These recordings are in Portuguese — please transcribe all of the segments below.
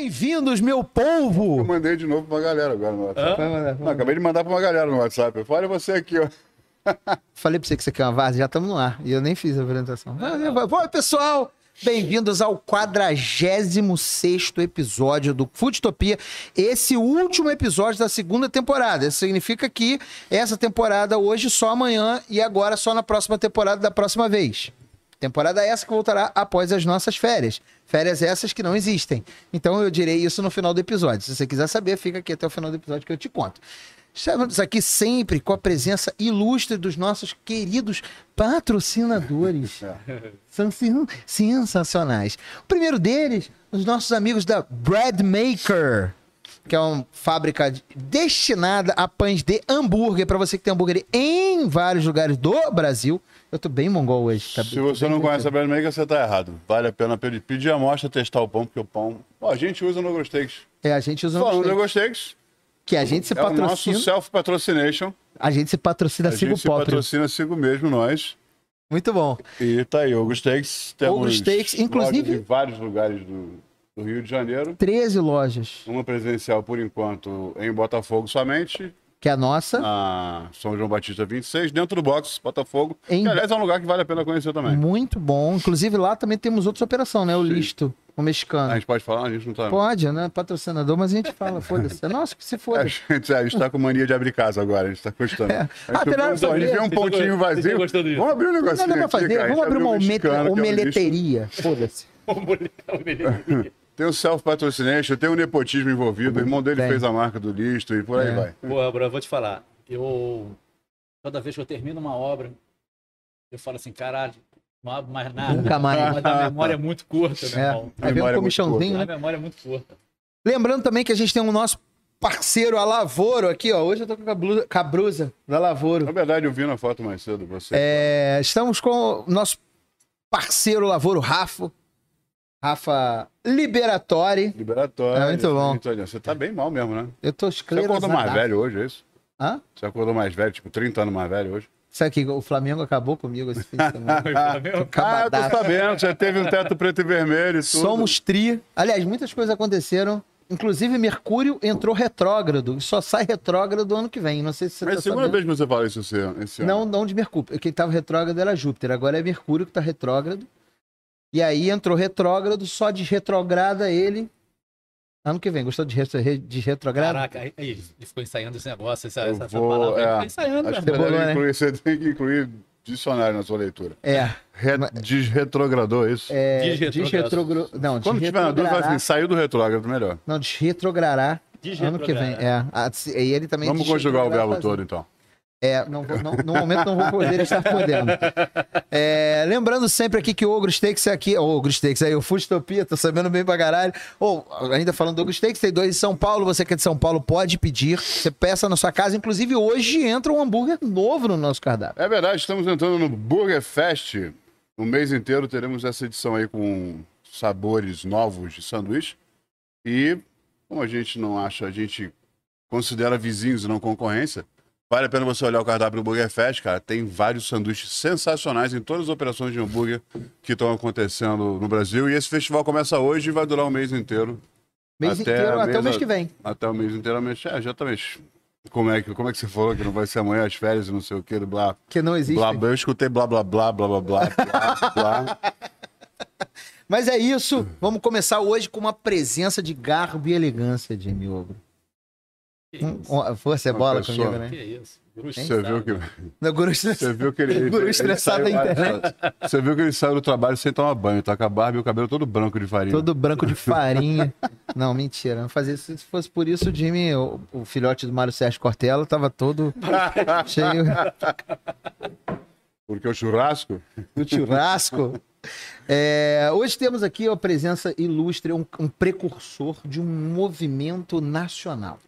Bem-vindos, meu Eu povo! mandei de novo pra galera agora no WhatsApp. Vai mandar, vai Não, mandar. acabei de mandar pra uma galera no WhatsApp. Eu falei, olha você aqui, ó. Falei pra você que você quer uma vaza, já estamos no ar. E eu nem fiz a apresentação. Vai. Oi, pessoal! Bem-vindos ao 46 episódio do Foodtopia. Esse último episódio da segunda temporada. Isso significa que essa temporada hoje só amanhã e agora só na próxima temporada da próxima vez. Temporada essa que voltará após as nossas férias. Férias essas que não existem. Então eu direi isso no final do episódio. Se você quiser saber, fica aqui até o final do episódio que eu te conto. Estamos aqui sempre com a presença ilustre dos nossos queridos patrocinadores. São sen- sensacionais. O primeiro deles, os nossos amigos da Bread Maker, que é uma fábrica de- destinada a pães de hambúrguer, para você que tem hambúrguer em vários lugares do Brasil. Eu tô bem mongol hoje. Tá Se você não conhece a Brand Maker, você tá errado. Vale a pena pedir a amostra, testar o pão, porque o pão... Ó, a gente usa no Grosteaks. É, a gente usa Falando no um Grosteaks, que a gente se é o nosso patrocina. self-patrocination. A gente se patrocina A sigo gente se próprio. patrocina sigo mesmo nós. Muito bom. E tá aí, o. Temos Ogro Steaks, inclusive- em vários lugares do, do Rio de Janeiro. 13 lojas, Uma presencial, por enquanto, em Botafogo somente. que é a nossa. na São João Batista 26, dentro do box, Botafogo. Em- Que, aliás, é um lugar que vale a pena conhecer também. Muito bom. Inclusive lá também temos outras operações, né? O Sim. Listo, o mexicano. A gente pode falar? A gente não tá. Pode, né? Patrocinador, mas a gente fala, foda-se. É nosso que se A foda. gente, a gente tá com mania de abrir casa agora, a gente tá gostando. É. A Ah, gente, vê, pra um- a gente vê um estão- pontinho vazio. Vamos abrir um Não negocinho pra aqui, fazer. cara. A Vamos abrir uma que é o omeleteria. Tem o self-patrocination, tem o nepotismo envolvido. O irmão dele Tem. fez a marca do listo e por aí É. vai. Pô, Bruno, eu vou te falar. Eu. Toda vez que eu termino uma obra, eu falo assim, caralho, não abro mais nada. Nunca mais. Mas a memória é muito curta, meu É. irmão. Aí vem um memória é muito comichãozinho, A né? memória é muito curta. Lembrando também que a gente tem o nosso parceiro, a Lavoro, aqui, ó. Hoje eu tô com a blusa, com a brusa da Lavoro. Na verdade, eu vi na foto mais cedo você. É, estamos com o nosso parceiro Lavoro, Rafa. Rafa Liberatori. Liberatório. É muito bom. Você tá bem mal mesmo, né? Eu tô Você acordou mais esclerosado. velho hoje, é isso? Hã? Você acordou mais velho, tipo 30 anos mais velho hoje? Sabe que o Flamengo acabou comigo esse fim de semana? Ah, eu tô sabendo, já teve um teto preto e vermelho e tudo. Somos tri. Aliás, muitas coisas aconteceram. Inclusive, Mercúrio entrou retrógrado. E só sai retrógrado ano que vem. Não sei se você Mas é tá a segunda sabendo. vez que você fala isso esse Não, ano. não de Mercúrio. Quem estava retrógrado era Júpiter. Agora é Mercúrio que está retrógrado. E aí entrou retrógrado, só desretrograda ele ano que vem. Gostou de, retro, de retrogrado? Caraca, aí, aí, ele ficou ensaiando esse negócio, essa, Eu essa, vou- palavra. é, Ele ficou ensaiando, Acho meu que você, né? incluir, você tem que incluir dicionário na sua leitura. É. Re... Desretrogradou isso. é Desretrogrado. desretrogro... Não, Quando tiver na dúvida, assim, saiu do retrógrado, melhor. Não, desretrogrará ano que vem. É. Ah, E ele também Vamos conjugar o verbo todo, então. É, não não- no momento não vou poder estar podendo. É, lembrando sempre aqui que o Ogro Steaks é aqui. O Ogro Steaks aí, o Foodtopia, tô sabendo bem pra caralho. Ou, ainda falando do Ogro Steaks, tem dois em São Paulo. Você que é de São Paulo pode pedir. Você peça na sua casa. Inclusive, hoje entra um hambúrguer novo no nosso cardápio. É verdade, estamos entrando no Burger Fest. O mês inteiro teremos essa edição aí com sabores novos de sanduíche. E, como a gente não acha, a gente considera vizinhos e não concorrência, vale a pena você olhar o cardápio do Burger Fest, cara. Tem vários sanduíches sensacionais em todas as operações de hambúrguer que estão acontecendo no Brasil. E esse festival começa hoje e vai durar o mês inteiro. Mês Até inteiro, até o mês que vem. Até o mês inteiramente. É, exatamente. Como é, que, como é que você falou que não vai ser amanhã as férias e não sei o que, blá. Que não existe. Blá, blá, eu escutei blá, blá, blá, blá, blá, blá, blá, blá. Mas é isso. Vamos começar hoje com uma presença de garbo e elegância, Jimmy Ogro. Que Um, isso? um, força é bola pessoa- comigo, né? Que isso? Você viu que, No Guru você viu que ele, Guru ele estressado saiu- da internet. Você viu que ele saiu do trabalho sem tomar banho, tá com a barba e o cabelo todo branco de farinha. Todo branco de farinha. Não, mentira. Não fazia isso. Se fosse por isso, o Jimmy, o, o filhote do Mário Sérgio Cortella, tava todo cheio Porque o churrasco. do churrasco. É, hoje temos aqui a presença ilustre, um, um precursor de um movimento nacional.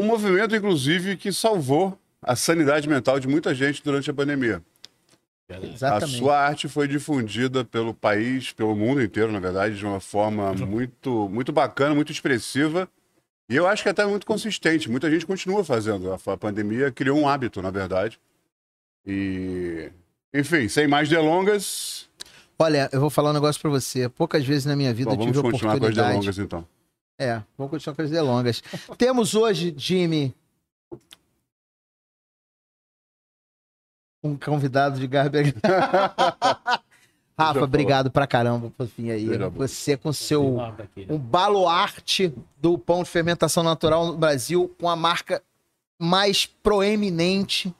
Um movimento, inclusive, que salvou a sanidade mental de muita gente durante a pandemia. Exatamente. A sua arte foi difundida pelo país, pelo mundo inteiro, na verdade, de uma forma muito, muito bacana, muito expressiva. E eu acho que até muito consistente. Muita gente continua fazendo. A, pandemia criou um hábito, na verdade. E. Enfim, sem mais delongas. Olha, eu vou falar um negócio pra você. Poucas vezes na minha vida Bom, eu tive vamos a continuar com as oportunidade. delongas, então. É, vamos continuar com as delongas. Temos hoje, Jimmy, um convidado de Garber. Rafa, obrigado pra caramba por vir aí. Você com seu né? um baluarte do pão de fermentação natural no Brasil, com a marca mais proeminente.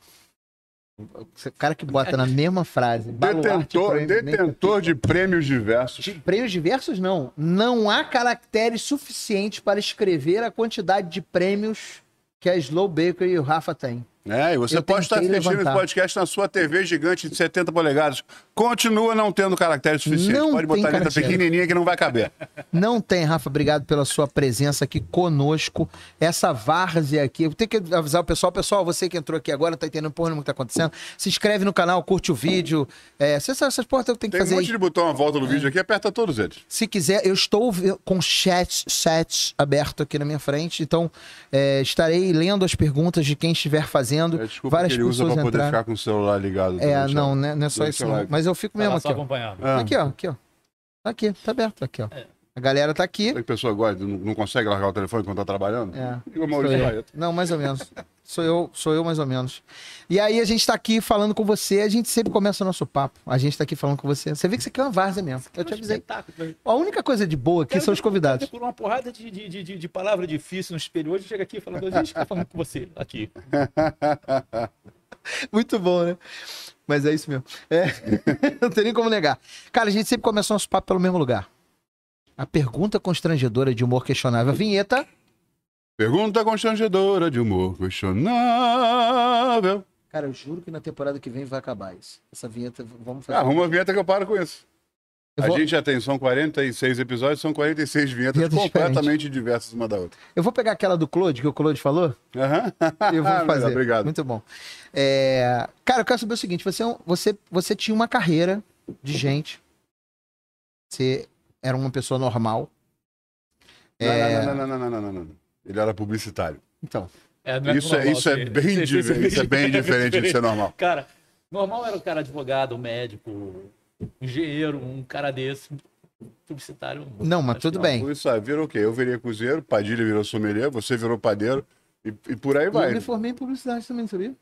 O cara que bota na mesma frase. Detentor, detentor de prêmios diversos. De prêmios diversos, não. Não há caracteres suficientes para escrever a quantidade de prêmios que a Slow Baker e o Rafa têm. É, e você Eu pode estar assistindo esse podcast na sua TV gigante de 70 polegadas. Continua não tendo caracteres suficientes. Não pode botar letra caractere. pequenininha que não vai caber. Não tem, Rafa. Obrigado pela sua presença aqui conosco. Essa várzea aqui. Eu tenho que avisar o pessoal. Pessoal, você que entrou aqui agora, não tá entendendo porra nenhuma que tá acontecendo. Se inscreve no canal, curte o vídeo. É, você sabe essas porras que tem que Tem um fazer monte aí. de botão à volta do vídeo aqui, aperta todos eles. Se quiser, eu estou com chat, chat aberto aqui na minha frente. Então, é, estarei lendo as perguntas de quem estiver fazendo. É, desculpa Várias que ele usa pessoas pra poder entraram. ficar com o celular ligado. É, também, não, né, não é só Deixa isso. Não. Mas eu fico Tava mesmo só aqui, ó. acompanhando. Ah, Aqui, ó, aqui, ó. Aqui, tá aberto aqui, ó. A galera tá aqui. A pessoa gosta, não, não consegue largar o telefone quando tá trabalhando? É. Sou Maurício. Barreto. Não, mais ou menos. Sou eu, sou eu mais ou menos. E aí a gente tá aqui falando com você, a gente sempre começa o nosso papo. A gente tá aqui falando com você. Você vê que isso aqui é uma várzea mesmo. Eu te avisei. A única coisa de boa aqui são os convidados. Por uma porrada de, de, de, de, palavra difícil no espelho hoje, chega aqui falando, gente, que falando com você aqui. Muito bom, né? Mas é isso mesmo. É. Não tem nem como negar. Cara, a gente sempre começa o nosso papo pelo mesmo lugar. A pergunta constrangedora de humor questionável. Vinheta. Pergunta constrangedora de humor questionável. Cara, eu juro que na temporada que vem vai acabar isso. Essa vinheta, vamos fazer. Ah, Arruma a vinheta que eu paro com isso. Eu A vou- gente já tem, são 46 episódios, são 46 vinhetas Vinhetas completamente diversas uma da outra. Eu vou pegar aquela do Claude, que o Claude falou. Aham. Eu vou fazer. Obrigado. Muito bom. É, Cara, eu quero saber o seguinte: você, é você, você tinha uma carreira de gente. Você era uma pessoa normal. É, Não, não, não, não, não, não, não, não. Ele era publicitário. Então, É, não Isso é, normal isso é ser- bem, ser- di- ser- isso é bem diferente de ser normal. Cara, normal era o cara advogado, médico, engenheiro, um cara desse, publicitário. não, mas tudo não. bem. Isso, ah, virou o quê? Eu virei cozinheiro, Padilha virou sommelier, você virou padeiro e, e por aí Eu vai. me formei em publicidade também, sabia?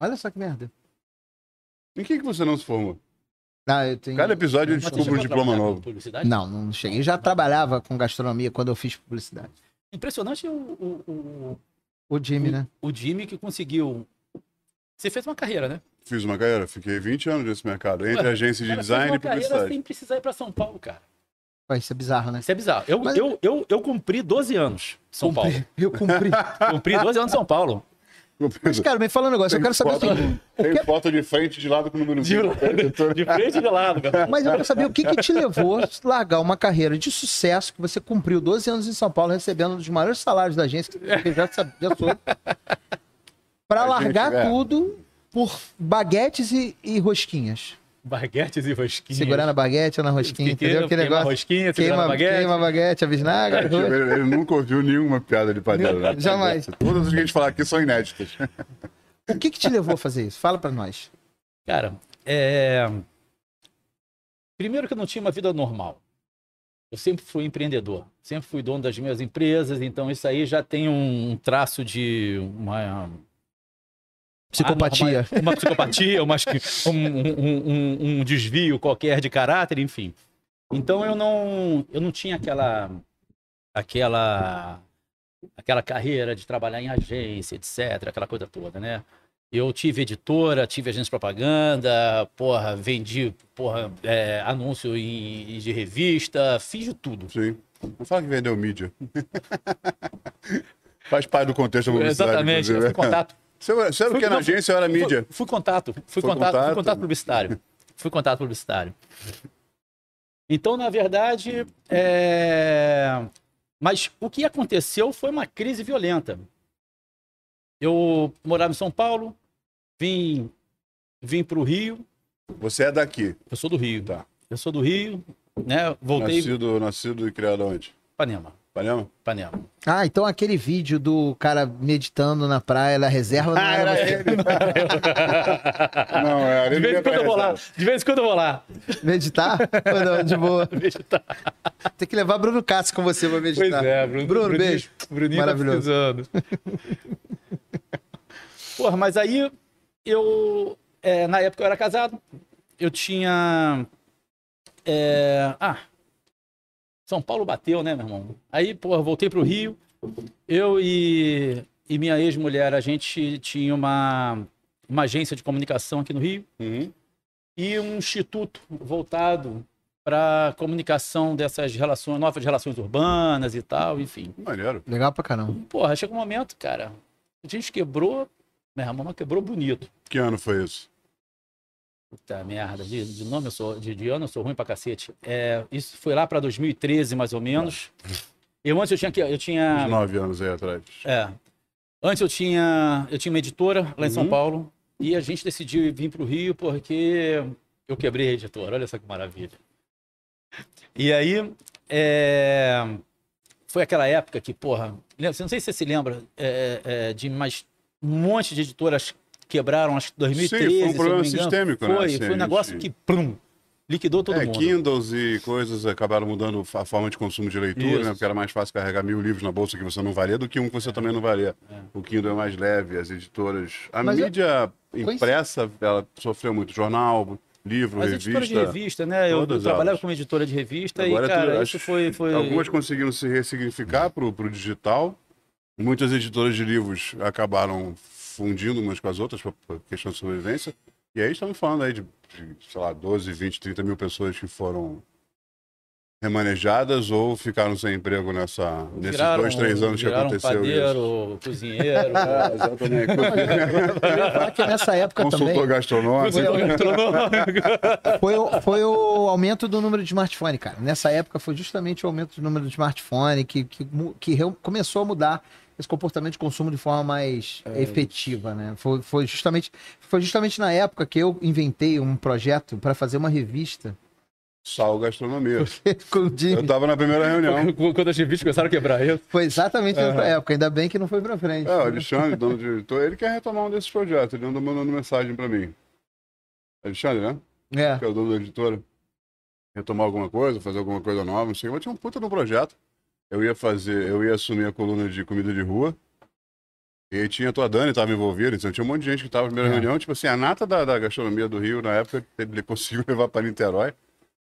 Olha só que merda. Em que, que você não se formou? Ah, eu tenho... Cada episódio eu descubro um diploma novo. Não, não cheguei. Eu já trabalhava com gastronomia quando eu fiz publicidade. Impressionante o, o, o, O Jimmy, né? o Jimmy que conseguiu. Você fez uma carreira, né? Fiz uma carreira, fiquei 20 anos nesse mercado, entre Ué, agência de Cara, fez design uma e carreira publicidade. sem precisar ir pra São Paulo, cara. Pô, isso é bizarro, né? Isso é bizarro. Eu, Mas- eu, eu, eu cumpri 12 anos em São Paulo. Eu cumpri. Cumpri 12 anos em São Paulo. Mas, cara, me fala um negócio. Eu quero saber o foto, seguinte. tem foto de frente de lado com o número De, 5. de frente e de lado, cara. Mas eu quero saber o que, que te levou a largar uma carreira de sucesso que você cumpriu 12 anos em São Paulo, recebendo um dos maiores salários da agência, que já, sabe, já soube, pra A gente, largar é. tudo por baguetes e, e rosquinhas. Baguetes e rosquinhas. Segurando a baguete ou na rosquinha, Fiquei- entendeu? Aquele queima a negócio. rosquinha, Queima, a baguete. queima a baguete, a bisnaga. Ele, ele nunca ouviu nenhuma piada de padeiro. né? Jamais. Todas as que a gente falar aqui são inéditas. O que, que te levou a fazer isso? Fala pra nós. Cara, é... primeiro que eu não tinha uma vida normal. Eu sempre fui empreendedor, sempre fui dono das minhas empresas, então isso aí já tem um traço de uma Psicopatia. anorma- uma psicopatia, uma, um, um- um- um desvio qualquer de caráter, enfim. Então eu não, eu não tinha aquela, aquela, aquela carreira de trabalhar em agência, etc, aquela coisa toda, né? Eu tive editora, tive agência de propaganda, porra, vendi, porra, é, anúncio em, de revista, fiz de tudo. Sim. Não fala que vendeu mídia. Faz parte do contexto da publicidade. Exatamente, eu fui contato. Você, você era o que na agência ou era mídia? Fui, fui contato, fui contato, contato? fui contato publicitário. Fui contato publicitário. Então, na verdade, é... mas o que aconteceu foi uma crise violenta. Eu morava em São Paulo, vim, vim para o Rio. Você é daqui. Eu sou do Rio. Tá. Eu sou do Rio, né? Voltei Nascido, nascido e criado onde? para Ipanema? Ipanema. Ah, então aquele vídeo do cara meditando na praia, na reserva, não Ah, era era ele. Não, era De ele. vez em quando eu vou lá. De vez em quando eu vou lá. Meditar? Ou não, de boa. Meditar. Tem que levar Bruno Cássio com você pra Pois meditar. é, Bruno. Bruno, Bruninho- beijo. Bruninho tá Maravilhoso. precisando. Porra, mas aí eu. é, na época eu era casado. Eu tinha. é, ah. São Paulo bateu, né, meu irmão? Aí, porra, voltei pro Rio. Eu e, e minha ex-mulher, a gente tinha uma, uma agência de comunicação aqui no Rio Uhum. e um instituto voltado para comunicação dessas relações, novas relações urbanas e tal, enfim. Maneiro. Legal pra caramba. Porra, chega um momento, cara, a gente quebrou, minha irmã mas quebrou bonito. Que ano foi isso? Puta merda, de, de nome eu sou, de, de ano eu sou ruim pra cacete. É, isso foi lá pra 2013, mais ou menos. Eu antes eu tinha, eu tinha, Uns nove anos aí atrás. é, antes eu tinha, eu tinha uma editora lá em São Uhum. Paulo e a gente decidiu vir pro Rio porque eu quebrei a editora, olha só que maravilha. E aí, é, foi aquela época que, porra, lembra- não sei se você se lembra é, é, de mais um monte de editoras quebraram, acho que 2013. Sim, foi um eu problema sistêmico, né? Foi, Assim, foi a um negócio gente- que, prum, liquidou todo é, mundo. Kindles e coisas acabaram mudando a forma de consumo de leitura, Isso. né? Porque era mais fácil carregar mil livros na bolsa que você não valia do que um que você também não valia. É. O Kindle é mais leve, as editoras. A Mas eu- mídia impressa, ela sofreu muito. Jornal, livro, As editoras de revista. revista, né? Eu, eu trabalhava elas. como editora de revista Agora e, cara, tu- isso foi... foi... Algumas conseguiram se ressignificar para o digital. Muitas editoras de livros acabaram fundindo umas com as outras por por questão de sobrevivência. E aí estamos falando aí de, de, sei lá, 12, 20, 30 mil pessoas que foram remanejadas ou ficaram sem emprego nessa, nesses viraram- dois, três anos que aconteceu isso. padeiro, cozinheiro, É, exatamente. Eu ia falar que nessa época Consultor também gastronômico. consultor gastronômico. foi, o- foi o aumento do número de smartphone, cara. Nessa época foi justamente o aumento do número de smartphone que, que, que começou a mudar esse comportamento de consumo de forma mais efetiva, né? Foi, foi, justamente, foi justamente na época que eu inventei um projeto para fazer uma revista Sal gastronomia. Eu estava na primeira reunião. Quando as revistas começaram a quebrar isso. Foi exatamente nessa época, ainda bem que não foi pra frente. É, o Alexandre, dono de editor, ele quer retomar um desses projetos. Ele andou mandando mensagem para mim. Alexandre, né? É. que é o dono da editora, retomar alguma coisa, fazer alguma coisa nova, não sei. Mas tinha um puta no projeto. Eu ia fazer, eu ia assumir a coluna de comida de rua. E aí tinha a tua Dani, estava envolvida, então tinha um monte de gente que estava na primeira É. reunião. Tipo assim, a nata da, da gastronomia do Rio, na época, ele conseguiu levar para Niterói,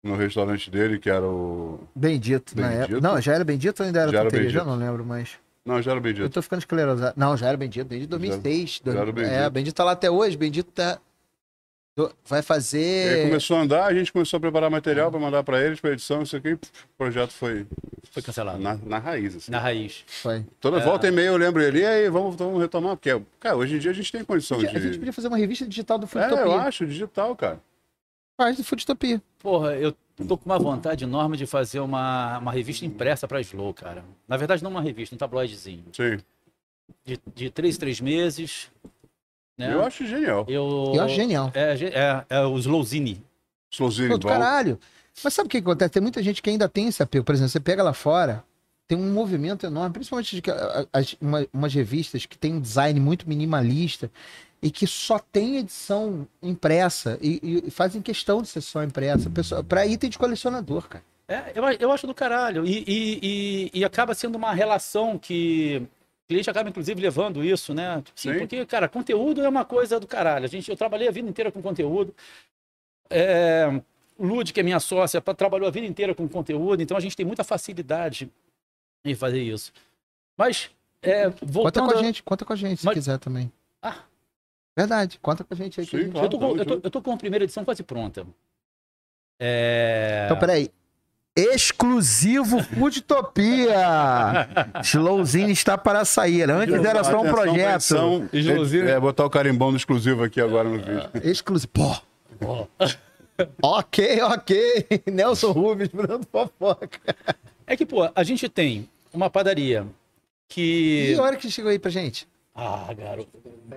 no restaurante dele, que era o. Bendito, na Bendito. época. Não, já era bendito ou ainda era Já era? Já Bendito. não lembro mais. Não, já era bem Eu tô ficando esclerosado. Não, já era Bendito, desde 2006. já era Bendito. É, Bendito tá lá até hoje. Bendito tá. Vai E aí fazer. começou a andar, a gente começou a preparar material para mandar para eles, para edição, isso aqui. O projeto foi Foi cancelado. na, na raiz. Assim. Na raiz. Foi. Toda É. volta e meia eu lembro ele, e aí, vamos, vamos retomar, porque, cara, hoje em dia a gente tem condição A gente de. podia fazer uma revista digital do É, Foodtopia. eu acho, digital, cara. Faz do Foodtopia. Porra, eu tô com uma vontade enorme de fazer uma, uma revista impressa pra Slow, cara. Na verdade, não uma revista, um tabloidezinho. Sim. De, de três, três meses. Né? Eu acho genial. Eu, Eu acho genial. É, é, é o Slowzine. Slowzine, Pô, do caralho. Mas sabe o que acontece? Tem muita gente que ainda tem esse apelo. Por exemplo, você pega lá fora, tem um movimento enorme, principalmente de as, uma- umas revistas que tem um design muito minimalista e que só tem edição impressa e, e fazem questão de ser só impressa. Para item de colecionador, cara. É, eu, eu acho do caralho. E, e, e, e acaba sendo uma relação que cliente acaba, inclusive, levando isso, né? Tipo assim, Sim. porque, cara, conteúdo é uma coisa do caralho. A gente, eu trabalhei a vida inteira com conteúdo. É, o Lud, que é minha sócia, pa- trabalhou a vida inteira com conteúdo, então a gente tem muita facilidade em fazer isso. Mas, é, Conta voltando... com a gente, conta com a gente se Mas- quiser também. Ah. Verdade, conta com a gente aí. que Sim, a gente- claro. Eu tô, com, eu, tô, eu tô com a primeira edição quase pronta. É... Então, peraí. Exclusivo Foodtopia! Slowzine está para sair. Antes era só um projeto. atenção. Exclusivo. É, botar o carimbão do exclusivo aqui agora no vídeo. Exclusivo. Pô, Ó. ok, ok. Nelson Rubens, Bruno Fofoca. É que, pô, a gente tem uma padaria que... E a hora que chegou aí pra gente? Ah, garoto.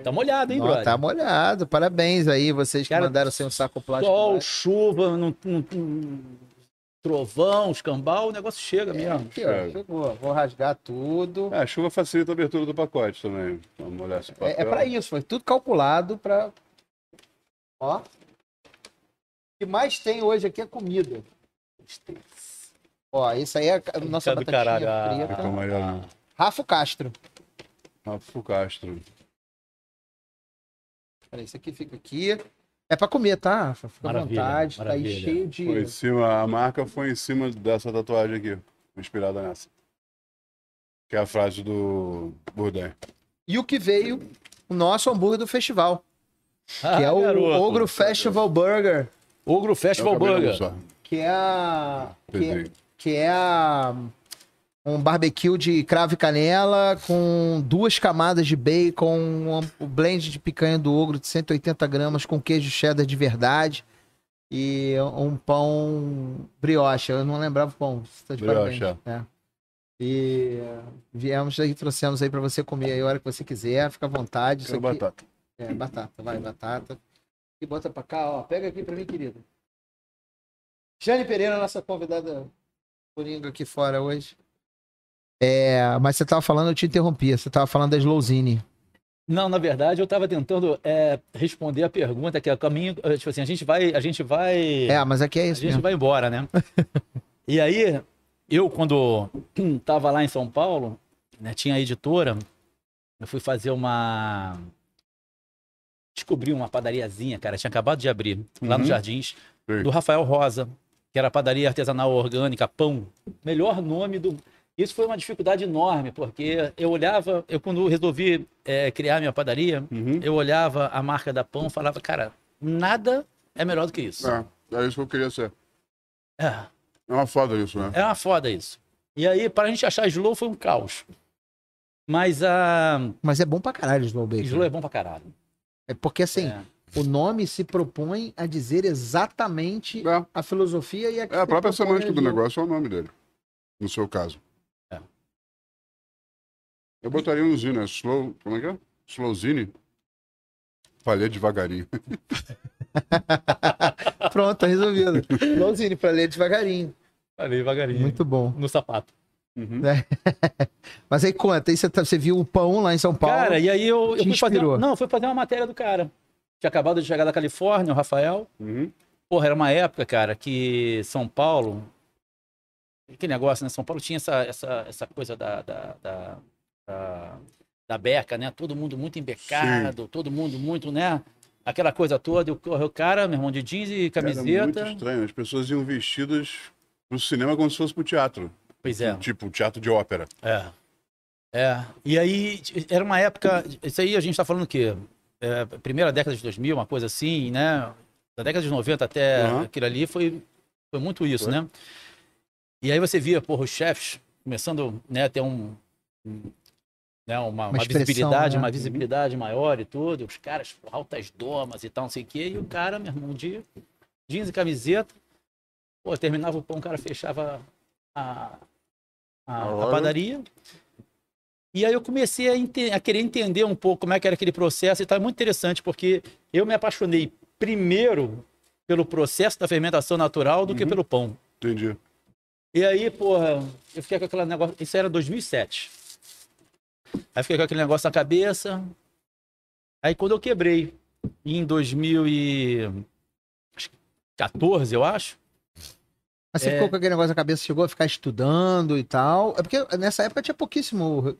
Tá molhado, hein, brother? tá molhado. Parabéns aí, vocês que Cara, mandaram sem o saco plástico. Sol, chuva, não, não- não- trovão, escambau, o negócio chega mesmo. Aqui, ó, chegou. Vou rasgar tudo. É, a chuva facilita a abertura do pacote também. Vamos olhar esse papel. É, é para isso, foi tudo calculado para. Ó. O que mais tem hoje aqui é comida. Ó, isso aí é a nossa do batatinha caralho, ah. Fica preta. amarelo. Rafa Castro. Rafa Castro. Peraí, isso aqui fica aqui. É pra comer, tá, Rafa? Fica Maravilha, à vontade. Tá aí maravilha. cheio de. Foi em cima, a marca foi em cima dessa tatuagem aqui, inspirada nessa. Que é a frase do Bourdain. E o que veio, o nosso hambúrguer do festival. Que Ah, é o garoto. Ogro Festival Burger. Ogro Festival Burger. Que é a. Que é, que é a. Um barbecue de cravo e canela com duas camadas de bacon, um, blend de picanha do ogro de 180 gramas com queijo cheddar de verdade e um pão brioche. Eu não lembrava o pão. Você tá de Brioche, parabéns. É. E eh, viemos aí, trouxemos aí pra você comer aí a hora que você quiser, fica à vontade. Isso aqui, batata. é, batata, vai, batata. E bota pra cá, ó. Pega aqui pra mim, querido. Jane Pereira, nossa convidada coringa aqui fora hoje. É, mas você tava falando, eu te interrompi. Você tava falando da Slowzine. Não, na verdade, eu estava tentando é, responder a pergunta que é o caminho. é, Tipo assim, a gente vai. A gente vai. É, mas aqui é a isso gente mesmo. vai embora, né? e aí, eu, quando estava lá em São Paulo, né, tinha a editora, eu fui fazer uma. Descobri uma padariazinha, cara, tinha acabado de abrir, lá Uhum. nos Jardins, Sim. do Rafael Rosa, que era padaria artesanal orgânica, pão. Melhor nome do. Isso foi uma dificuldade enorme, porque eu olhava, eu quando resolvi é, criar minha padaria, Uhum. eu olhava a marca da pão e falava, cara, nada é melhor do que isso. É, é isso que eu queria ser. É, É uma foda isso, né? é uma foda isso. E aí, para a gente achar Slow foi um caos. Mas a Mas é bom pra caralho Slow Bacon. Slow é bom pra caralho. É porque assim, É. o nome se propõe a dizer exatamente É, a filosofia e a, é a própria semântica do negócio é o nome dele. No seu caso. É. Eu botaria um zine, né? Slow. Como é que é? Slowzine. Falhei devagarinho. Pronto, tá resolvido. Slowzine, pra ler devagarinho. Falei devagarinho. Muito bom. No sapato. Uhum. Mas aí conta, aí você, tá- você viu o pão lá em São Paulo. Cara, e aí eu, eu fui fazer. inspirou? Não, fui fazer uma matéria do cara. Tinha acabado de chegar da Califórnia, o Rafael. Uhum. Porra, era uma época, cara, que São Paulo. Que negócio, né? São Paulo tinha essa, essa, essa coisa da, da, da, da, beca, né? Todo mundo muito embecado, todo mundo muito, né? Aquela coisa toda. O, cara, meu irmão, de jeans e Era muito camiseta. estranho. As pessoas iam vestidas pro cinema como se fosse pro teatro. Pois é. Tipo, teatro de ópera. É. É. E aí, era uma época. Isso aí a gente tá falando o quê? É, primeira década de 2000, uma coisa assim, né? Da década de 90 até Aham. aquilo ali foi, foi muito isso, Foi. né? E aí você via, porra, os chefes começando né, a ter um. Né, uma, uma expressão, visibilidade, né? uma visibilidade maior e tudo, os caras, altas domas e tal, não sei o quê, e o cara, meu irmão, de jeans e camiseta, pô, terminava o pão, o cara fechava a, a, A padaria. E aí eu comecei a, a querer entender um pouco como é que era aquele processo e. É muito interessante, porque eu me apaixonei primeiro pelo processo da fermentação natural do que Uhum. pelo pão. Entendi. E aí, porra, eu fiquei com aquele negócio. Isso era 2007. Aí fiquei com aquele negócio na cabeça. Aí quando eu quebrei, em 2014, eu acho. Mas você É. ficou com aquele negócio na cabeça, chegou a ficar estudando e tal. É porque nessa época tinha pouquíssimo.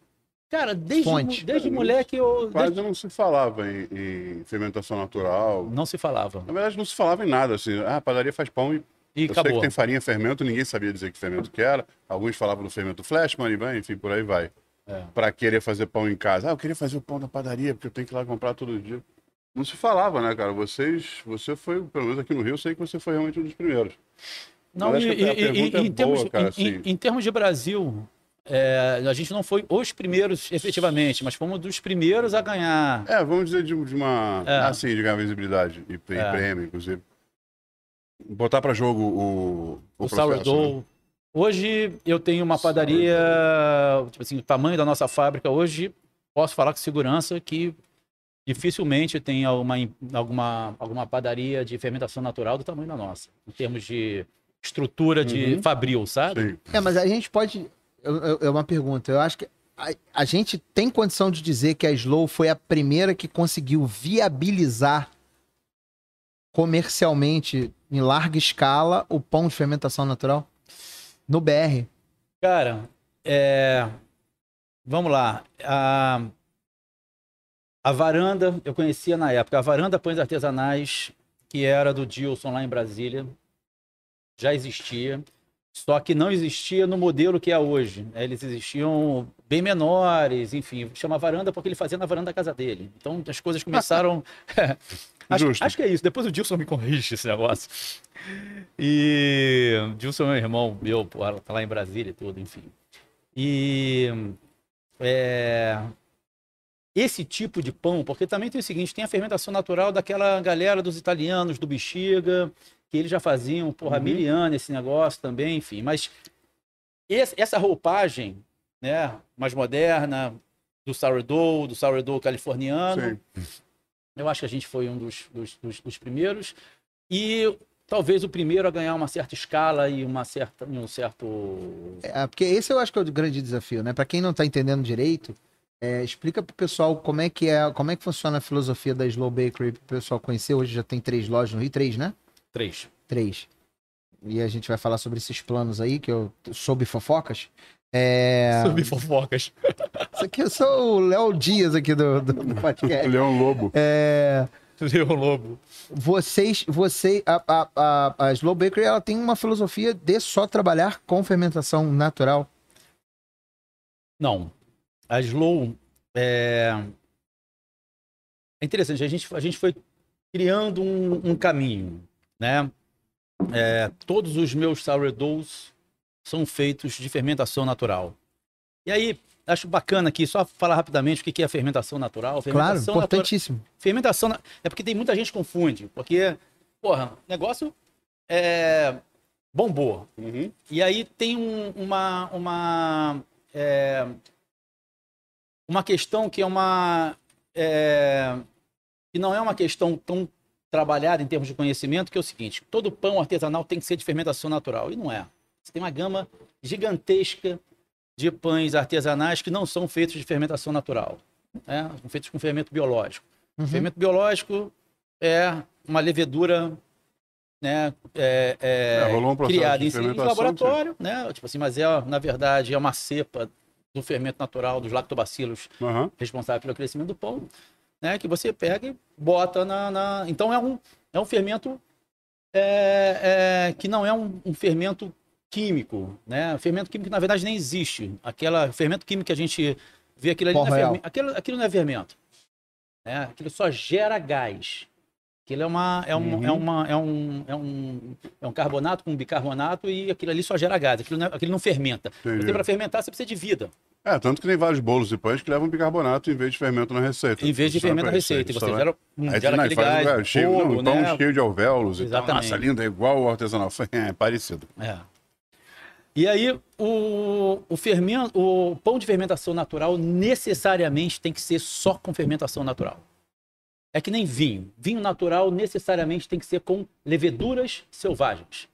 Cara, desde, Fonte. desde moleque eu. Quase desde- não se falava em, em fermentação natural. Não se falava. Na verdade, não se falava em nada, assim. Ah, a padaria faz pão e E eu sei acabou. que tem farinha, fermento, ninguém sabia dizer que fermento que era. Alguns falavam do fermento Flashman, e bem, enfim, por aí vai. É. Pra querer fazer pão em casa. Ah, eu queria fazer o pão da padaria, porque eu tenho que ir lá comprar todo dia. Não se falava, né, cara? Vocês, você foi, pelo menos aqui no Rio, eu sei que você foi realmente um dos primeiros. Não, Mas e, e- e- é em, termos, boa, cara, em- assim. em- em termos de Brasil, é, a gente não foi os primeiros efetivamente, mas fomos dos primeiros a ganhar. É, vamos dizer de, de uma. É. Assim, de ganhar visibilidade e, e É. prêmio, inclusive. Botar pra jogo o. o O, processo, né? Hoje eu tenho uma padaria, tipo assim, o tamanho da nossa fábrica hoje, posso falar com segurança que dificilmente tem alguma, alguma, alguma padaria de fermentação natural do tamanho da nossa, em termos de estrutura de Uhum. fabril, sabe? Sim. É, mas a gente pode. É uma pergunta. Eu acho que a, a gente tem condição de dizer que a Slow foi a primeira que conseguiu viabilizar comercialmente, em larga escala, o pão de fermentação natural? No BR. Cara, é, vamos lá. A, a varanda, eu conhecia na época, a varanda Pães Artesanais, que era do Dilson lá em Brasília, já existia, só que não existia no modelo que é hoje. Eles existiam bem menores, enfim, chama varanda porque ele fazia na varanda da casa dele. Então as coisas começaram. acho, acho que é isso. Depois o Dilson me corrige esse negócio. E o Dilson é meu irmão, meu, tá lá em Brasília e tudo, enfim. E é, esse tipo de pão, porque também tem o seguinte, tem a fermentação natural daquela galera dos italianos, do bexiga, que eles já faziam, porra, Uhum. mil anos esse negócio também, enfim. Mas esse- essa roupagem, né, mais moderna, do sourdough, do sourdough californiano, Sim. Eu acho que a gente foi um dos, dos, dos- dos primeiros. E talvez o primeiro a ganhar uma certa escala e uma certa, um certo. É, porque esse eu acho que é o grande desafio, né? Pra quem não tá entendendo direito, é, explica pro pessoal como é que é, como é que funciona a filosofia da Slow Bakery pro pessoal conhecer. Hoje já tem três lojas no Rio, três, né? Três. Três. E a gente vai falar sobre esses planos aí, que eu soube fofocas. É... Sobre fofocas. Isso aqui eu sou o Léo Dias aqui do, do, do podcast. Leão Lobo. É... Leão Lobo. Vocês, você, a, a, a, a Slow Bakery, ela tem uma filosofia de só trabalhar com fermentação natural. Não. A Slow é... é interessante. A gente, a gente foi criando um, um caminho, né? É, todos os meus sourdoughs são feitos de fermentação natural. E aí, acho bacana aqui, só falar rapidamente o que é fermentação natural. Claro, Fermentação natura- importantíssimo. Fermentação na- é porque tem muita gente que confunde, porque, porra, negócio é bombou. Uhum. E aí tem um- uma uma é, uma questão que é uma é, que não é uma questão tão trabalhada em termos de conhecimento, que é o seguinte: todo pão artesanal tem que ser de fermentação natural e não é. Você tem uma gama gigantesca de pães artesanais que não são feitos de fermentação natural, né? São feitos com fermento biológico. Uhum. Fermento biológico é uma levedura né, é, é, É, um criada em, em laboratório, né? Tipo assim, mas é, na verdade, é uma cepa do fermento natural dos lactobacilos Aham. responsável pelo crescimento do pão, né? Que você pega e bota na. na- Então é um, é um fermento é, é, que não é um, um fermento químico, né? O fermento químico, na verdade, nem existe. Aquela fermento químico que a gente vê aquilo ali, não é fermento, aquilo, aquilo não é fermento. Né? Aquilo só gera gás. Aquilo é uma é um, Uhum. é uma é um, é um é um carbonato com bicarbonato e aquilo ali só gera gás. Aquilo não, é- aquilo não fermenta. Para fermentar você precisa de vida. É, tanto que tem vários bolos e pães que levam bicarbonato em vez de fermento na receita. Em vez de fermento na isso, receita, e isso você gera, hum, Aí gera aquele faz um gás, cheio, não, bolo, pão né? cheio de alvéolos e tal. Exatamente. Nossa, lindo, é igual ao artesanal. É parecido. É. E aí, o, o, fermento, o pão de fermentação natural necessariamente tem que ser só com fermentação natural. É que nem vinho. Vinho natural necessariamente tem que ser com leveduras selvagens.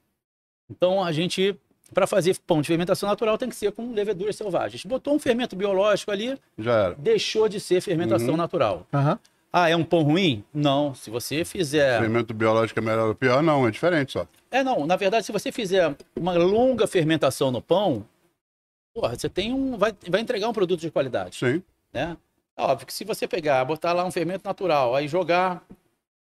Então, a gente, para fazer pão de fermentação natural, tem que ser com leveduras selvagens. Botou um fermento biológico ali, Já era. deixou de ser fermentação Uhum. natural. Aham. Ah, é um pão ruim? Não. Se você fizer. Fermento biológico é melhor ou pior? Não, é diferente só. É, não. Na verdade, se você fizer uma longa fermentação no pão, porra, você tem um. Vai, vai entregar um produto de qualidade, Sim. né? É Óbvio que se você pegar, botar lá um fermento natural, aí jogar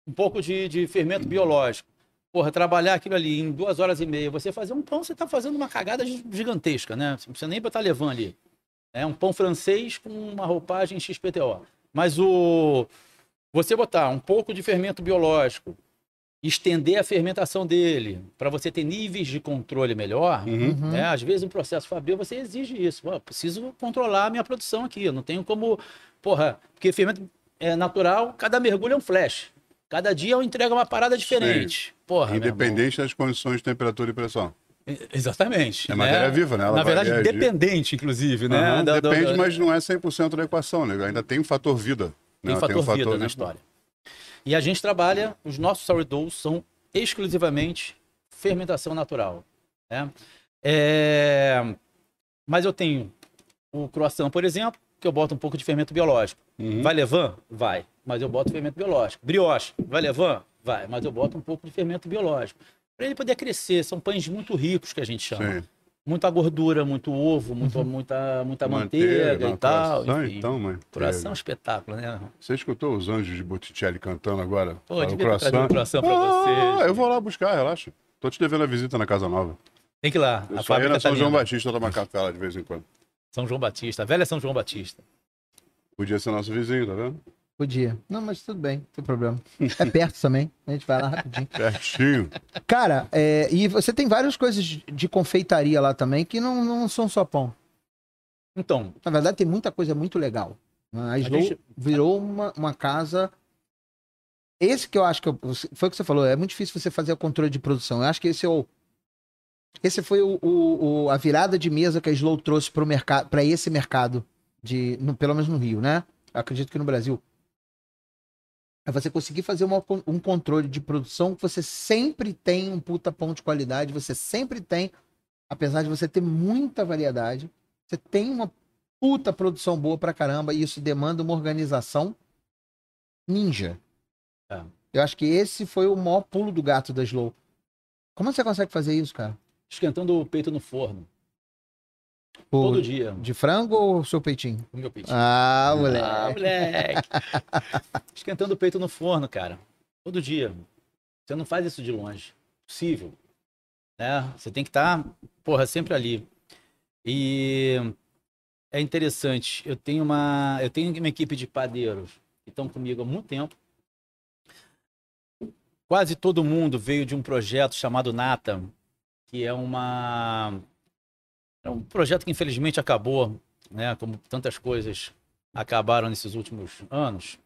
um pouco de, de fermento biológico, porra, trabalhar aquilo ali em duas horas e meia, você fazer um pão, você tá fazendo uma cagada gi- gigantesca, né? Você não precisa nem botar levan ali. É um pão francês com uma roupagem XPTO. Mas o você botar um pouco de fermento biológico, estender a fermentação dele, para você ter níveis de controle melhor, Uhum. né? Às vezes, um processo fabril, você exige isso. Pô, eu preciso controlar a minha produção aqui. Eu não tenho como. Porra, porque fermento é natural, cada mergulho é um flash. Cada dia eu entrego uma parada diferente. Porra. Independente das condições de temperatura e pressão. Exatamente. É né? matéria viva, né? Ela Na verdade, reagir. dependente, inclusive, né? Aham, Da- da- Depende, da- mas não é 100% da equação, né? Ainda tem o fator vida. Tem né? fator, o vida na vida. história. E a gente trabalha, os nossos sourdoughs são exclusivamente fermentação natural. Né? É, Mas eu tenho o croissant, por exemplo, que eu boto um pouco de fermento biológico. Uhum. Vai levar? Vai. Mas eu boto fermento biológico. Brioche, vai levar? Vai. Mas eu boto um pouco de fermento biológico. Para ele poder crescer. São pães muito ricos que a gente chama. Sim. Muita gordura, muito ovo, muito, muita, muita manteiga, e tal. coração, enfim. então, mãe. Coração é um espetáculo, né? Você escutou os anjos de Botticelli cantando agora? Pô, Fala, devia trazido um croissant pra Ah, você. eu vou lá buscar, relaxa. Tô te devendo a visita na Casa Nova. Tem que ir lá. Eu a só ia na tá São João linda. Batista tomar café lá de vez em quando. São João Batista. A velha São João Batista. Podia ser nosso vizinho, tá vendo? Podia. Não, mas tudo bem, não tem problema. É perto também. A gente vai lá rapidinho. Pertinho. Cara, é, e você tem várias coisas de- confeitaria lá também que não, não são só pão. Então, Na verdade, tem muita coisa muito legal. A Slow gente- virou uma, uma casa. Esse que eu acho que eu- foi o que você falou, é muito difícil você fazer o controle de produção. Eu acho que esse é o. Esse foi o, o- o- a virada de mesa que a Slow trouxe para mercado, para esse mercado de, no- pelo menos no Rio, né? Eu acredito que no Brasil. É você conseguir fazer uma- um controle de produção que você sempre tem um puta pão de qualidade, você sempre tem, apesar de você ter muita variedade, você tem uma puta produção boa pra caramba e isso demanda uma organização ninja. É. Eu acho que esse foi o maior pulo do gato da Slow. Como você consegue fazer isso, cara? esquentando o peito no forno. O- Todo dia. De frango ou o seu peitinho? O meu peitinho. Ah, moleque. Ah, moleque. Esquentando o peito no forno, cara. Todo dia. Você não faz isso de longe. Possível. Né? Você tem que estar, porra, sempre ali. E é interessante. Eu tenho uma, eu tenho uma equipe de padeiros que estão comigo há muito tempo. Quase todo mundo veio de um projeto chamado Nata, que é uma é um projeto que infelizmente acabou, né, como tantas coisas acabaram nesses últimos anos,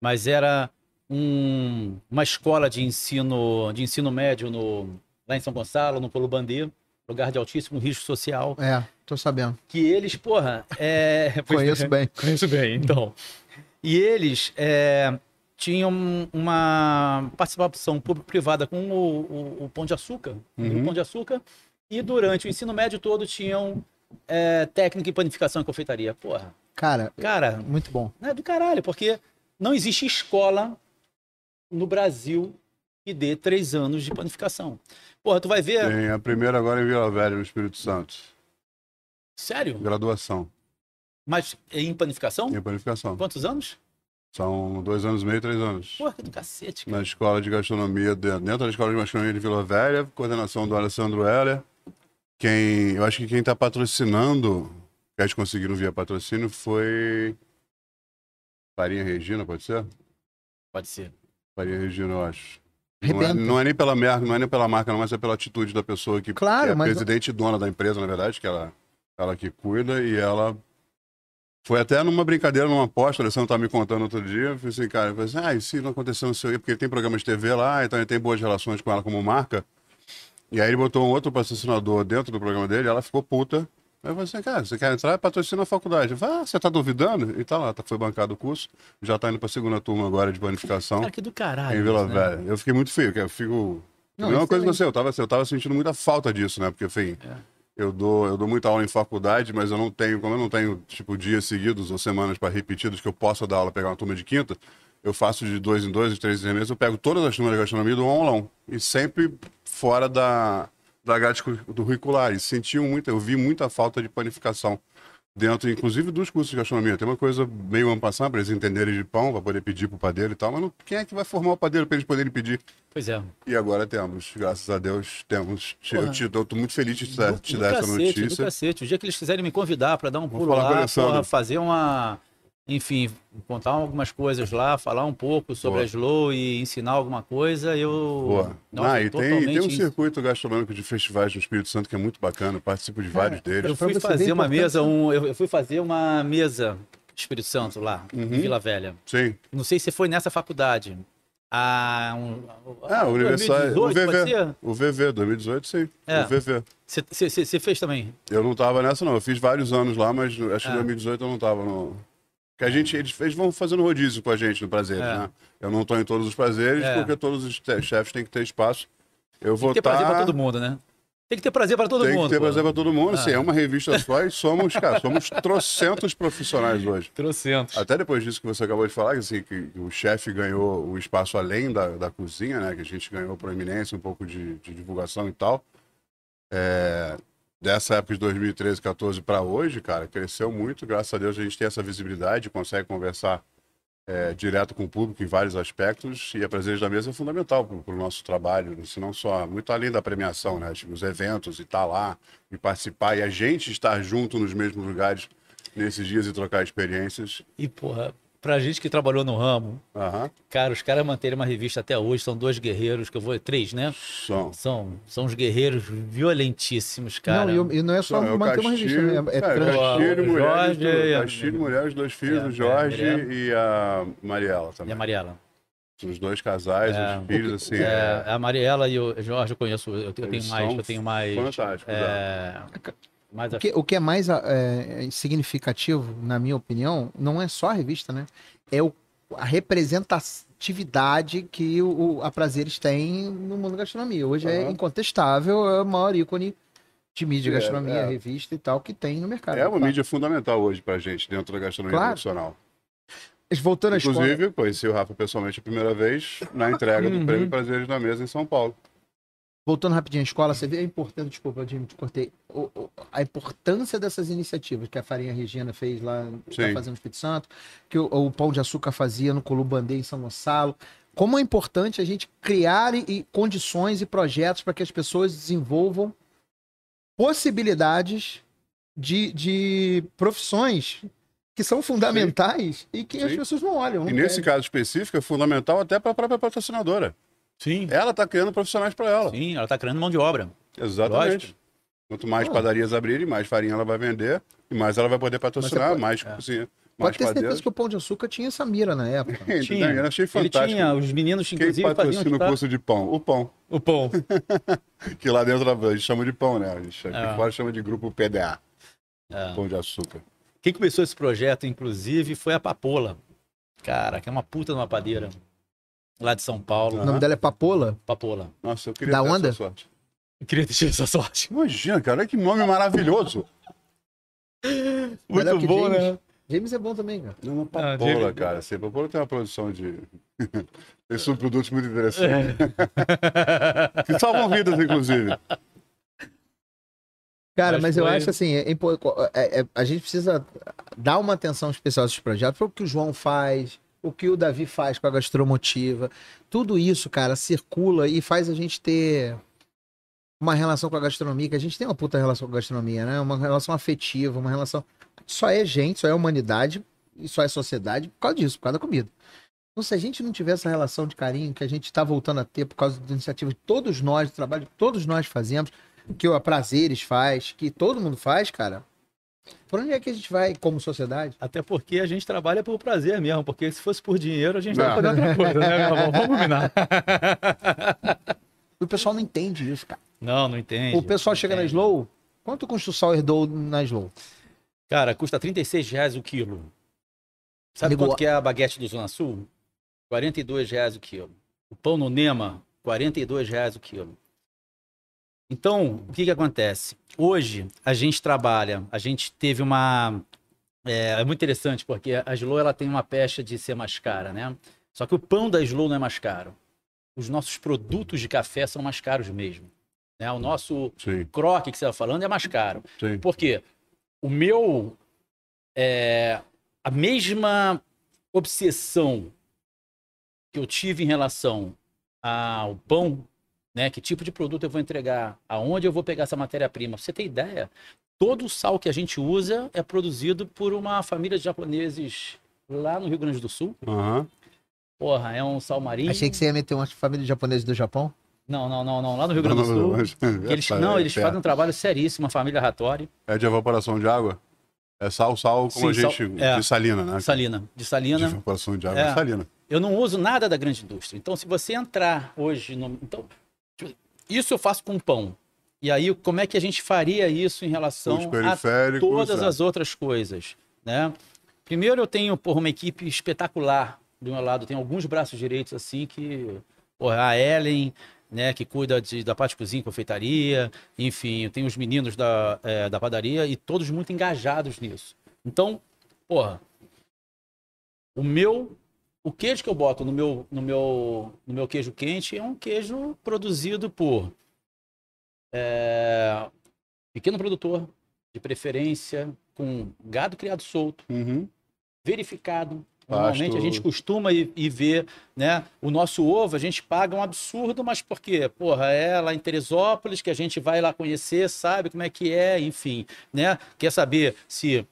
mas era um- uma escola de ensino de ensino médio no, lá em São Gonçalo, no Polo Bandê, lugar de altíssimo risco social, É, tô sabendo. que eles, porra, é, Conheço é, bem. Conheço bem, então. E eles é, tinham uma participação público-privada com o, o- o Pão de Açúcar, Uhum. o Pão de Açúcar, e durante o ensino médio todo tinham é, técnica em panificação e confeitaria. Porra, Cara, cara, muito bom. é do caralho, porque não existe escola no Brasil que dê três anos de panificação. Porra, tu vai ver. Tem a primeira agora em Vila Velha, no Espírito Santo. Sério? Graduação Mas em panificação? em panificação. Quantos anos? São dois anos e meio, três anos. Porra, que do cacete, cara. Na escola de gastronomia, de- dentro da escola de gastronomia de Vila Velha, coordenação do Alessandro Heller. Quem, eu acho que quem está patrocinando, que eles conseguiram via patrocínio, foi Farinha Regina, pode ser? Pode ser. Farinha Regina, eu acho. Não é, não é nem pela marca, não é nem pela marca, não, mas é pela atitude da pessoa que, Claro, que é mas- presidente e dona da empresa, na verdade, que ela, ela que cuida, e ela foi até numa brincadeira, numa aposta, o Alessandro tá me contando outro dia, eu falei assim, cara, eu falei assim, ah, e se não aconteceu isso aí, porque ele tem programa de TV lá, então ele tem boas relações com ela como marca, e aí ele botou um outro patrocinador dentro do programa dele, ela ficou puta, Aí eu falei assim, cara, você quer entrar? Patrocina a faculdade. Eu falei, ah, você tá duvidando? E tá lá, tá, foi bancado o curso, já tá indo pra segunda turma agora de planificação. Cara, que do caralho. Em Vila né? Velha. Eu fiquei muito feio, que eu fico. Não, a mesma coisa que você, eu tava, eu tava sentindo muita falta disso, né? Porque, enfim, É. eu, dou, eu dou muita aula em faculdade, mas eu não tenho, como eu não tenho, tipo, dias seguidos ou semanas para repetidos que eu possa dar aula, pegar uma turma de quinta, eu faço de dois em dois, de três em três meses, eu pego todas as turmas de gastronomia do aulão. E sempre fora da, da grade cu- do curricular. E senti muito, eu vi muita falta de panificação dentro, inclusive dos cursos de gastronomia. Tem uma coisa meio ano passado para eles entenderem de pão, para poder pedir pro padeiro e tal, mas não- quem é que vai formar o padeiro para eles poderem pedir? Pois é. E agora temos, graças a Deus, temos. Eu, Porra. te, eu tô muito feliz de te dar, Do- te do dar essa cacete, Do notícia. cacete. O dia que eles quiserem me convidar para dar um pulo o lá, porra, fazer uma. Enfim, contar algumas coisas lá, falar um pouco sobre Boa. a Slow e ensinar alguma coisa, eu. Boa. Nossa, ah, e tem, tem totalmente um circuito gastronômico de festivais no Espírito Santo que é muito bacana, eu participo de vários deles. Eu Pra fui fazer uma mesa, um, eu eu fui fazer uma mesa Espírito Santo lá, Uhum. em Vila Velha. Sim. Não sei se foi nessa faculdade. Ah, um, Ah, o aniversário. O 2018, pode VV. ser? O VV, 2018, sim. É. O VV. Você fez também? Eu não tava nessa, não. Eu fiz vários anos lá, mas acho que Ah. em 2018 eu não tava no. Que a gente, eles, eles vão fazendo rodízio com a gente no Prazeres, É. né? Eu não tô em todos os prazeres, É. porque todos os chefes têm que ter espaço. Eu vou Tem prazer estar. pra todo mundo, né? Tem que ter prazer para todo Tem mundo. que ter pô. prazer pra todo mundo. Ah. Se é uma revista só e somos, cara, somos trocentos profissionais hoje. Trocentos. Até depois disso que você acabou de falar, que, assim, que o chefe ganhou o espaço além da, da cozinha, né? Que a gente ganhou proeminência, um pouco de, de divulgação e tal. É, dessa época de 2013, 14 para hoje, cara, cresceu muito. Graças a Deus a gente tem essa visibilidade, consegue conversar é, direto com o público em vários aspectos. E a presença da mesa é fundamental para o nosso trabalho, se não só, muito além da premiação, né? Tipo, os eventos e estar lá e participar e a gente estar junto nos mesmos lugares nesses dias e trocar experiências. E, porra, pra gente que trabalhou no ramo, Aham. cara, os caras manterem uma revista até hoje, são dois guerreiros, que eu vou. Três, né? São. São, são os guerreiros violentíssimos, cara. Não, e, e não é só Não, é manter uma revista, né? É, é, trans- Castilho, o mulheres, Jorge do- e a- Castilho, mulheres, dois filhos, É, o Jorge é, e a Mariela E a também. Mariela. Os dois casais, É, os filhos, assim, É, é, a Mariela e o Jorge eu conheço, eu, eu tenho mais, eu tenho mais. fantásticos, É, mais O que, o que é mais é, significativo, na minha opinião, não é só a revista, né? É o, a representatividade que o, a Prazeres tem no mundo da gastronomia. Hoje é Aham. incontestável, é o maior ícone de mídia, É, gastronomia, é. revista e tal que tem no mercado. é uma mídia fundamental hoje pra gente, dentro da gastronomia Claro. profissional. Mas Voltando à escola. Inclusive, conheci o Rafa pessoalmente a primeira vez na entrega Uhum. do Prêmio Prazeres na Mesa em São Paulo. Voltando rapidinho à escola, você vê a importância, desculpa, Jimmy, te cortei, o- o- a importância dessas iniciativas que a Farinha Regina fez lá, tá Sim. fazendo no Espírito Santo, que o, o Pão de Açúcar fazia no Colubandê em São Gonçalo. Como é importante a gente criar e, e condições e projetos para que as pessoas desenvolvam possibilidades de, de profissões que são fundamentais e que as Sim. pessoas não olham. E não nesse querem. caso específico, é fundamental até para a própria patrocinadora. Sim. Ela está criando profissionais para ela. Sim, ela tá criando mão de obra. Exatamente. Lógico. Quanto mais Pô. padarias abrirem, mais farinha ela vai vender, e mais ela vai poder patrocinar, pode- mais é. cozinha, Pode ter certeza que o Pão de Açúcar tinha essa mira na época. Tinha. Eu achei Ele fantástico. tinha, os meninos, Quem inclusive, faziam patrocina o tá? curso de pão? O pão. o pão. Que lá dentro a gente chama de pão, né? A gente aqui É. fora chama de grupo PDA, É. pão de açúcar. Quem começou esse projeto, inclusive, foi a Papola. Cara, que é uma puta de uma padeira. Lá de São Paulo. O nome dela é Papola. Papola. Nossa, eu queria Da ter onda? essa sorte. Eu queria ter tido essa sorte. Imagina, cara, olha que nome maravilhoso. Muito que bom, James. né? James é bom também, cara. Não, não, Ah, Papola, Diego- cara. Assim, Papola tem uma produção de... tem subprodutos muito interessantes. É. Que salvam vidas, inclusive. Cara, Mas mas, eu foi- acho assim, é é- é- a gente precisa dar uma atenção especial a esses projetos, para o que o João faz, o que o Davi faz com a gastromotiva. Tudo isso, cara, circula e faz a gente ter uma relação com a gastronomia, que a gente tem uma puta relação com a gastronomia, né? Uma relação afetiva, uma relação. Só é gente, só é humanidade e só é sociedade por causa disso, por causa da comida. Então, se a gente não tiver essa relação de carinho que a gente está voltando a ter por causa da iniciativa de todos nós, do trabalho que todos nós fazemos, que o Prazeres faz, que todo mundo faz, cara. Por onde é que a gente vai como sociedade? Até porque a gente trabalha por prazer mesmo, porque se fosse por dinheiro, a gente Não. tava fazendo outra coisa, né, meu irmão? Vamos combinar. O pessoal não entende isso, cara. Não, não entende. O pessoal não chega na entende. Slow. Quanto custa o sal herdou na Slow? Cara, custa 36 reais o quilo. Sabe Amigo, quanto que é a baguete do Zona Sul? 42 reais o quilo. O pão no Nema, 42 reais o quilo. Então, o que que acontece? Hoje, a gente trabalha, a gente teve uma... É, é muito interessante, porque a Slow ela tem uma pecha de ser mais cara, né? Só que o pão da Slow não é mais caro. Os nossos produtos de café são mais caros mesmo. Né? O nosso Sim, croque que você está falando é mais caro. sim. Por quê? O meu. é, a mesma obsessão que eu tive em relação ao pão, né? Que tipo de produto eu vou entregar? Aonde eu vou pegar essa matéria-prima? Pra você ter ideia, todo o sal que a gente usa é produzido por uma família de japoneses lá no Rio Grande do Sul. Aham. Porra, é um sal marinho. Achei que você ia meter uma família japonesa do Japão. Não, não, não, não. Lá no Rio Grande do Sul. que eles, não, é eles fazem um trabalho seríssimo, uma família Ratori. É de evaporação de água? É sal, sal, como Sim, a gente. sal- é. De salina, né? Salina. De De Salina. evaporação de água É. de salina. Eu não uso nada da grande indústria. Então, se você entrar hoje no. Então, isso eu faço com pão. E aí, como é que a gente faria isso em relação a todas é. as outras coisas? Né? Primeiro, eu tenho porra, uma equipe espetacular do meu lado. Tem alguns braços direitos assim que. Porra, a Ellen, né, que cuida de, da parte de cozinha, confeitaria, enfim, tem os meninos da, é, da padaria e todos muito engajados nisso. Então, porra, o meu, o queijo que eu boto no meu, no meu, no meu queijo quente é um queijo produzido por é, pequeno produtor, de preferência com gado criado solto, Uhum. verificado. Normalmente Pasto. a gente costuma ir, ir ver, né? O nosso ovo a gente paga um absurdo, mas por quê? Porra, é lá em Teresópolis que a gente vai lá conhecer, sabe como é que é, enfim, né? Quer saber se.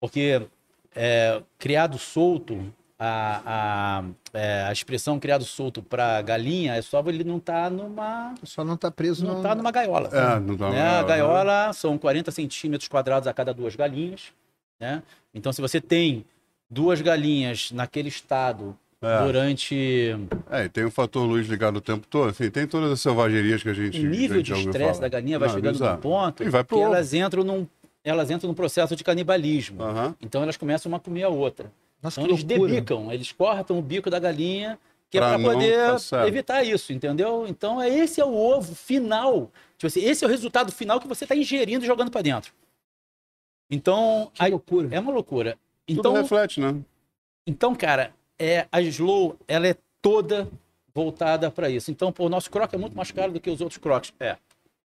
Porque é, criado solto, a, a, é, a expressão criado solto para galinha é só ele não tá numa. Só não tá preso Não no... tá numa gaiola É, não dá né? A gaiola são 40 centímetros quadrados a cada duas galinhas, né? Então, se você tem duas galinhas naquele estado É. durante É, e tem o fator luz ligado o tempo todo. Assim, tem todas as selvagerias que a gente. o nível a gente de estresse da galinha vai Não, é chegando num ponto E vai pro que ovo. elas entram num elas entram num processo de canibalismo. Então elas começam uma a comer a outra. Nossa, Então eles loucura. debicam, eles cortam o bico da galinha que é Pra para não poder passar. evitar isso, entendeu? Então é esse é o ovo final. Tipo assim, esse é o resultado final que você está ingerindo e jogando para dentro. Então, Que aí- loucura. é uma loucura. Tudo Então, reflete, né? então, cara, é, a Slow, ela é toda voltada para isso. Então, pô, o nosso croque é muito mais caro do que os outros croques. É.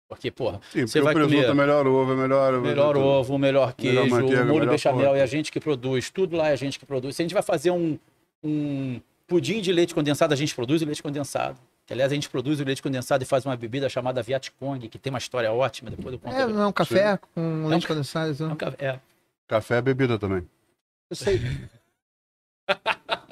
Porque, porra, Sim, você porque vai o presunto comer é melhor ovo, é melhor. melhor ovo, melhor queijo, Melhor manteiga, molho melhor bechamel porra. é a gente que produz, tudo lá é a gente que produz. Se a gente vai fazer um, um pudim de leite condensado, a gente produz o leite condensado. Que, aliás, a gente produz o leite condensado e faz uma bebida chamada Viet Cong, que tem uma história ótima, depois eu conto. É, não é um café com leite um- condensado. É um ca- é. Café é bebida também. Eu sei.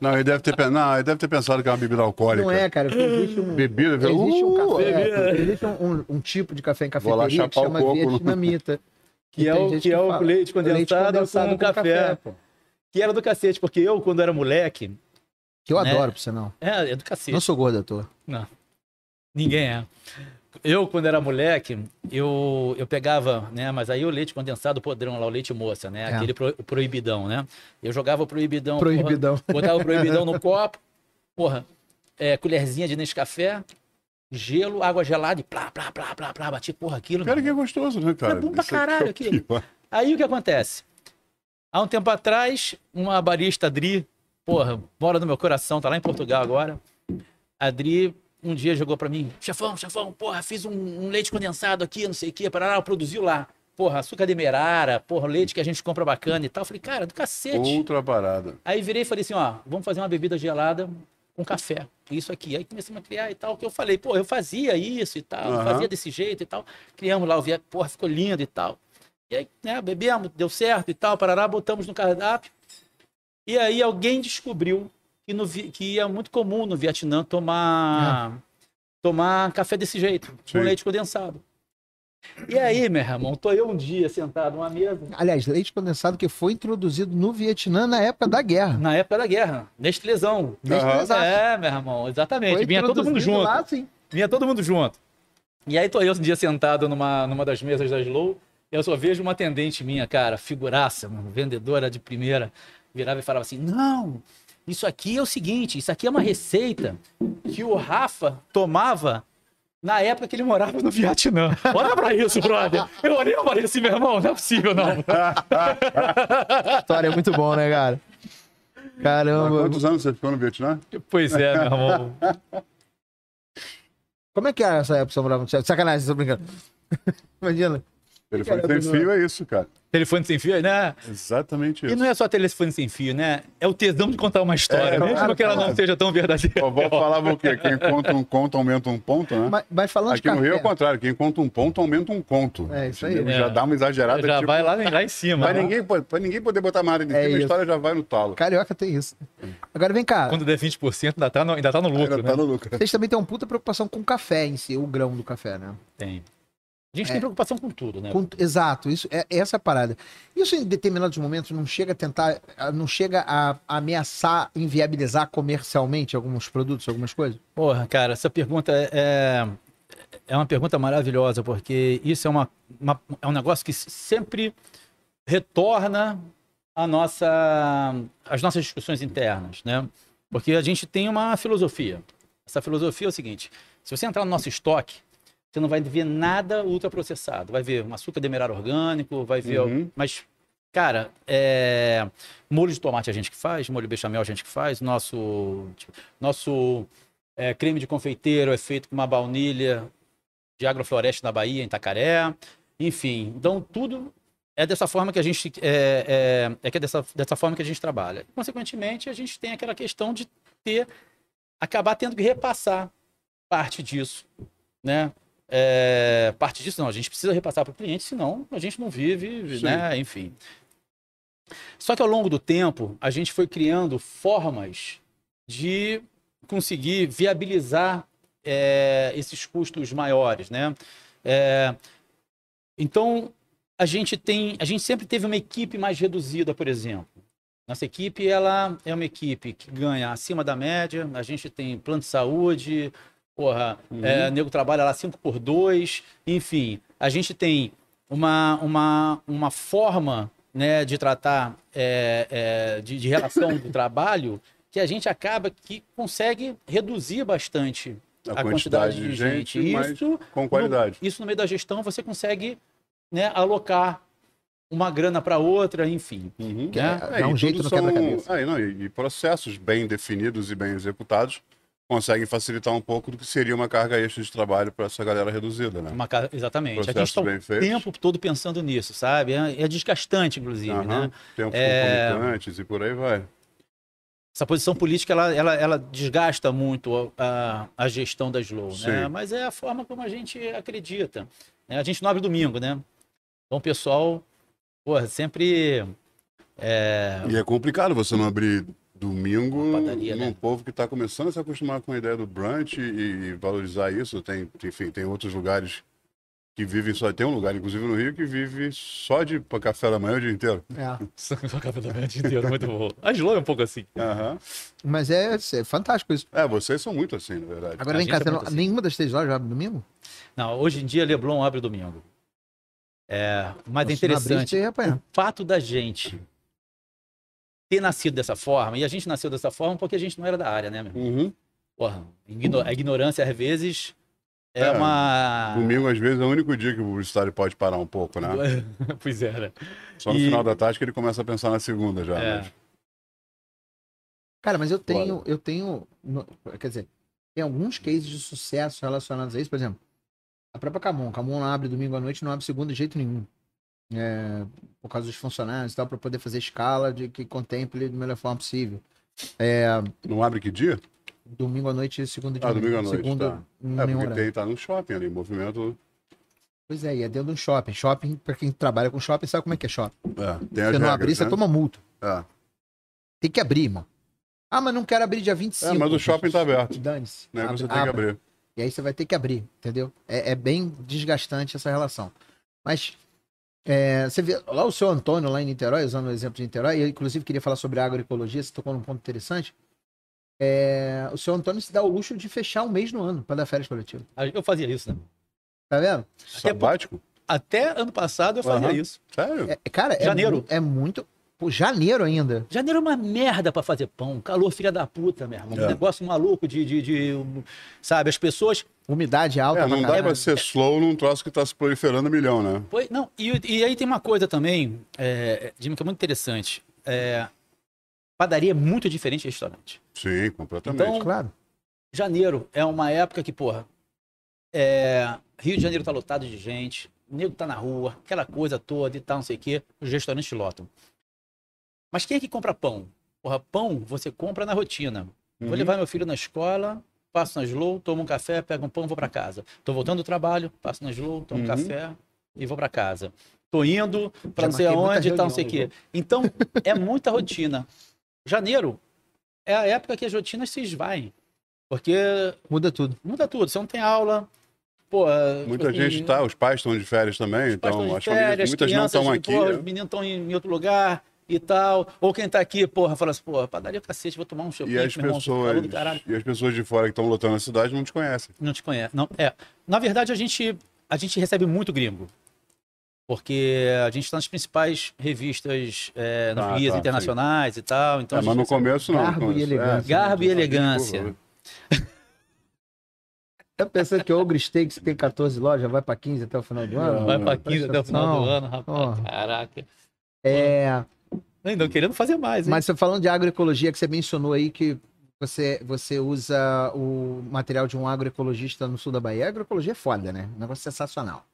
Não, ele deve ter, não, ele deve ter pensado que é uma bebida alcoólica. Não é, cara. porque Existe um, Bebida, viu? existe um café. bebida. Existe um, um- um tipo de café em cafeteria que chama coco. vietnamita. Que é tem o, gente que é o fala, leite condensado, com, café. pô. Que era do cacete, porque eu, quando era moleque, Que eu Né? adoro, por sinal. é, é do cacete. Não sou gordo, à toa. Ninguém é. Eu, quando era moleque, eu, eu pegava, né? Mas aí o leite condensado podrão lá, o leite moça, né? É. Aquele pro- proibidão, né? Eu jogava o proibidão. Proibidão. Porra, botava o proibidão no copo, porra, é, colherzinha de Nescafé, gelo, água gelada e plá, plá, plá, plá, plá, bati, porra, aquilo. Cara, que é gostoso, né, cara? É bom pra Isso aqui caralho é aquilo. Aí o que acontece? Há um tempo atrás, uma barista Adri, porra, mora no meu coração, tá lá em Portugal agora. Adri um dia jogou pra mim, chefão, chefão, porra, fiz um, um leite condensado aqui, não sei o quê, Parará, produziu lá. Porra, açúcar demerara, porra, leite que a gente compra bacana e tal. Eu Falei, cara, do cacete. Outra parada. Aí virei e falei assim, ó, vamos fazer uma bebida gelada com café. Isso aqui. Aí comecei a criar e tal, que eu falei, pô, eu fazia isso e tal, Aham. fazia desse jeito e tal. Criamos lá o vié, porra, ficou lindo e tal. E aí, né, bebemos, deu certo e tal, parará, botamos no cardápio. E aí alguém descobriu que, no, que é muito comum no Vietnã tomar, tomar café desse jeito, Sim. com leite condensado. E aí, meu irmão, tô eu um dia sentado numa mesa, Aliás, leite condensado que foi introduzido no Vietnã na época da guerra. na época da guerra, Nestlezão. Aham. Exato. É, meu irmão, exatamente. Foi Vinha todo mundo junto. Lá, sim. Vinha todo mundo junto. E aí tô eu um dia sentado numa, numa das mesas da Slow, eu só vejo uma atendente minha, cara, figuraça, mano, vendedora de primeira, virava e falava assim: não, isso aqui é o seguinte, isso aqui é uma receita que o Rafa tomava na época que ele morava no Vietnã. Olha pra isso, brother. Eu olhei e falei assim, meu irmão, não é possível, não. História é muito bom, né, cara? Há Caramba. quantos anos você ficou no Vietnã? pois é, meu irmão. Como é que era essa época que você morava no Vietnã? Sacanagem, tô brincando. Imagina. Telefone sem fio é isso, cara. Telefone sem fio, né? Exatamente E isso. não é só telefone sem fio, né? É o tesão de contar uma história, É, mesmo claro, que ela não claro. seja tão verdadeira. A avó falava o quê? Quem conta um conto aumenta um ponto, né? Mas, mas falando Aqui de no Rio é o contrário. Quem conta um ponto aumenta um conto. É, isso aí. Entendeu? É. Já dá uma exagerada. Já tipo, vai lá, lá em cima. Pra né? ninguém, pra ninguém poder botar mais em É cima, a história já vai no talo. carioca tem isso. Agora vem cá, Quando der 20%, ainda tá no, ainda tá no lucro, Ainda né? tá no lucro. vocês também têm uma puta preocupação com o café em si, o grão do café, né? Tem. A gente É. tem preocupação com tudo, né? Com- exato, isso é essa é a parada. Isso em determinados momentos não chega a tentar, não chega a ameaçar, inviabilizar comercialmente alguns produtos, algumas coisas? Porra, cara, essa pergunta é, é uma pergunta maravilhosa, porque isso é, uma, uma- é um negócio que sempre retorna a nossa, as nossas discussões internas, né? Porque a gente tem uma filosofia. Essa filosofia é o seguinte: Se você entrar no nosso estoque, você não vai ver nada ultraprocessado. Vai ver um açúcar demerara orgânico, vai ver. Uhum. Mas, cara, é, molho de tomate a gente que faz, molho bechamel a gente que faz, nosso, nosso é, creme de confeiteiro é feito com uma baunilha de agrofloresta na Bahia, em Itacaré. Enfim, então tudo é dessa forma que a gente é, é, é que é dessa, dessa forma que a gente trabalha. Consequentemente, a gente tem aquela questão de ter acabar tendo que repassar parte disso, né? É, parte disso não, a gente precisa repassar para o cliente, senão a gente não vive, Sim. né? Enfim. Só que ao longo do tempo, a gente foi criando formas de conseguir viabilizar é, esses custos maiores, né? É, então, a gente tem, a gente sempre teve uma equipe mais reduzida, por exemplo. Nossa equipe, ela é uma equipe que ganha acima da média, a gente tem plano de saúde, porra, Uhum. é, nego trabalha lá 5 por 2, enfim, a gente tem uma, uma, uma forma né, de tratar é, é, de, de relação do trabalho que a gente acaba que consegue reduzir bastante A, quantidade, de gente, mas Isso com qualidade. no, isso no meio da gestão você consegue né, alocar uma grana para outra, enfim. Uhum. Que é- dá um e jeito no são- quebra-cabeça. Ah, e não, e, e processos bem definidos e bem executados conseguem facilitar um pouco do que seria uma carga extra de trabalho para essa galera reduzida, né? Uma exatamente. a gente está o bem feitos. tempo todo pensando nisso, sabe? É, é desgastante, inclusive, Aham, né? Tempos É- concomitantes e por aí vai. Essa posição política, ela, ela, ela desgasta muito a, a gestão da Slow, né? Sim. Mas é a forma como a gente acredita. né? A gente não abre domingo, né? Então o pessoal, porra, sempre... é, E é complicado você não abrir domingo padaria, num né? povo que está começando a se acostumar com a ideia do brunch e, e valorizar isso. Tem, enfim, tem outros lugares que vivem só. Tem um lugar, inclusive no Rio, que vive só de café da manhã o dia inteiro. É. Só café da manhã o dia inteiro, muito bom. A Slow é um pouco assim. Aham. Mas é, é fantástico isso. É, vocês são muito assim, na verdade. Agora A vem cá, é não- assim. nenhuma das três lojas abre domingo? Não, hoje em dia Leblon abre domingo. É, mas é não abrisse, interessante. o fato da gente ter nascido dessa forma, e a gente nasceu dessa forma porque a gente não era da área, né, meu? Uhum. Porra, igno- a ignorância, às vezes, é, É, uma. Domingo, às vezes, é o único dia que o publicitário pode parar um pouco, né? pois é, né? Só no E- final da tarde que ele começa a pensar na segunda já. É. mas- Cara, mas eu tenho, eu tenho, quer dizer, tem alguns cases de sucesso relacionados a isso, por exemplo, a própria Camon. Camon não abre domingo à noite, não abre segunda de jeito nenhum. É, por causa dos funcionários e tal, para poder fazer escala de que contemple da melhor forma possível. É, Não abre que dia? domingo à noite e segunda de Ah, domingo à noite, segunda, tá. É, porque horário. tem, tá no shopping ali, movimento. Pois é, e é dentro de um shopping. Shopping, pra quem trabalha com shopping, sabe como é que é shopping. É, tem Se você não regras, abrir, você né? toma multa. É. Tem que abrir, irmão. Ah, mas não quero abrir dia 25. É, mas o shopping tá aberto. Dane-se. Né? Abre- Você tem que abre. abrir. E aí você vai ter que abrir, entendeu? É, é bem desgastante essa relação. Mas é, você vê lá o seu Antônio, lá em Niterói, usando o exemplo de Niterói, e eu inclusive queria falar sobre agroecologia, você tocou num ponto interessante. É, o seu Antônio se dá o luxo de fechar um mês no ano para dar férias coletivas. Eu fazia isso, né? Tá vendo? Sabático? Até ano passado eu fazia Aham. isso. Sério? É, cara, é Janeiro. mu- É, muito. Pô, janeiro ainda. Janeiro é uma merda pra fazer pão. Calor, filha da puta, meu irmão. Um É. negócio maluco de, de, de- Sabe, as pessoas. Umidade alta. É, não dá pra ser slow num troço que tá se proliferando a milhão, né? Foi, não, e, e aí tem uma coisa também, é, Jimmy, que é muito interessante. É, padaria é muito diferente de restaurante. Sim, completamente. Então, Claro. Janeiro é uma época que, porra, é, Rio de Janeiro tá lotado de gente, o nego tá na rua, aquela coisa toda e tal, não sei o quê, os restaurantes lotam. Mas quem é que compra pão? Porra, pão você compra na rotina. Vou Uhum. levar meu filho na escola, passo na Slow, tomo um café, pego um pão, vou para casa. Tô voltando do trabalho, passo na Slow, tomo um Uhum. café e vou para casa. Tô indo para não sei muita aonde e tal, não sei o quê. Então, é muita rotina. Janeiro é a época que as rotinas se esvaem. Porque Muda tudo. muda tudo. Você não tem aula. Pô, Muita tipo assim, gente tá, os pais estão de férias também, então de as famílias, férias, muitas não crianças, estão aqui. né? Os meninos estão em, em outro lugar e tal. Ou quem tá aqui, porra, fala assim, porra, padaria cacete, vou tomar um chopp, E as irmão, pessoas, caralho. e as pessoas de fora que estão lotando a cidade não te conhecem. Não te conhece. Não, é. Na verdade, a gente, a gente recebe muito gringo. Porque a gente está nas principais revistas, é, nas Ah, guias tá, internacionais e tal. Então é, mas no começo não. Garbo e começo, elegância. Garbo e elegância. Tá pensando que o Ogre Steaks tem 14 lojas, vai pra 15 até o final do ano? Vai pra 15 até o final Não. do ano, rapaz. Ó. Caraca. É, Ainda querendo fazer mais, hein? mas falando de agroecologia, que você mencionou aí que você, você usa o material de um agroecologista no sul da Bahia. A agroecologia é foda, né? Um negócio sensacional.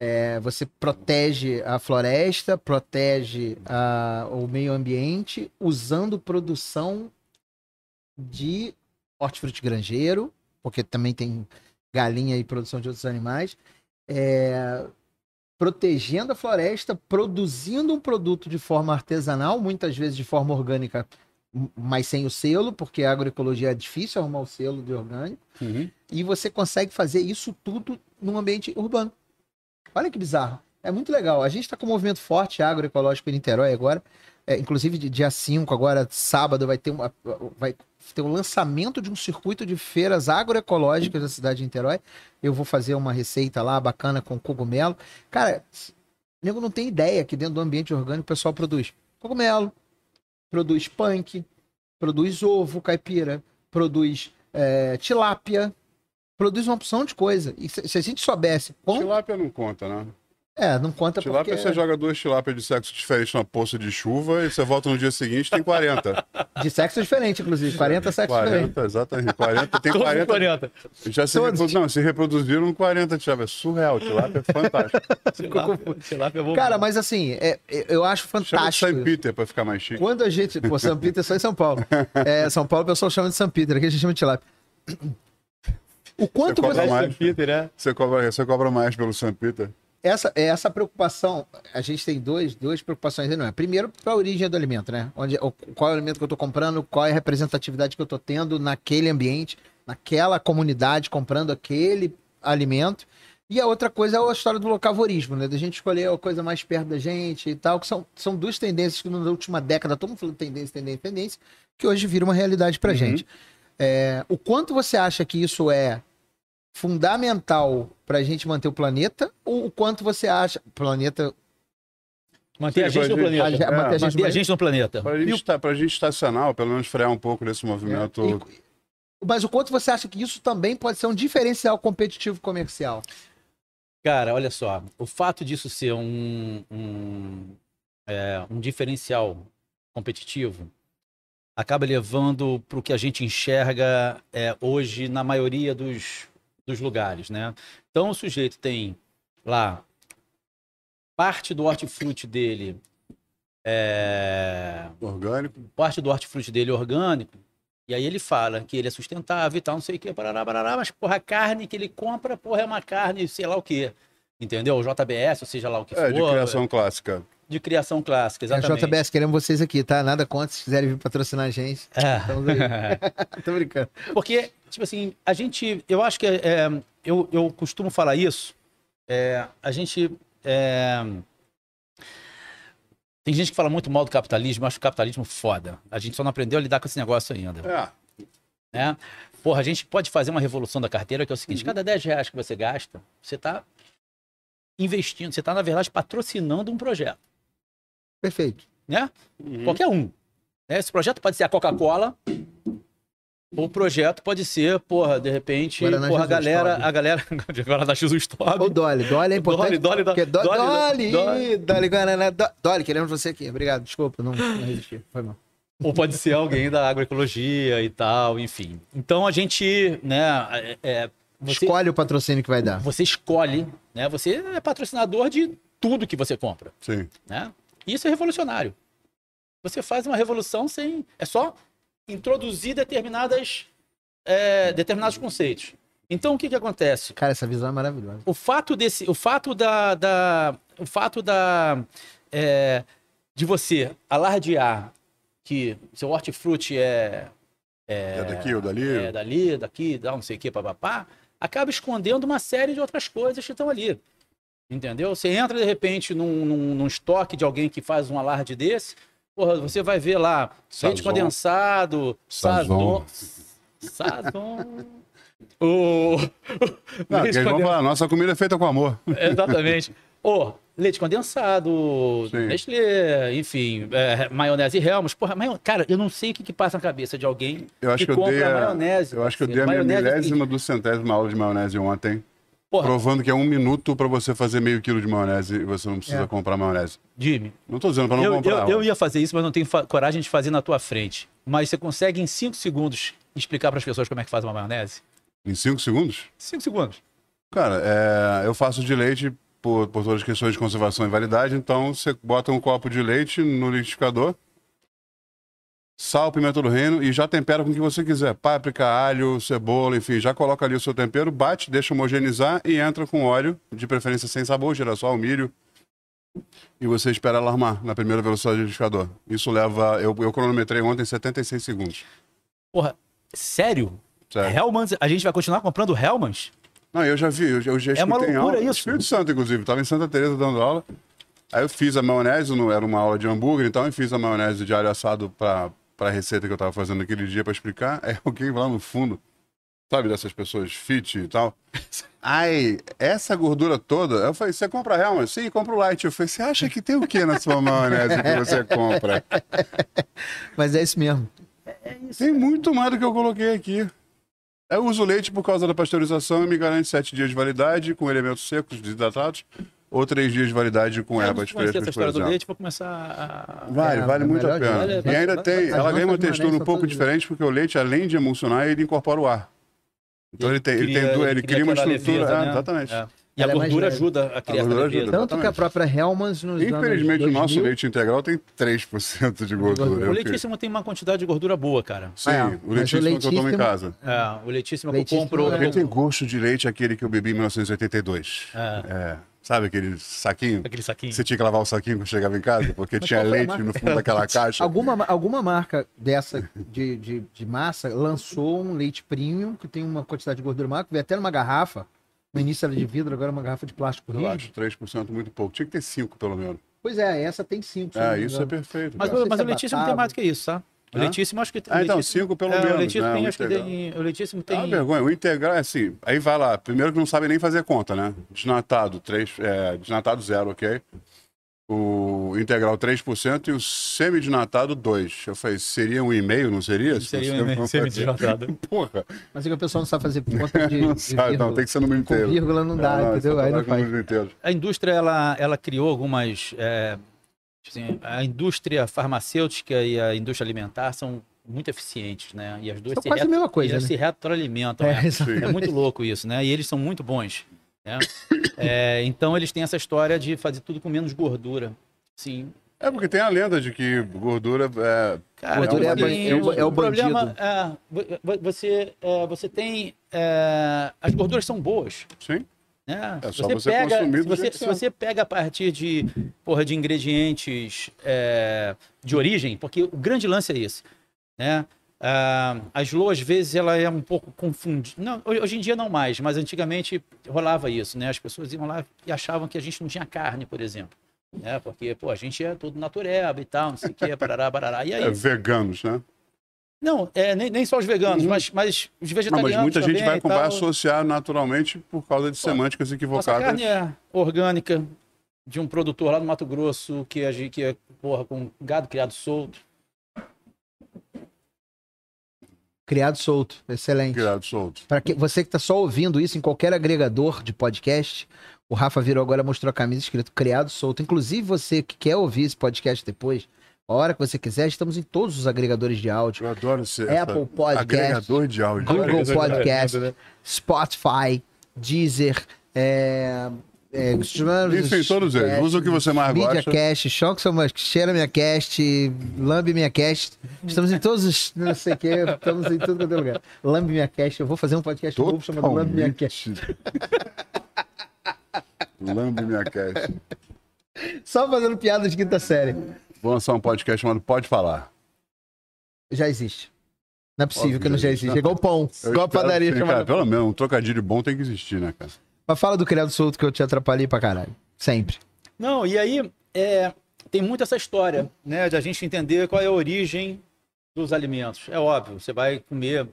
É, você protege a floresta, protege a- o meio ambiente usando produção de hortifruti granjeiro, porque também tem galinha e produção de outros animais. É, protegendo a floresta, produzindo um produto de forma artesanal, muitas vezes de forma orgânica, mas sem o selo, porque a agroecologia é difícil arrumar o selo de orgânico, Uhum. e você consegue fazer isso tudo num ambiente urbano. Olha que bizarro. É muito legal. A gente está com um movimento forte agroecológico em Niterói agora. É, inclusive, dia 5, agora, sábado, vai ter, uma, vai ter um lançamento de um circuito de feiras agroecológicas da cidade de Niterói. Eu vou fazer uma receita lá bacana com cogumelo. Cara, nego não tem ideia que dentro do ambiente orgânico o pessoal produz cogumelo, produz punk, produz ovo caipira, produz é, tilápia, produz uma opção de coisa. E se, se a gente soubesse. Tilápia não conta, né? É, não conta Tilápia, porque... você joga duas tilápias de sexo diferente numa poça de chuva e você volta no dia seguinte tem 40. De sexo diferente, inclusive. 40 sexos diferentes. 40, exatamente. 40, tem Todos 40. 40. Já se, reprodu... não, se reproduziram 40 tilápia. É surreal, tilápia é fantástico. Tilápia, tilápia é bom. Cara, mas assim, é- é- eu acho Chama de fantástico. St. Peter pra ficar mais chique. Quando a gente. Pô, São Peter é só em São Paulo. É, São Paulo o pessoal chama de São Peter, aqui a gente chama de tilápia. O quanto Você você. cobra mais. Peter, é. Você cobra, você cobra mais pelo St. Peter. Essa, é essa preocupação, a gente tem dois, duas preocupações aí, não é? Primeiro, para a origem do alimento, né? Onde, qual é o alimento que eu estou comprando, qual é a representatividade que eu estou tendo naquele ambiente, naquela comunidade, comprando aquele alimento. E a outra coisa é a história do locavorismo, né? Da gente escolher a coisa mais perto da gente e tal, que são, são duas tendências que na última década, todo mundo falando tendência, tendência, tendência, que hoje vira uma realidade pra Uhum. gente. É, o quanto você acha que isso é fundamental pra gente manter o planeta, ou o quanto você acha. Planeta. Manter a gente no planeta. gente- É, manter a gente Manter a gente no planeta. Pra gente, tá, pra gente estacionar, ou pelo menos frear um pouco desse movimento. E- mas o quanto você acha que isso também pode ser um diferencial competitivo comercial? Cara, olha só. O fato disso ser um, um, é, um diferencial competitivo acaba levando para o que a gente enxerga é, hoje na maioria dos, dos lugares, né? Então o sujeito tem lá parte do hortifruti dele é, Orgânico. parte do hortifruti dele é orgânico, e aí ele fala que ele é sustentável e tal, não sei o que, parará, parará, mas porra, a carne que ele compra, porra, é uma carne, sei lá o que. Entendeu? O JBS, ou seja lá o que É, for. de criação clássica. De criação clássica, É, exatamente. JBS, queremos vocês aqui, tá? Nada contra, se quiserem vir patrocinar a gente. É. Estamos aí. Tô brincando. Porque, tipo assim, a gente. Eu acho que. é, eu, eu costumo falar isso. é, a gente. é, tem gente que fala muito mal do capitalismo, eu acho o capitalismo foda. A gente só não aprendeu a lidar com esse negócio ainda. É. né? Porra, a gente pode fazer uma revolução da carteira, que é o seguinte: cada 10 reais que você gasta, você está investindo, você está, na verdade, patrocinando um projeto, Perfeito. né? Uhum. Qualquer um. né? Esse projeto pode ser a Coca-Cola, ou o projeto pode ser, porra, de repente, Guaraná porra, a Jesus galera, Top. a galera, agora da Jesus Top. Ou Dolly. Dolly é importante. Dolly, Dolly, Dolly, Dolly, Dolly. Dolly, Guaraná. Do- Dolly, queremos você aqui. Obrigado, desculpa, não, não resisti. Foi mal. ou pode ser alguém da agroecologia e tal, enfim. Então a gente, né, é, é, você, Escolhe o patrocínio que vai dar. você escolhe, né? Você é patrocinador de tudo que você compra. Sim. né? Isso é revolucionário. Você faz uma revolução sem. É só introduzir determinadas, é, determinados conceitos. Então, o que, que acontece? Cara, essa visão é maravilhosa. O fato desse. O fato da. da o fato da. é, de você alardear que seu hortifruti é. É, daqui ou dali. É dali, daqui, dá não sei o que, papapá, acaba escondendo uma série de outras coisas que estão ali. Entendeu? Você entra de repente num, num, num estoque de alguém que faz um alarde desse, porra, você vai ver lá leite condensado, Sazon. sazon. O. Não, leite condensado. falar, nossa comida é feita com amor. Exatamente. Ô, leite condensado, Sim. Nestlé, enfim, é, maionese Helmut. Porra, maio... cara, eu não sei o que, que passa na cabeça de alguém Eu acho que, eu compra dei a, maionese. eu acho que eu dei parceiro. a minha é milésima do centésima aula de maionese ontem, Porra, provando que é um minuto pra você fazer meio quilo de maionese e você não precisa É. comprar maionese. Jimmy, Não tô dizendo pra não eu, comprar. eu, eu ia fazer isso, mas não tenho coragem de fazer na tua frente. Mas você consegue em 5 segundos explicar para as pessoas como é que faz uma maionese? Em 5 segundos? 5 segundos. Cara, é, eu faço de leite por, por todas as questões de conservação e validade, então você bota um copo de leite no liquidificador, sal, pimenta do reino e já tempera com o que você quiser. Páprica, alho, cebola, enfim, já coloca ali o seu tempero, bate, deixa homogeneizar e entra com óleo, de preferência sem sabor, girassol, milho. E você espera ela armar na primeira velocidade do liquidificador. Isso leva, eu, eu cronometrei ontem 76 segundos. Porra, sério? Sério. A gente vai continuar comprando Hellmann's? Não, eu já vi, eu, eu já É uma loucura aula. isso. Espírito Santo, inclusive. Estava em Santa Teresa dando aula. Aí eu fiz a maionese, não era uma aula de hambúrguer, então eu fiz a maionese de alho assado para a receita que eu estava fazendo naquele dia para explicar. Aí alguém lá no fundo, sabe, dessas pessoas fit e tal. Ai, essa gordura toda. Eu falei, você compra Hellmann's? Sim, compra o light. Eu falei, você acha que tem o que na sua maionese que você compra? Mas é isso mesmo. Tem muito mais do que eu coloquei aqui. Eu uso leite por causa da pasteurização e me garante sete dias de validade com elementos secos, desidratados, ou três dias de validade com Eu ervas frescas, essa por história do exemplo. leite, vou começar a... Vale, É, vale é muito a pena. Vale- e ainda vale- tem, ela ganha uma textura um pouco diferente, porque o leite, além de emulsionar, ele incorpora o ar. Então ele tem, ele Cria- tem, du- ele cria uma estrutura. leveza, é, né? Exatamente. É. E a Ela é mais gordura leve. ajuda a criar essa gordura ajuda. Tanto que a própria Hellmann's nos Infelizmente, o nosso 2000, leite integral tem 3% de gordura. O Eu que- leitíssimo tem uma quantidade de gordura boa, cara. Sim, É, o leitíssimo que eu tomo em casa. É, o leitíssimo que eu compro... é- Ele tem gosto de leite aquele que eu bebi em 1982. É. É. Sabe aquele saquinho? Aquele saquinho. Você tinha que lavar o saquinho quando chegava em casa, porque tinha leite no fundo daquela caixa. Alguma, alguma marca dessa de, de, de massa lançou um leite premium que tem uma quantidade de gordura maior, que veio até numa garrafa. No início era de vidro, agora é uma garrafa de plástico Eu rígido. acho 3% muito pouco. Tinha que ter 5 pelo menos. Pois é, essa tem 5. É, isso é perfeito. Mas, mas o é leitíssimo batata. tem mais do que isso, tá? O Hã? leitíssimo acho que tem. Ah, então, cinco pelo é, menos, O leitíssimo né, tem, o acho que integral. tem. O leitíssimo uma tem. vergonha. O integral é assim. Aí vai lá. Primeiro que não sabe nem fazer conta, né? Desnatado, 3, é, desnatado zero, ok? O integral 3% e o semidesnatado 2. Eu falei, seria um e-mail, não seria? Se Seria um semi-desnatado. fazer- Porra, Mas é que o pessoal não sabe fazer conta de, não de sabe, não, tem que ser no número Com inteiro. vírgula não dá, É, entendeu? Aí não com faz. A indústria, ela, ela criou algumas. é, assim, a indústria farmacêutica e a indústria alimentar são muito eficientes, né? E as duas São se, quase a mesma coisa, né? se retroalimentam. É, né? É muito louco isso, né? E eles são muito bons. Né? É, então eles têm essa história de fazer tudo com menos gordura. Sim. É porque tem a lenda de que gordura é. Cara, Gordura é ban- é o- é o problema bandido. é, vo- vo- você, é, você tem. é, as gorduras são boas. Sim. Né? É Se só você pega, consumir se você, se você pega a partir de, porra, de ingredientes é, de origem, porque o grande lance é esse, né? Ah, a Slow, às vezes, ela é um pouco confundida. Não, hoje em dia não mais, mas antigamente rolava isso, né? As pessoas iam lá e achavam que a gente não tinha carne, por exemplo. Né? Porque, pô, a gente é tudo natureba e tal, não sei o quê, parará, parará. E aí, É veganos, né? Não, é, nem, nem só os veganos, Uhum. mas, mas os Não, vegetarianos mas muita gente vai, associar naturalmente por causa de semânticas Nossa equivocadas. carne é orgânica de um produtor lá no Mato Grosso que é, que é porra, com gado criado solto. Criado solto, excelente. Criado solto. Para que você que tá só ouvindo isso em qualquer agregador de podcast, o Rafa virou agora mostrou a camisa escrito criado solto. Inclusive você que quer ouvir esse podcast depois, a hora que você quiser, estamos em todos os agregadores de áudio. Eu adoro ser Apple Podcast, agregador de áudio. Google Podcast, Spotify, Deezer, é, é, Enfim, todos eles. Usa o que você mais Media gosta. Cast, Choque Soma, Cheira Minha Cast, Lambe Minha Cast. Estamos em todos os, não sei o que, estamos em tudo quanto é lugar. Lambe Minha Cast, eu vou fazer um podcast novo chamado Lambe Minha Cast. Lambe minha cast. Só fazendo piada de quinta série. Vou lançar um podcast chamado Pode Falar. Já existe. Não é possível Óbvio que não já existe. É igual pão, Eu igual a padaria sim, chamada cara, Pelo menos, um trocadilho bom tem que existir, né, cara? Mas fala do criado solto que eu te atrapalhei pra caralho. Sempre. Não, e aí é, tem muito essa história, né, de a gente entender qual é a origem dos alimentos. É óbvio, você vai comer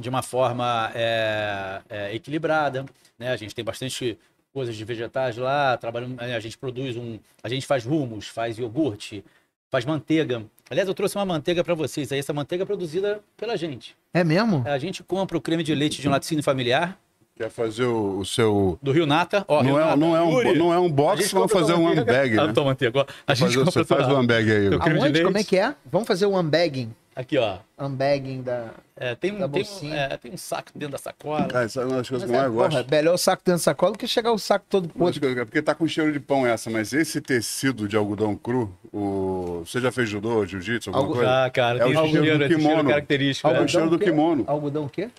de uma forma é, é, equilibrada, né? A gente tem bastante coisas de vegetais lá, trabalhamos, é, a gente produz um, a gente faz rumos, faz iogurte, faz manteiga. Aliás, eu trouxe uma manteiga para vocês. Aí essa manteiga é produzida pela gente. É mesmo? A gente compra o creme de leite de um laticínio familiar Quer fazer o, o seu. do Rio Nata. Ó, Não Rio é, Nata. não, é um, não é um box, vamos fazer um unbag, Ah, né? ó. A gente Fazer- compra você faz o unbag aí. Eu- creme de Aonde? Como é que é? Vamos fazer o unbagging. Aqui, ó. Unbagging da. É, tem, Da um, tem, um, bolsinha. é, tem um saco dentro da sacola. Ah, essa é uma das coisas Mas que eu é, mais gosto. porra, melhor o saco dentro da sacola do que chegar o saco todo podre. Porque tá com cheiro de pão essa, mas esse tecido de algodão cru, o... você já fez judô, jiu-jitsu, alguma Algo- coisa? Ah, cara, É tem o esse cheiro do cheiro, esse cheiro kimono. característico. É o né? cheiro do kimono. Algodão o quê?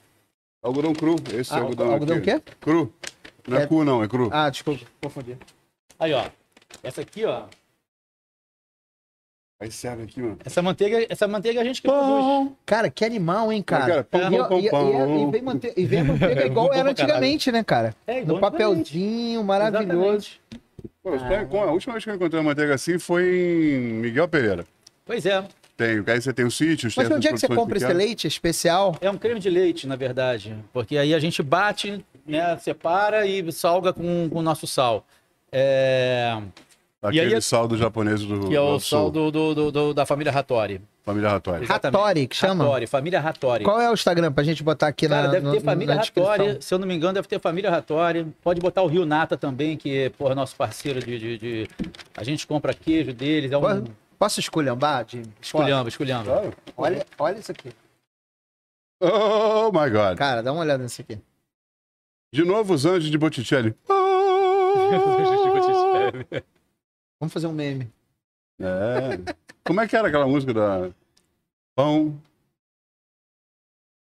Algodão cru, esse Ah, algodão algodão aqui. o quê? Cru. Não é, É- cru não, é cru. Ah, desculpa, confundi. Aí, ó. Essa aqui, ó. Aí serve aqui, mano. Essa manteiga, essa manteiga a gente que produz. Cara, que animal, hein, cara? Pão, e, pão, pão, pão. vem mante- a manteiga igual Bom era antigamente, né, cara? É, No igual papelzinho, maravilhoso. Pô, tô- a última vez que eu encontrei uma manteiga assim foi em Miguel Pereira. Pois é. Tem, aí você tem os sítios, Mas tem onde é que você compra esse pequenas. leite especial? É um creme de leite, na verdade. Porque aí a gente bate, né, separa e salga com, com o nosso sal. É, Aquele E aí- sal do japonês do que é o do sal sul, do, do- do- da família Hattori. família. Exatamente. Hattori, que chama? Hattori, família Hattori. Qual é o Instagram pra gente botar aqui Cara, na, deve no- ter família na descrição? Hattori, se eu não me engano, deve ter família Hattori. Pode botar o Rio Nata também, que é porra, nosso parceiro de, de- de- A gente compra queijo deles. É um. Posso, posso esculhambar, Jimmy? Esculhamba, esculhamba. Claro. Olha, olha isso aqui. Oh my God. Cara, dá uma olhada nisso aqui. De novo os anjos de Botticelli. Vamos fazer um meme. É. Como é que era aquela música da Pão?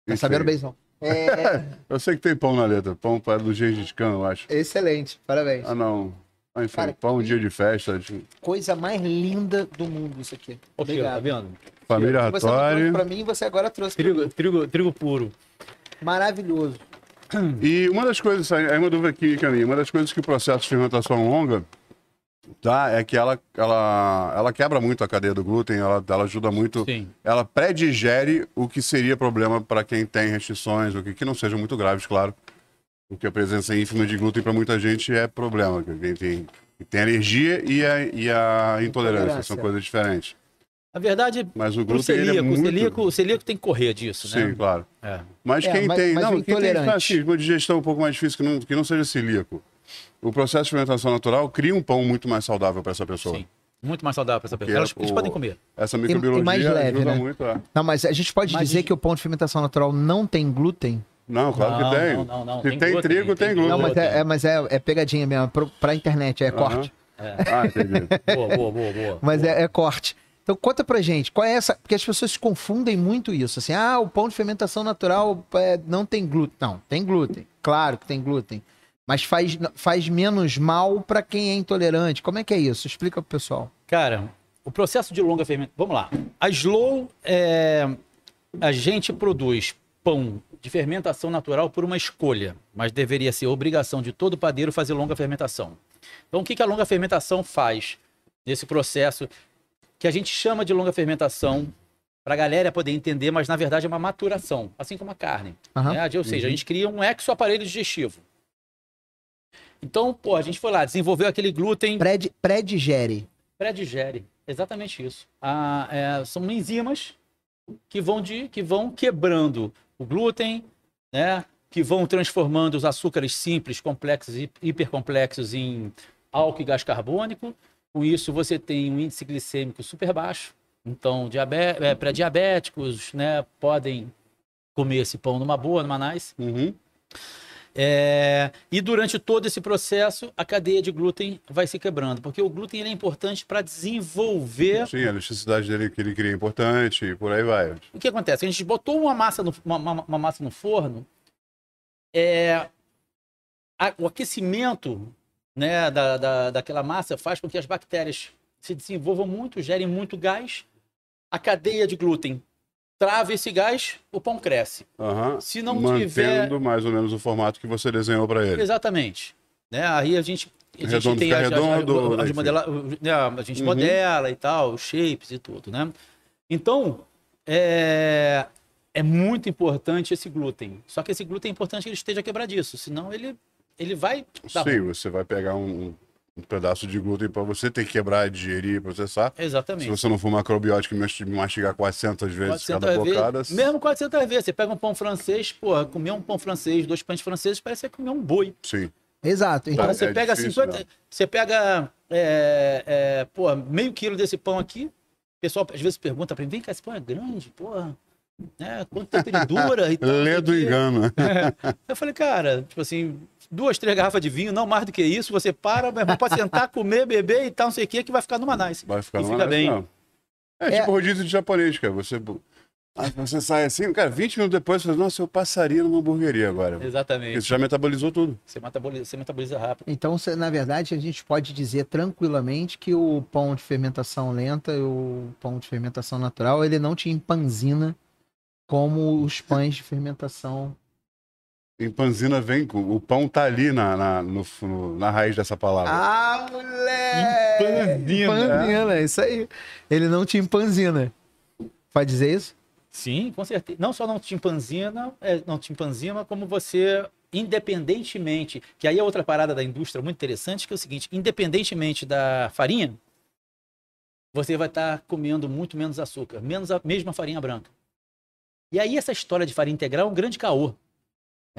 Tá Isso sabendo aí. bem, É, Eu sei que tem pão na letra. Pão para do Gengis Khan, eu acho. excelente, parabéns. Ah, não. Ah, enfim, Cara, pão, que- dia de festa. De... Coisa mais linda do mundo isso aqui. Ô, Kio, tá vendo? Família não Ratori. pra mim, você agora trouxe. Trigo, trigo, trigo puro. Maravilhoso. E uma das coisas, aí uma dúvida aqui, Caminho, uma das coisas que o processo de fermentação longa tá, é que ela, ela, ela quebra muito a cadeia do glúten, ela, ela ajuda muito, Sim. ela pré-digere o que seria problema para quem tem restrições, o que, que não sejam muito graves, claro. Porque a presença ínfima de glúten para muita gente é problema. Quem tem, tem alergia e a, e a intolerância, são coisas diferentes. Na verdade, Mas o glúten ele é celíaco, muito... o celíaco, o celíaco tem que correr disso, Sim, né? claro. É. Mas É, quem mas- tem, mas não, o quem tem uma digestão um pouco mais difícil, que não, que não seja celíaco, o processo de fermentação natural cria um pão muito mais saudável para essa pessoa. Sim. Muito mais saudável para essa pessoa. Elas, é eles o- podem comer. Essa e microbiologia mais leve, ajuda né? muito. É. Não, mas a gente pode Mas dizer de- que o pão de fermentação natural não tem glúten? Não, claro Não, que tem. não, não, não. Se Tem tem, glúten, trigo, tem tem glúten. Não, mas é, é- mas é, é pegadinha mesmo, pro, pra internet, é corte. Ah, entendi. Boa, boa, boa, boa. Mas boa. é, é corte. Então conta pra gente, qual é essa. Porque as pessoas confundem muito isso. Assim, ah, o pão de fermentação natural é, não tem glúten. Não, tem glúten. Claro que tem glúten. Mas faz, faz menos mal pra quem é intolerante. Como é que é isso? Explica pro pessoal. Cara, o processo de longa fermentação. Vamos lá. A Slow, é, a gente produz pão de fermentação natural por uma escolha, mas deveria ser obrigação de todo padeiro fazer longa fermentação. Então, o que que a longa fermentação faz nesse processo que a gente chama de longa fermentação para a galera poder entender, mas na verdade é uma maturação, assim como a carne. Aham. né? Ou seja, a gente cria um exoaparelho digestivo. Então, pô, a gente foi lá, desenvolveu aquele glúten Pré- Pré-digere. pré-digere. Exatamente isso. Ah, é, são enzimas que vão, de, que vão quebrando o glúten, né? que vão transformando os açúcares simples, complexos e hipercomplexos em álcool e gás carbônico. Com isso, você tem um índice glicêmico super baixo. Então, é, pré-diabéticos né, podem comer esse pão numa boa, numa nice. Uhum. É, e durante todo esse processo, a cadeia de glúten vai se quebrando, porque o glúten ele é importante para desenvolver. Sim, a elasticidade dele que ele cria é importante e por aí vai. O que acontece? A gente botou uma massa no, uma, uma- uma massa no forno, é, a- o aquecimento né, da, da, daquela massa faz com que as bactérias se desenvolvam muito, gerem muito gás. A cadeia de glúten trava esse gás, o pão cresce. Aham. Se não Mantendo tiver- mais ou menos o formato que você desenhou para ele. Exatamente. Né? Aí a gente, a gente Redondo tem fica as, as- redondo, as modela- né, a gente Uhum. modela e tal, os shapes e tudo, né? Então, é, é muito importante esse glúten. Só que esse glúten é importante que ele esteja quebradiço, senão ele, ele vai Sim, ruim. você vai pegar um, um pedaço de glúten para você ter que quebrar, digerir, processar. Se Exatamente. você não for macrobiótico e mas- mastigar 400 vezes 400 cada vezes, bocada, mesmo 400 vezes. Você pega um pão francês, pô, comer um pão francês, dois pães franceses, parece que comer um boi. sim. Exato. Então, Tá. você é pega difícil 50. mesmo. Você pega é, é, pô, meio quilo desse pão aqui. O pessoal às vezes pergunta pra mim: vem cá, esse pão é grande, porra. Né? Quanto tempo ele dura? E tal, não sei Lê o do quê. engano. Eu falei, cara, tipo assim, duas, três garrafas de vinho, não mais do que isso. Você para, meu irmão, pode sentar, comer, beber e tal, não sei o que, que vai ficar numa nice. Vai ficar E numa fica nice, bem. não. É, É. tipo rodízio de japonês, cara. Você, você sai assim, cara, 20 minutos depois, você fala, nossa, eu passaria numa hamburgueria agora. Porque Exatamente. você já metabolizou tudo. Você metaboliza, você metaboliza rápido. então cê- na verdade, a gente pode dizer tranquilamente que o pão de fermentação lenta e o pão de fermentação natural, ele não te empanzina como os pães de fermentação. Em Panzina vem, com- o pão tá ali na, na, no- no- na raiz dessa palavra. Ah, moleque! Empanzina. Empanzina, é isso aí. Ele não te empanzina. Pode dizer isso? Sim, com certeza. Não só não te empanzina, é, não te empanzina, como você, independentemente, que aí é outra parada da indústria muito interessante, que é o seguinte, independentemente da farinha, você vai estar comendo muito menos açúcar, menos a mesma farinha branca. E aí essa história de farinha integral é um grande caô?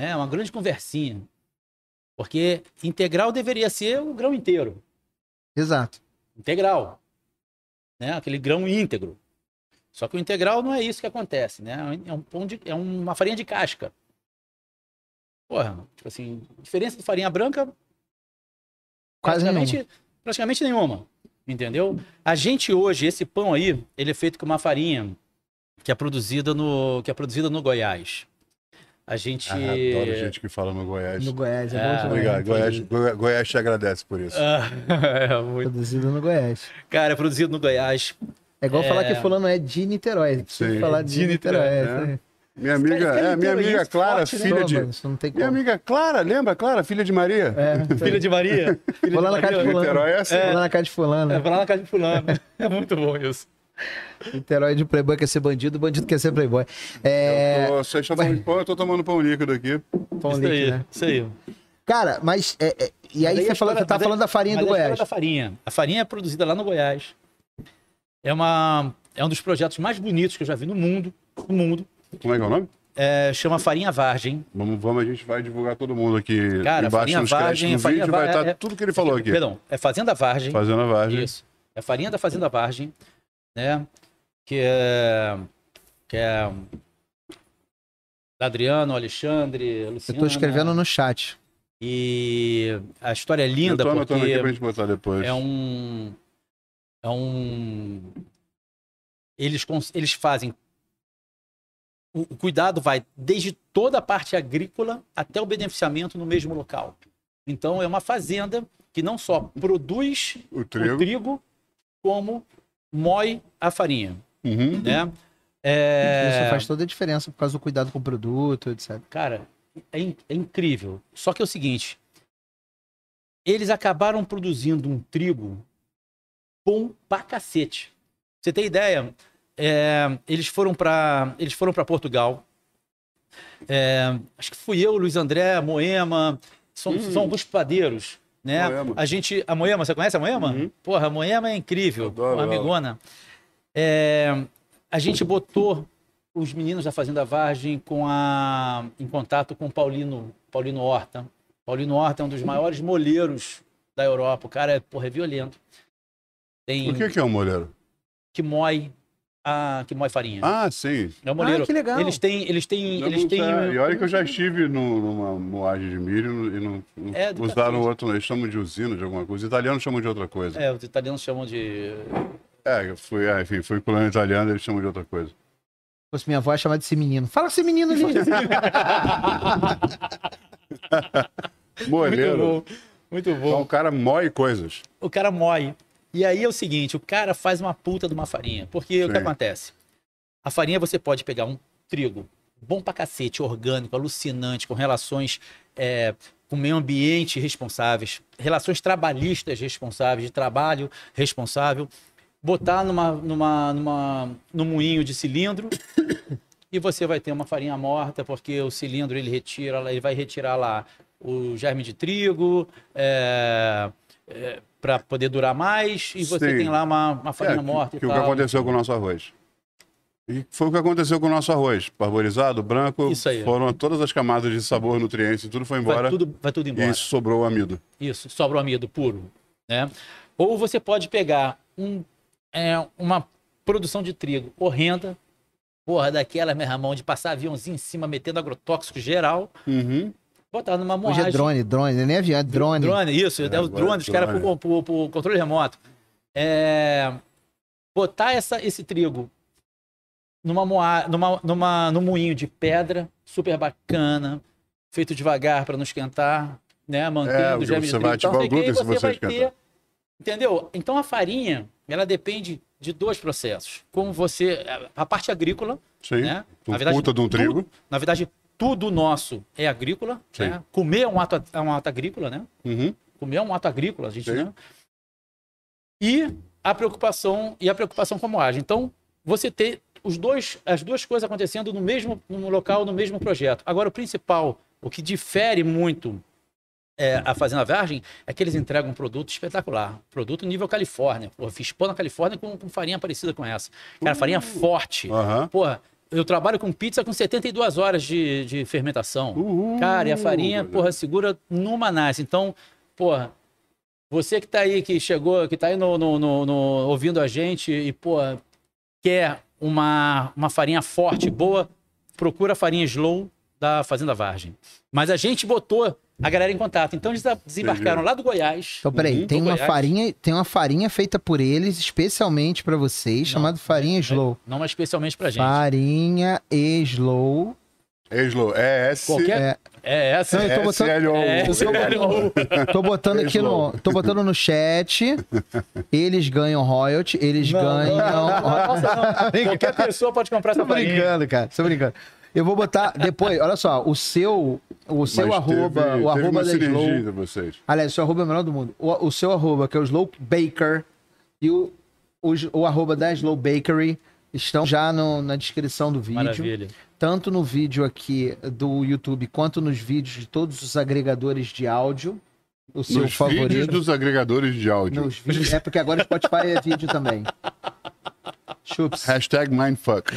É uma grande conversinha. Porque integral deveria ser o grão inteiro, Exato. integral, né? Aquele grão íntegro. Só que o integral não é isso que acontece, né? É um pão de, é uma farinha de casca. Porra, tipo assim, diferença de farinha branca Quase praticamente, praticamente nenhuma, entendeu? A gente hoje esse pão aí, ele é feito com uma farinha que é produzida no que é produzida no Goiás. A gente Ah, adoro gente que fala no Goiás. No Goiás. É, É, bom. Obrigado. Goiás, Goi- Goiás te agradece por isso. Ah, é muito- Produzido no Goiás. Cara, é produzido no Goiás. É igual É. falar que fulano é de Niterói. Precisa Sim. falar de, De Niterói. Niterói, é, né? Minha amiga, é, minha amiga isso, Clara, forte, né? filha Pô, de. não. Minha amiga Clara, lembra? Clara, filha de Maria? É, Filha de Maria. Filha Vou lá na casa de fulano. Niterói é assim. Vou lá na casa de fulano. É, vai lá na casa de fulano. É muito bom isso. Niterói de playboy quer ser bandido, bandido quer ser playboy. É... Eu tô, vocês estão de pão, eu tô tomando pão líquido aqui. pão isso líquido, aí, né? isso aí. Cara, mas... é, é, e aí Mas você, você tá falando da farinha do Goiás. da farinha. A farinha é produzida lá no Goiás. É, uma, é um dos projetos mais bonitos que eu já vi no mundo. No mundo. Como é que é o nome? É, chama Farinha Vargem. Vamos, vamos, a gente vai divulgar todo mundo aqui Cara, embaixo farinha nos Vargem, créditos do farinha vídeo, vai Va- estar é- tudo que ele falou aqui. Perdão, é Fazenda Vargem. Fazendo a vargem. Isso. É farinha da Fazenda Vargem, né? Que é. Que é. Adriano, Alexandre, Eu Luciana. tô escrevendo no chat. E a história é Eu linda tô anotando porque aqui pra gente botar depois. é um. É um. Eles, eles fazem. O, o cuidado vai desde toda a parte agrícola até o beneficiamento no mesmo local. Então é uma fazenda que não só produz O o trigo. trigo, como moe a farinha, Uhum. né? É, Isso faz toda a diferença por causa do cuidado com o produto, etc. Cara, é, in- é incrível. Só que é o seguinte, eles acabaram produzindo um trigo bom pra cacete. Você tem ideia? É, eles foram para eles foram para Portugal. É, acho que fui eu, Luiz André, Moema, são, Hum. são alguns padeiros, né? Moema. A gente, a Moema, você conhece a Moema? Uhum. Porra, a Moema é incrível, Adoro uma amigona. É, a gente botou os meninos da Fazenda Vargem com a, em contato com o Paulino, Paulino Horta. Paulino Horta é um dos maiores moleiros da Europa. O cara é, porra, é violento. Tem O que, que é um molheiro? que moe a que moe farinha. Ah, sim. é o moleiro. Ah, que legal. Eles têm, eles têm, Eu eles têm. sei. E olha que eu já estive no- numa moagem de milho e não, não É, usaram outro. Eles chamam de usina de alguma coisa. Os italianos chamam de outra coisa. É, os italianos chamam de É, eu fui, é, enfim, fui colônia italiana eles chamam de outra coisa. Se fosse minha avó, chamar de esse menino. Fala com esse menino ali. Molheiro. Muito bom. Muito bom. Então o cara moe coisas. o cara moe. E aí é o seguinte, o cara faz uma puta de uma farinha. Porque o que Sim. acontece? A farinha você pode pegar um trigo bom pra cacete, orgânico, alucinante, com relações é, com meio ambiente responsáveis, relações trabalhistas responsáveis, de trabalho responsável, botar numa, numa, numa, num moinho de cilindro e você vai ter uma farinha morta, porque o cilindro ele retira, ele vai retirar lá o germe de trigo, é, para poder durar mais, e você Sim. tem lá uma, uma farinha É, morta que, que o que aconteceu com o nosso arroz. E foi o que aconteceu com o nosso arroz. Parborizado, branco, Isso aí. foram todas as camadas de sabor, nutrientes, tudo foi embora. Vai tudo, vai tudo embora. e sobrou o amido. Isso, sobra o amido puro, né? Ou você pode pegar um, é, uma produção de trigo horrenda, porra, daquela, meu irmão, de passar aviãozinho em cima, metendo agrotóxico geral, Uhum. Botar numa Hoje moagem. é drone, drone, nem avião, é drone. Drone, isso, é, o agora drone, os é caras por, por- por controle remoto. É, botar essa, esse trigo numa, moa, numa, numa, num moinho de pedra, super bacana, feito devagar para não esquentar, né? Mantendo É, o germe de você vai trigo. ativar sei o glúten se você vai esquentar. ter, entendeu? Então a farinha, ela depende de dois processos. Como você, a parte agrícola, Sim. né? Na verdade, puta de um trigo. tudo- na verdade, tudo nosso é agrícola. Né? Comer é um ato, é um ato agrícola, né? Uhum. Comer é um ato agrícola, a gente, Sim. né? E a preocupação e a preocupação com a moagem. Então, você ter os dois, as duas coisas acontecendo no mesmo no local, no mesmo projeto. Agora, o principal, o que difere muito é, a Fazenda Virgem é que eles entregam um produto espetacular. Produto nível Califórnia. Pô, fiz pão na Califórnia com, com farinha parecida com essa. Cara, farinha forte. Aham. Porra, eu trabalho com pizza com 72 horas de, de fermentação. Uhul. Cara, e a farinha, porra, segura numa nice. Então, porra, você que tá aí, que chegou, que tá aí no, no- no- no- ouvindo a gente e, porra, quer uma, uma farinha forte, boa, procura a farinha Slow da Fazenda Vargem. Mas a gente botou a galera em contato. Então eles desembarcaram lá do Goiás. Então, peraí, Uhum, tem uma Goiás. farinha, tem uma farinha feita por eles, especialmente pra vocês, chamada farinha Slow. Não, mas especialmente pra gente. Farinha Slow. Eslo, é S. Qualquer- É, É essa. Não, eu tô botando-. É, tô botando aqui no, tô botando no chat. Eles ganham royalty, eles Não, ganham. Nossa, não. Qualquer pessoa pode comprar Tô essa farinha. brincando, cara. Tô brincando. Eu vou botar depois, olha só, o seu, o seu Mas arroba, teve- o teve arroba da Slow. vocês. Aliás, o seu arroba é o melhor do mundo. O, o seu arroba, que é o Slow Baker, e o, o, o arroba da Slow Bakery estão já no- na descrição do vídeo. Maravilha. Tanto no vídeo aqui do YouTube, quanto nos vídeos de todos os agregadores de áudio. O seu Nos favorito. vídeos dos agregadores de áudio. Nos vídeos. É porque agora o Spotify é vídeo também. Chups. Hashtag mindfuck.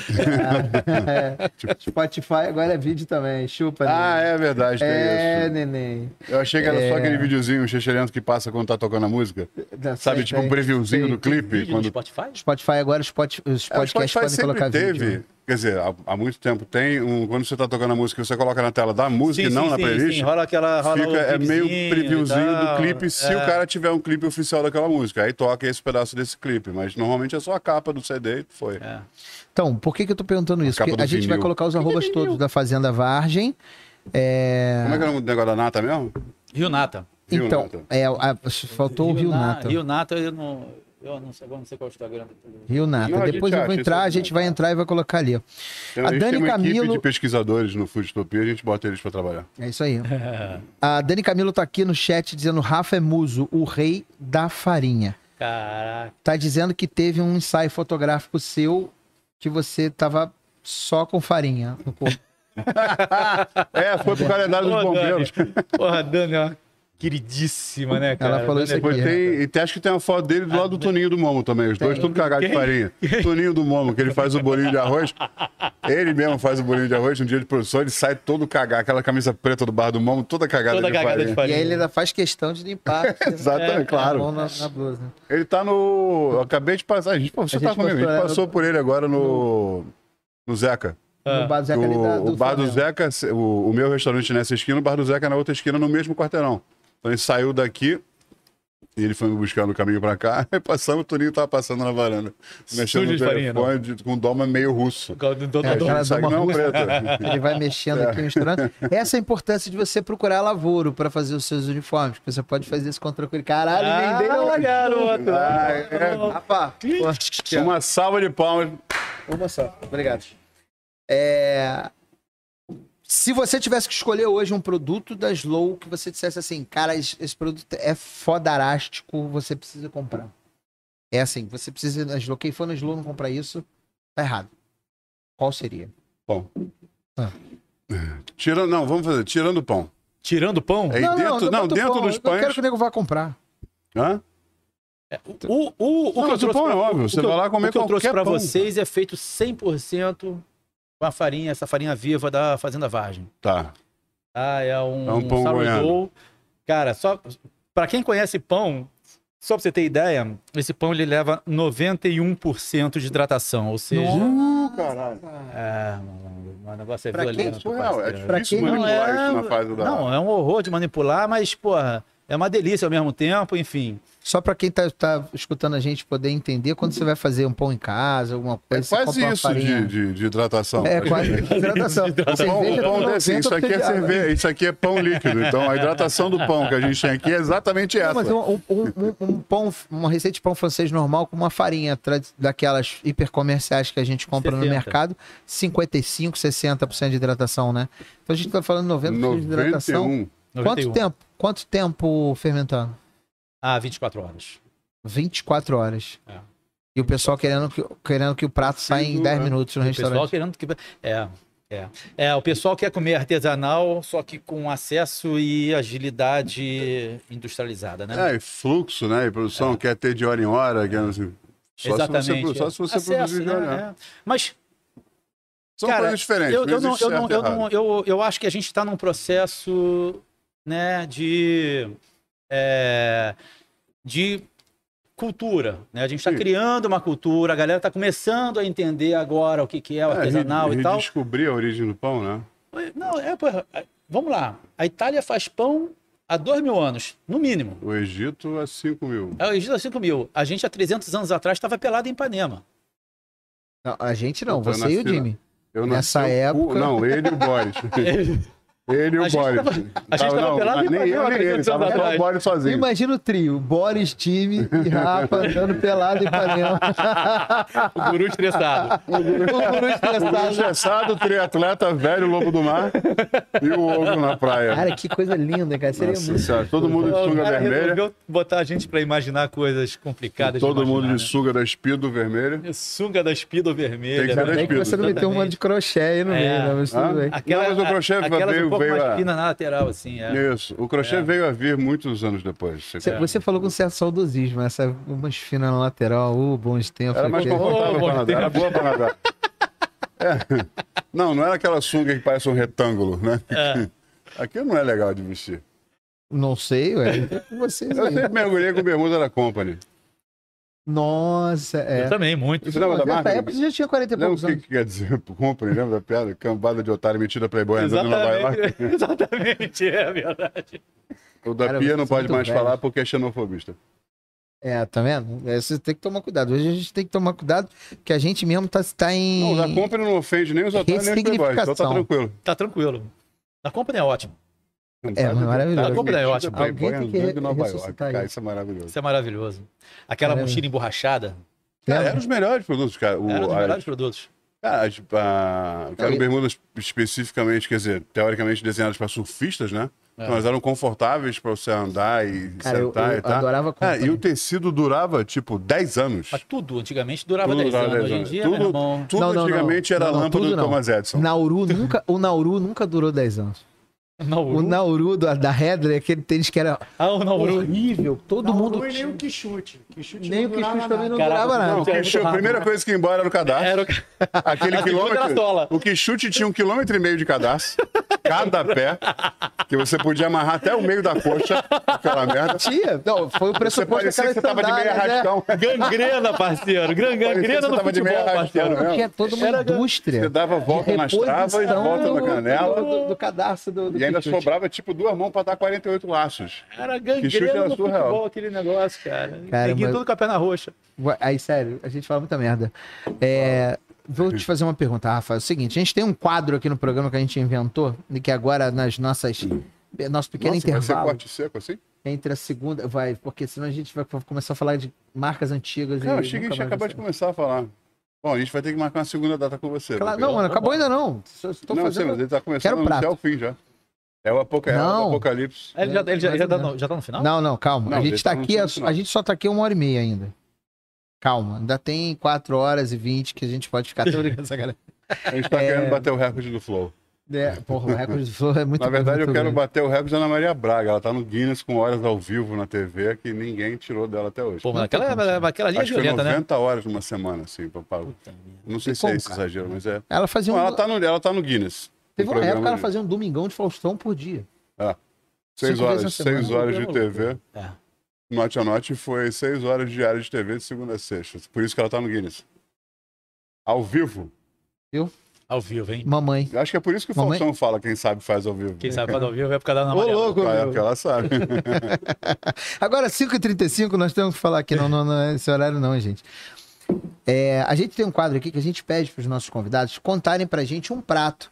É, Spotify agora é vídeo também. Chupa, ah, neném. é verdade, tem É, isso. neném. Eu achei que era só É. aquele videozinho xixerento que passa quando tá tocando a música. Dá Sabe, certo, tipo um previewzinho Sei. do clipe. Vídeo no Quando... Spotify? Spotify agora, os, pod, os É, podcasts Spotify podem colocar teve, vídeo. né? Quer dizer, há, há muito tempo tem, um, quando você tá tocando a música, você coloca na tela da música e não na playlist, rola aquela. Rola fica, o é meio previewzinho do clipe se É. o cara tiver um clipe oficial daquela música. Aí toca esse pedaço desse clipe, mas normalmente é só a capa do CD e foi. É. Então, por que, que eu tô perguntando isso? capa Porque a gente vai vinil. colocar os arrobas todos da Fazenda Vargem. É... Como é que é o negócio da nata mesmo? Rio Nata. Rio Então, Nata. é, a- faltou o Rio Na- Nata. Rio Nata, eu não. Eu não sei, agora não sei qual é o Instagram. Rio Nata. Não, a Depois eu vou entrar, a é gente vai entrar e vai colocar ali. ó. Tem- a gente Dani tem uma equipe Camilo- de pesquisadores no Foodtopia, a gente bota eles pra trabalhar. É isso aí. A Dani Camilo tá aqui no chat dizendo Rafa é Muso, o rei da farinha. Caraca. Tá dizendo que teve um ensaio fotográfico seu que você tava só com farinha no corpo. É, foi pro calendário dos bombeiros. Dani. Porra, a Dani uma queridíssima, né, cara? Ela falou isso aqui. tem, e tem- acho que tem uma foto dele do lado do Toninho do Momo também. Os dois tudo cagados de farinha. Toninho do Momo, que ele faz o bolinho de arroz. Ele mesmo faz o bolinho de arroz. Um dia de produção, ele sai todo cagado. Aquela camisa preta do bar do Momo, toda cagada, Toda de, cagada farinha. de E farinha. aí ele ainda faz questão de limpar Exatamente, a claro. mão na, na blusa. Ele tá no. Eu acabei de passar. A gente, você A tá comigo. A gente passou, é, por ele agora no. No Zeca. No bar do Zeca ali da, O, do o bar do Flamengo. Zeca, o, o meu restaurante nessa esquina, o bar do Zeca na outra esquina, no mesmo quarteirão. Então ele saiu daqui e ele foi me buscar no caminho pra cá. Aí passamos, o Toninho tava passando na varanda. Mexendo Sujo no telefone de- com doma meio russo. Do- do- É, do- doma não é russa. preto. Ele vai mexendo aqui, misturando. Essa é a importância de você procurar lavoro para fazer os seus uniformes. porque Você pode fazer isso com tranquilo. Caralho, Ah, vendeu. garoto. Ah, é. Uma salva de palmas. uma só. Obrigado. É, Se você tivesse que escolher hoje um produto da Slow que você dissesse assim, cara, esse, esse produto é fodarástico, você precisa comprar. É assim, você precisa ir na Slow. Quem for na Slow não comprar isso, tá errado. Qual seria? Pão. Ah. Tirando, não, vamos fazer. Tirando o pão. Tirando o pão, É dentro- não, boto dentro pão, dos Eu quero pães- que o nego vá comprar. Hã? o, o, o Não, que eu o trouxe pão é óbvio, o você que eu- vai lá comer O que eu trouxe para pão, vocês é feito 100% com a farinha, essa farinha viva da Fazenda Vargem. Tá. Ah, é um, É um pão goiano. Cara, só para quem conhece pão, só para você ter ideia, esse pão ele leva 91% de hidratação, ou seja, Uh, caralho. é, mano, o negócio é Pra quem? violento. Surreal, é parceiro. Pra difícil quem não manipular é- isso na fase da... Não, é um horror de manipular, mas, porra, é uma delícia ao mesmo tempo, enfim. Só pra quem tá, tá escutando a gente poder entender, quando você vai fazer um pão em casa, alguma É coisa, você quase isso de, de, de hidratação. É, quase hidratação. O pão, o pão tem desse, isso aqui é 90% de água. cerveja, isso aqui é pão líquido. Então a hidratação do pão que a gente tem aqui é exatamente Não, essa. mas um, um- um- um pão, uma receita de pão francês normal com uma farinha daquelas hipercomerciais que a gente compra no 70. mercado, 55, 60% de hidratação, né? Então a gente tá falando 90% de hidratação. 91. Quanto 91. tempo? Quanto tempo fermentando? Ah, 24 horas. 24 horas. É. E o pessoal querendo que, querendo que o prato saia em 10 né? minutos no O pessoal restaurante. querendo que. É, é. É, o pessoal quer comer artesanal, só que com acesso e agilidade industrializada, né? É, e fluxo, né? E produção, quer ter de hora em hora, quer assim. Só Exatamente. Se você, só se você Acesso, produzir de hora em né? hora. É. Mas São Cara, coisas diferentes. eu, eu não, eu, não, eu, não, eu, eu acho que a gente está num processo né, de, é, de cultura. Né? A gente está criando uma cultura, a galera está começando a entender agora o que, que é o É, artesanal e tal. Redescobrir a origem do pão, né? Não, é, pô, vamos lá. A Itália faz pão há dois mil anos, no mínimo. O Egito é 5 mil. É o Egito há 5 mil. A gente há 300 anos atrás estava pelado em Ipanema. Não, a gente não, Eu você e o Jimmy. Eu Nessa nasci- época- o- Não, ele e o Boris. Ele e o A gente Boris. tava- a gente tava não, pelado em nem eu, nem ele. 300 Tava só o. Boris sozinho. Imagina o trio, Boris, Jimmy e Rafa andando pelado em Ipanema. O guru estressado. o guru O estressado. engessado, triatleta, velho, lobo do mar e o ogro na praia. Cara, que coisa linda, cara. Seria Nossa muito... senhora, todo mundo de sunga cara vermelha. botar a gente para imaginar coisas complicadas. Todo de mundo imaginar, de sunga da espido vermelha. né? Sunga da espido vermelha. Tem que ser da que Despido, você não meteu um monte de crochê aí no É. meio, né? Mas tudo bem. Aquela, Não, mas o crochê veio- pouco veio mais a- fina na lateral, assim. É. Isso. O crochê É. veio a vir muitos anos depois. Você- Você, você falou com certo saudosismo, essa umas finas na lateral, uh, bons tempos. Era mais confortável bom para nadar. Era boa para nadar. É. Não, não era aquela sunga que parece um retângulo, né? É. Aquilo não é legal de vestir. Não sei, ué. é com vocês Eu aí. sempre mergulhei com bermuda da Company. Nossa, é. Eu também, muito. Você lembra da marca? época você já tinha 40 e Lembra o poucos que, anos. que quer dizer Company? Lembra da piada? Cambada de otário metida Playboy andando em Nova York. Exatamente, exatamente, é verdade. O da Cara, Pia não são pode mais velhos. falar porque é xenofobista. É, tá vendo? É, Você tem que tomar cuidado. Hoje a gente tem que tomar cuidado, porque a gente mesmo tá, tá em. Não, o da Company não ofende nem os otários nem os Playboys. Então tá tranquilo. Tá tranquilo. A compra é ótimo. É, mas maravilhoso. A Company é ótimo. Alguém tem que em Nova York. ressuscitar Cara, isso. isso é maravilhoso. Isso é maravilhoso. Aquela Caramba. mochila emborrachada. Cara, Lembra? eram os melhores produtos, cara. O, Era um dos as- melhores produtos. Cara, as, a, aquelas Não, e- bermudas especificamente, quer dizer, teoricamente desenhadas para surfistas, né? É. Então, elas eram confortáveis para você andar e Cara, eu, sentar eu e tal. adorava Cara, comprar. e o tecido durava, tipo, 10 anos. Mas tudo, antigamente, durava Tudo 10 durava anos. 10 Hoje em anos. dia, Tudo- meu irmão... Tudo Não, não, não. antigamente era Não, não, lâmpada tudo do não. Thomas Edison. Nauru nunca, o Nauru nunca durou 10 anos. Nauru. O Nauru do- da Redley, aquele tênis que era Ah, o Nauru. horrível. Todo mundo. Não, nem o que chute. Que chute Nem o que chute também não. Caraca, durava nada. Não, o Era que muito chute, a primeira coisa que ia embora era o cadastro. Era o... Aquele A quilômetro. O que chute tinha um quilômetro e meio de cadastro, cada pé, que você podia amarrar até o meio da coxa, aquela merda. Tinha. Não, foi o Você pressuposto parecia que você tava de meia né? rastão. Gangrena, parceiro. Gangrena você no tava de futebol, meia parceiro. Tinha toda uma Era- indústria. Você dava volta nas travas e volta na canela. Do, do, do cadastro do, do E ainda Pichute. sobrava tipo duas mãos pra dar 48 laços. Era Que chute gangrena era no surreal. futebol, aquele negócio, cara. Cara, Neguinho mas- tudo com a perna roxa. Aí, sério, a gente fala muita merda. É, vou te fazer uma pergunta, Rafa. É o seguinte, a gente tem um quadro aqui no programa que a gente inventou, e que agora nas nossas... Nosso pequeno Nossa, vai ser intervalo corte seco assim? entre a segunda... Vai, porque senão a gente vai começar a falar de marcas antigas Cara, eu e... achei que a gente acabou de começar a falar. Bom, a gente vai ter que marcar uma segunda data com você. Claro, não, mano, acabou ainda não. Só não, fazendo... sei, mas ele tá começando Quero a anunciar prato. o fim já. É o, apoca... é o Não. apocalipse. Ele já, ele já, já tá, no, já tá no final? Não, não, calma. Não, a gente tá tá aqui, a, a gente só tá aqui uma hora e meia ainda. Calma, ainda tem 4 horas e 20 que a gente pode ficar. Tô brincando, essa galera. A gente tá É. querendo bater o recorde do Flow. É, porra, o recorde do Flow é muito Na verdade, muito eu quero grande. bater o recorde da Ana Maria Braga. Ela tá no Guinness com horas ao vivo na TV que ninguém tirou dela até hoje. Pô, mas Não aquela, como, aquela ali é Acho violenta, né? 90 horas numa semana, assim. Pra. Não sei se é como, esse cara. exagero, mas é. Ela fazia um. Não, ela, tá no, ela tá no Guinness. Teve no uma época que ela fazia um domingão de Faustão por dia. Seis cinco horas, na seis semana. horas de TV. É. Note a note foi seis horas diárias de TV de segunda a sexta. Por isso que ela tá no Guinness. Ao vivo. Ao vivo, hein? Mamãe. Eu Acho que é por isso que o Mamãe- Faustão fala quem sabe faz ao vivo. Quem sabe fazer ao vivo é por causa da Ana Ô, louco, é porque ela sabe. Agora, 5h35, nós temos que falar aqui, não, não, não é esse horário não, gente. É, a gente tem um quadro aqui que a gente pede para os nossos convidados contarem pra gente um prato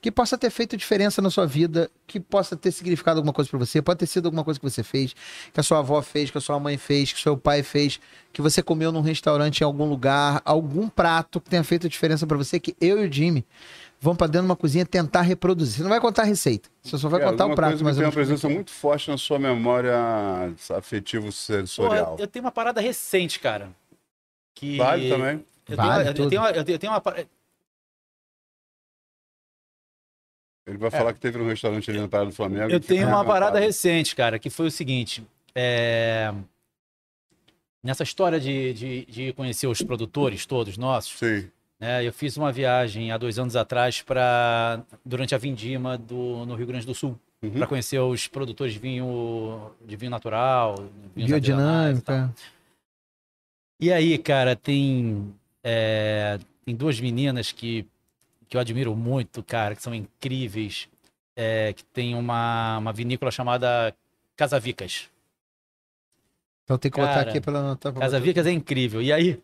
que possa ter feito diferença na sua vida, que possa ter significado alguma coisa para você, pode ter sido alguma coisa que você fez, que a sua avó fez, que a sua mãe fez, que o seu pai fez, que você comeu num restaurante em algum lugar, algum prato que tenha feito diferença para você, que eu e o Jimmy vamos para dentro de uma cozinha tentar reproduzir. Você não vai contar a receita, você só vai É, contar uma o prato, coisa mas tem eu uma presença muito forte na sua memória afetivo-sensorial. Pô, eu tenho uma parada recente, cara. Que... Vale também? Eu Vale tenho, eu tenho, uma- eu tenho, eu tenho uma Ele vai falar que teve um restaurante ali na Praia do Flamengo. Eu tenho uma parada recente, cara, que foi o seguinte. é, Nessa história de, de, de conhecer os produtores todos nossos, Sim. né, eu fiz uma viagem há dois anos atrás para durante a vindima do, no Rio Grande do Sul, Uhum. para conhecer os produtores de vinho, de vinho natural, artesanais e biodinâmica. E aí, cara, tem, é, tem duas meninas que, que eu admiro muito, cara, que são incríveis, é, que tem uma, uma vinícola chamada Casavicas. Então tem que botar Cara, aqui pela anotar. pra Casa botar. Vicas é incrível. E aí, o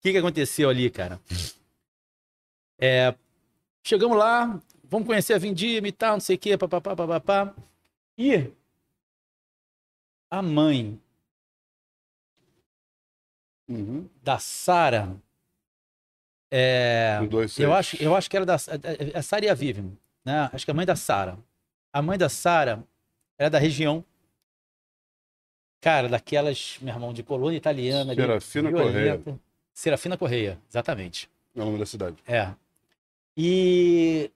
que, que aconteceu ali, cara? É, chegamos lá, vamos conhecer a Vindima e tal, não sei o quê, papapá, papapá. E a mãe Uhum. da Sara, é, eu acho, eu acho que era da é, a Sara e a Vivian, né? Acho que a mãe da Sara. A mãe da Sara era da região. Cara, daquelas, meu irmão, de colônia italiana. ali, Serafina violenta. Serafina Correia, exatamente. É o nome da cidade. É. E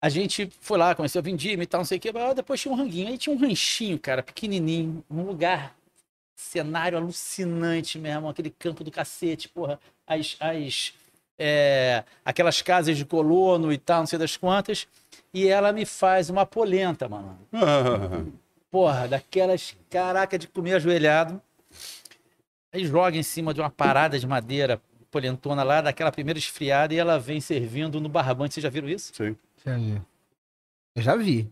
a gente foi lá, conheceu a Vindima e tal, não sei o quê. mas Depois tinha um ranguinho. Aí tinha um ranchinho, cara, pequenininho, um lugar, cenário alucinante mesmo, aquele campo do cacete, porra. As, as, é, aquelas casas de colono e tal, não sei das quantas. E ela me faz uma polenta, mano. Porra, daquelas, caraca, de comer ajoelhado. Aí joga em cima de uma parada de madeira polentona lá, daquela primeira esfriada, e ela vem servindo no barbante. Vocês já viram isso? Sim. Já vi. Eu já vi.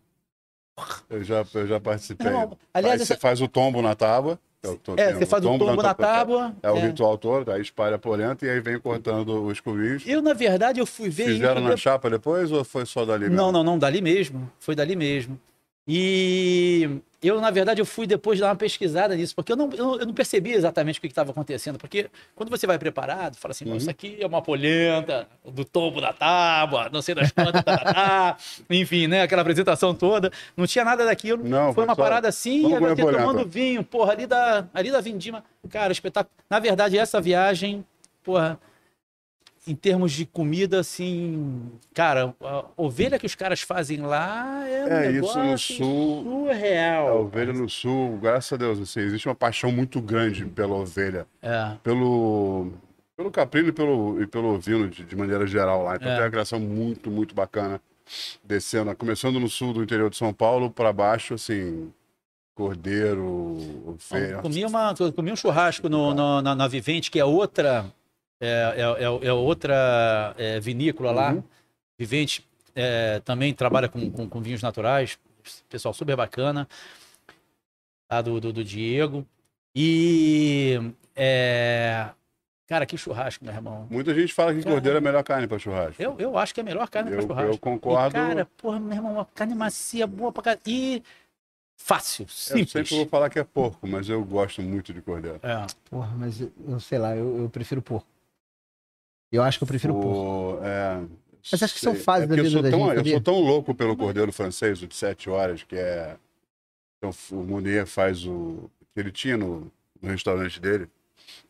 Eu já, eu já participei. Não, aliás, aí você essa- faz o tombo na tábua. É, o to- É, você faz o tombo na tábua. É o é. ritual todo, aí espalha a polenta e aí vem cortando os cubinhos. Eu, na verdade, eu fui ver Fizeram isso na de- chapa depois ou foi só dali? Não, mesmo? não, não, dali mesmo. Foi dali mesmo. E eu, na verdade, eu fui depois dar uma pesquisada nisso, porque eu não, eu, eu não percebi exatamente o que estava acontecendo. Porque quando você vai preparado, fala assim, "Não, Uhum. isso aqui é uma polenta do tombo da tábua, não sei das quantas, tá, tá, tá." enfim, né? Aquela apresentação toda. Não tinha nada daquilo. Não, foi uma só, parada assim, "Vamos e polenta." tomando vinho, porra, ali da, ali da Vindima. Cara, espetáculo. Na verdade, essa viagem, porra, em termos de comida, assim, cara, a ovelha que os caras fazem lá é um É, isso negócio no sul. A surreal. ovelha no sul, graças a Deus, assim, existe uma paixão muito grande pela ovelha, É, pelo, pelo caprino e pelo, e pelo ovino, de, de maneira geral lá. Então É. tem uma criação muito, muito bacana, descendo, começando no sul do interior de São Paulo para baixo, assim, cordeiro, ovelha. eu comi, uma, comi um churrasco no- no- na, na Vivente, que é outra, é, é- é- é outra é, vinícola lá. Uhum. Vivente é, também trabalha com, com- com vinhos naturais, pessoal super bacana, lá do, do, do Diego. E, é, cara, que churrasco, meu irmão. Muita gente fala que Cara. cordeiro é a melhor carne para churrasco. Eu, eu acho que é a melhor carne para Eu- churrasco. eu concordo. E, cara, porra, meu irmão, uma carne macia, boa pra caralho. E fácil, Eu simples. sempre vou falar que é porco, mas eu gosto muito de cordeiro. É. Porra, mas eu, eu sei lá, eu, eu prefiro porco. Eu acho que eu prefiro porco. O- é, Mas acho que são sei. fases É da vida sou da tão, gente, Eu sabia? sou tão louco pelo cordeiro francês, o de 7 horas, que é. Então, o Munier faz o. que ele tinha no, no restaurante dele,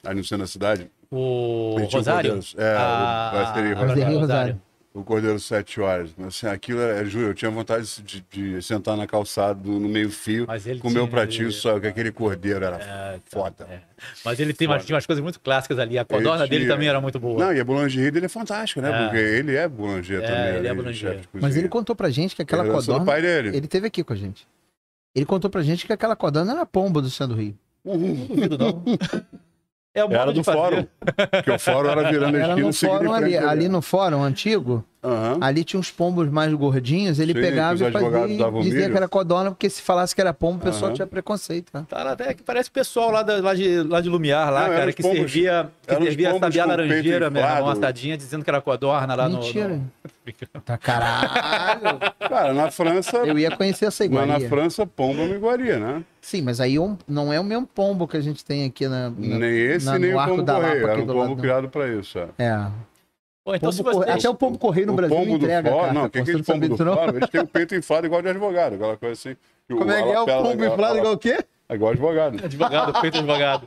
aí no centro da cidade. O um Rosário? cordeiro- É, a, o Brasserie a Rosário. Rosário. O Cordeiro Sete Horas. Assim, aquilo, é, juro, eu tinha vontade de, de sentar na calçada no meio fio, Mas ele com o meu pratinho ele- só, que aquele cordeiro era É, então, foda. é. Mas ele tem umas, Foda. tinha umas coisas muito clássicas ali. A codorna Ele dele também era muito boa. Não, e a boulangerie dele é fantástica, né? É. Porque ele é boulanger É, também. ele é de boulanger. Mas ele contou pra gente que aquela codorna. pai dele. Ele teve aqui com a gente. Ele contou pra gente que aquela codorna era pomba do Centro do Rio. Não duvido, não. É o Era do fazer. fórum. Porque o fórum era virando a Era esquina no fórum ali, ali no fórum antigo, Aham. ali tinha uns pombos mais gordinhos, ele Sim, pegava e fazia, e dizia milho. que era codorna, porque se falasse que era pombo, o pessoal Aham. tinha preconceito, né? Tá lá até que parece o pessoal lá, da- lá de, lá de Lumiar, lá, Não, cara, que pombos- servia, que servia pombos sabiá laranjeira, meu irmão, assadinha, dizendo que era codorna lá no- Mentira. no... Tá caralho. Cara, na França, Eu ia conhecer essa iguaria. na França, pomba é uma iguaria, né? Sim, mas aí um- não é o mesmo pombo que a gente tem aqui na, na- nem esse, na- nem o pombo da Lapa correio. Era aqui um do pombo lado. criado pra isso. É. É. Pô, então Pombo vocês... Até o pombo correio no o Brasil pombo do entrega, fórum, cara. não, que Pô, aquele você não pombo do fórum, eles têm o peito inflado igual de advogado, aquela coisa assim. que o- Como é que é o pombo inflado igual o quê? É igual advogado. Advogado, feito advogado.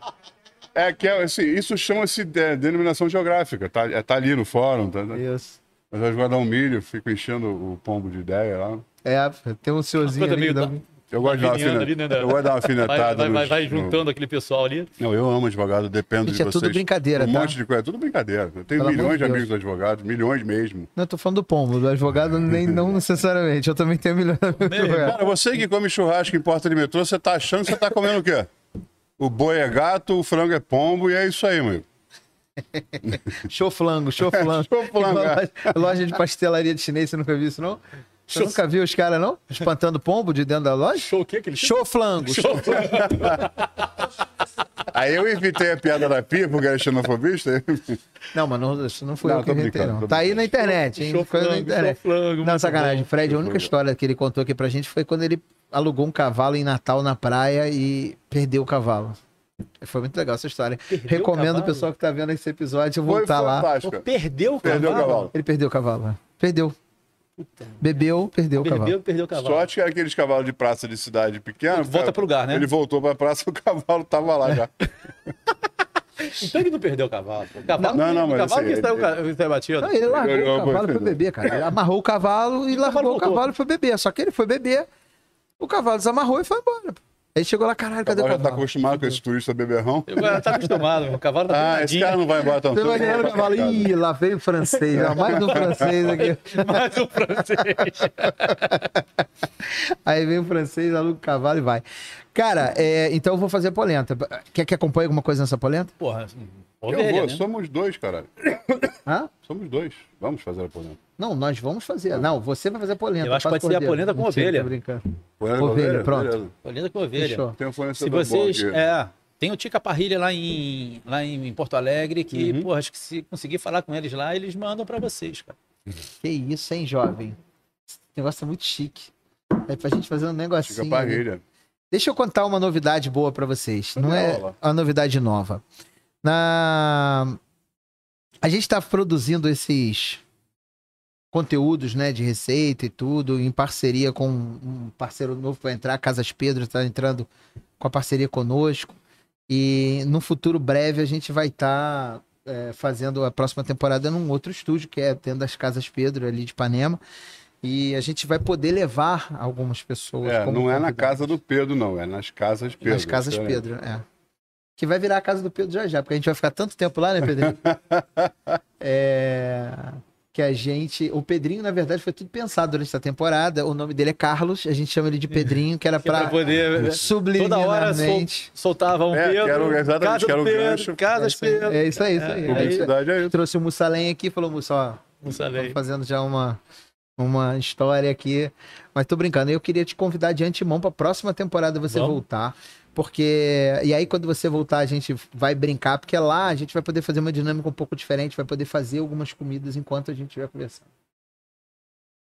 É que é, assim, isso chama-se de, denominação geográfica, tá, é, tá ali no fórum, tá, tá. Isso. Mas eu vou dar um milho, fico enchendo o pombo de ideia lá. É, tem um senhorzinho ali. que meio da- Eu gosto de dar ali, né, da- eu gosto de dar uma Vai, alfinetada. vai, vai, nos- vai no- juntando aquele pessoal ali. Não, eu amo advogado, dependo Gente, de é vocês. tudo brincadeira, um tá? monte de coisa, é tudo brincadeira. Eu tenho Pelo milhões de Deus. amigos advogados, milhões mesmo. Não, eu tô falando do pombo, do advogado nem não necessariamente. Eu também tenho milhões de amigos. Cara, você que come churrasco em porta de metrô, você tá achando que você tá comendo o quê? O boi é gato, o frango é pombo e é isso aí, meu. Show flango, show flango. Show flango, Igual é. loja, loja de pastelaria de chinês, você nunca viu isso, não? Você Show- nunca viu os caras, não? Espantando pombo de dentro da loja? Show o quê? Aquele Show flango. Show. Aí eu evitei a piada da pia, porque era xenofobista. Não, mas não, isso não foi Não, eu que inventei, não. Tá aí na internet, hein? Show Foi na flango, internet. show flango, Não, sacanagem. bom. Fred, a única história que ele contou aqui pra gente foi quando ele alugou um cavalo em Natal na praia e perdeu o cavalo. Foi muito legal essa história. Perdeu Recomendo o pessoal que tá vendo esse episódio Foi voltar lá. Pô, Perdeu o cavalo? Perdeu o cavalo. Ele perdeu o cavalo. né? Perdeu. Bebeu, perdeu o cavalo. Perdeu, perdeu o cavalo. Sorte que era aqueles cavalos de praça de cidade pequena. Volta cara, pro lugar, né? Ele voltou pra praça, o cavalo tava lá já. Então ele não perdeu o cavalo. O cavalo, Não, não, o mas cavalo assim, que saiu, ele- saiu batido. Não, ele largou Eu- eu- o cavalo e eu- foi beber, cara. Ele amarrou o cavalo e o largou cavalo o cavalo e foi beber. Só que ele foi beber, o cavalo desamarrou e foi embora. Aí chegou lá, caralho, O cadê o cavalo já tá acostumado com esse turista beberrão. Agora tá acostumado, o cavalo tá Ah, esse cara não vai embora tão Você cedo. imaginando o cavalo, ih, lá veio o francês, ó, mais um francês aqui. Mais um francês. Aí vem o francês, aluga o cavalo e vai. Cara, é, então eu vou fazer a polenta. Quer que acompanhe alguma coisa nessa polenta? Porra, Eu ovelha, vou, né? somos dois, caralho. Hã? Somos dois. Vamos fazer a polenta. Não, nós vamos fazer. Não, você vai fazer a polenta. Eu acho que pode ser a polenta com Mentira, ovelha. tô brincando. Polenta com Ovelha, pronto. Beleza. Olhando com ovelha. Fechou. Tem um Se fornecedor vocês. É, tem o Tica Parrilha lá em, lá em Porto Alegre, que, Uhum. porra, acho que se conseguir falar com eles lá, eles mandam pra vocês, cara. Que isso, hein, jovem? Esse negócio é muito chique. É pra gente fazer um negocinho. ali. parrilha. Deixa eu contar uma novidade boa pra vocês. Não é uma novidade nova. Na a gente está produzindo esses conteúdos, né, de receita e tudo, em parceria com um parceiro novo para entrar, Casas Pedro está entrando com a parceria conosco. E no futuro breve a gente vai estar fazendo a próxima temporada num outro estúdio, que é dentro das Casas Pedro, ali de Ipanema. E a gente vai poder levar algumas pessoas. É, não é na casa do Pedro, não. É nas casas Pedro. Nas casas é- Pedro, é. Que vai virar a casa do Pedro já já, porque a gente vai ficar tanto tempo lá, né, Pedrinho? é... Que a gente. O Pedrinho, na verdade, foi tudo pensado durante essa temporada. O nome dele é Carlos, a gente chama ele de Pedrinho, que era Que é pra pra poder. Toda hora sol, subliminarmente. soltava um É, Pedro. que era o- exatamente, casa que era do o Pedro, gancho. Casas Pedro. É isso aí, isso aí. É, Aí é isso. trouxe o Mussalem aqui e falou, Mussa, ó. Estamos fazendo já uma, uma história aqui. Mas tô brincando. Eu queria te convidar de antemão para a próxima temporada você Vamos. voltar. Porque. E aí, quando você voltar, a gente vai brincar, porque lá a gente vai poder fazer uma dinâmica um pouco diferente, vai poder fazer algumas comidas enquanto a gente estiver conversando.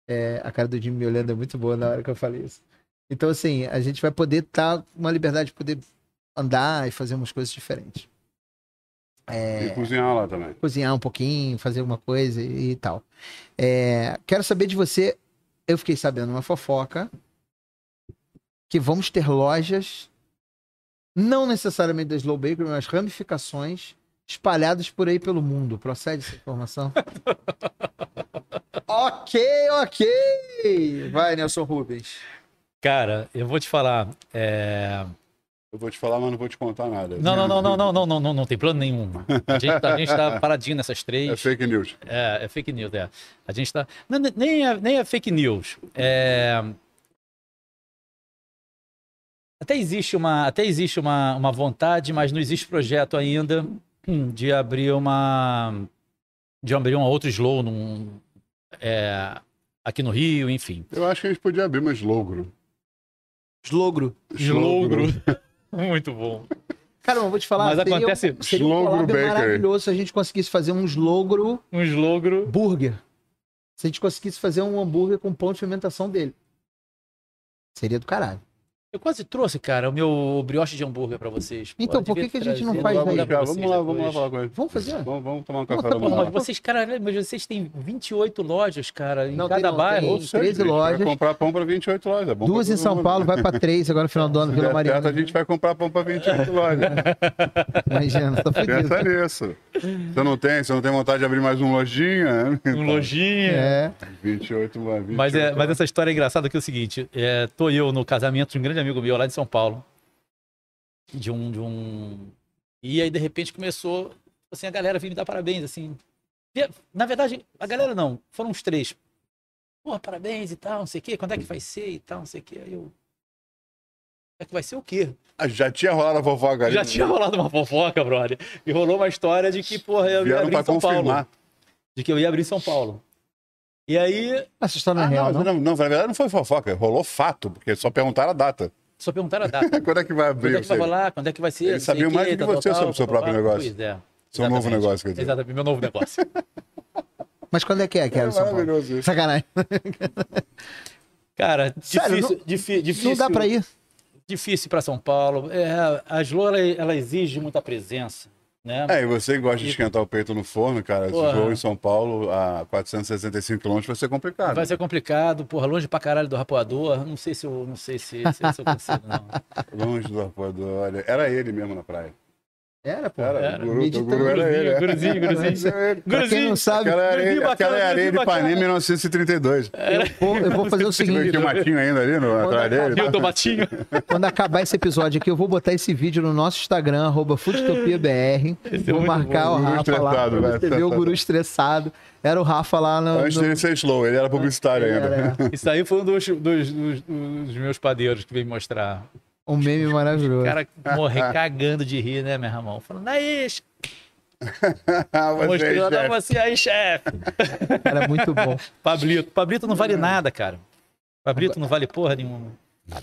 É, a cara do Jimmy me olhando é muito boa na hora que eu falei isso. Então, assim, a gente vai poder estar com uma liberdade de poder andar e fazer umas coisas diferentes. É, E cozinhar lá também. cozinhar um pouquinho, fazer alguma coisa e, e tal. É, quero saber de você. Eu fiquei sabendo uma fofoca que vamos ter lojas, não necessariamente da Slow Bakery, mas ramificações espalhadas por aí pelo mundo. Procede essa informação? ok, ok. Vai, Nelson Rubens. Cara, eu vou te falar. é, Eu vou te falar, mas não vou te contar nada. Não, não, não, não, não, não, não, não, não tem plano nenhum. A gente tá, a gente tá paradinho nessas É três. fake news. É, é fake news, é. A gente tá. não, nem, é, nem é fake news. É... Até existe uma, até existe uma, uma vontade, mas não existe projeto ainda de abrir uma. de abrir um outro slow num, é, aqui no Rio, enfim. Eu acho que a gente podia abrir mais logro. Slogro. Muito bom. Cara, eu vou te falar. Mas seria, acontece- Seria um Slogro maravilhoso se a gente conseguisse fazer um slogro Um slogro. burger. Se a gente conseguisse fazer um hambúrguer com pão de fermentação dele. Seria do caralho. Eu quase trouxe, cara, o meu brioche de hambúrguer pra vocês. Então, por que que a gente não faz aí? Vamos lá, vamos lá falar com ele. Vamos fazer? Vamos, vamos tomar um café da manhã. Vocês, cara, mas vocês têm 28 lojas, cara, em Não, tem cada não, bairro. tem. Ou seja, 13 a gente lojas. Vai comprar pão para 28 lojas. É Duas em São. Paulo, vai pra três agora no final do ano, Vila Mariana. a gente vai comprar pão para 28 lojas. Imagina, tá fudido. Pensa nisso. Você não tem, você não tem vontade de abrir mais uma lojinha? né? Um lojinha. É. 28, mano. 28 Mas, é, mas essa história é engraçada que é o seguinte: é, tô eu no casamento de um grande amigo meu lá de São Paulo. De um. De um... E aí, de repente, começou assim, a galera vir me dar parabéns, assim. Na verdade, a galera não, foram uns três. Pô, parabéns e tal, não sei o quê, quando é que vai ser e tal, não sei o quê. Aí eu. É que vai ser o quê? Ah, Já tinha rolado a fofoca ali. Já tinha rolado uma fofoca, brother. E rolou uma história de que, porra, eu ia Vieram abrir em São confirmar. Paulo. De que eu ia abrir em São Paulo. E aí, Essa história não Ah, é real, não, não? não, não, na verdade não foi fofoca, rolou fato, porque só perguntaram a data. só perguntaram a data. Quando é que vai abrir? Quando é que vai rolar? Quando é que vai ser? Eles Não sabiam mais do que você tal, sobre o seu próprio tal. negócio. Pois é. Seu novo negócio, quer dizer. Exatamente, meu novo negócio. Mas quando é que é que era É São Paulo? maravilhoso isso. Sacanagem. Cara, Sério, difícil, difi- difícil, Não dá pra ir. difícil para São Paulo. É, a Slow, ela, ela exige muita presença, né? É, e você que gosta de esquentar o peito no forno, cara, Porra. voo em São Paulo a 465 km vai ser complicado. Vai ser complicado, porra, longe pra caralho do rapoador. Não sei se eu, não sei se, se, se eu consigo, não. Longe do apoiador, olha. Era ele mesmo na praia. Era, pô. Era, Era. o guru, o guru era ele. é. Guruzinho, guruzinho. Pra quem não sabe, Aquela Guruzinho aquela bacana, era ele de guruzinho Ipanema em bacana. 1932. eu vou, eu vou fazer o seguinte. Tinha o Matinho ainda ali no, atrás dele. O tomatinho. Quando acabar esse episódio aqui, eu vou botar esse vídeo no nosso Instagram, arroba FoodtopiaBR. É Vou muito marcar bom. o Guru Rafa lá. vai, você ver o guru estressado. Era o Rafa lá no. Antes dele ser slow, ele era publicitário ainda. É. Isso aí foi um dos, dos, meus padeiros que veio mostrar. Um meme O maravilhoso. cara morrer cagando de rir, né, meu irmão? Falando, aí, Você, mostrando a chefe. você aí, chefe. Era muito bom. Pablito. Pablito não vale nada, cara. Pablito não vale porra nenhuma.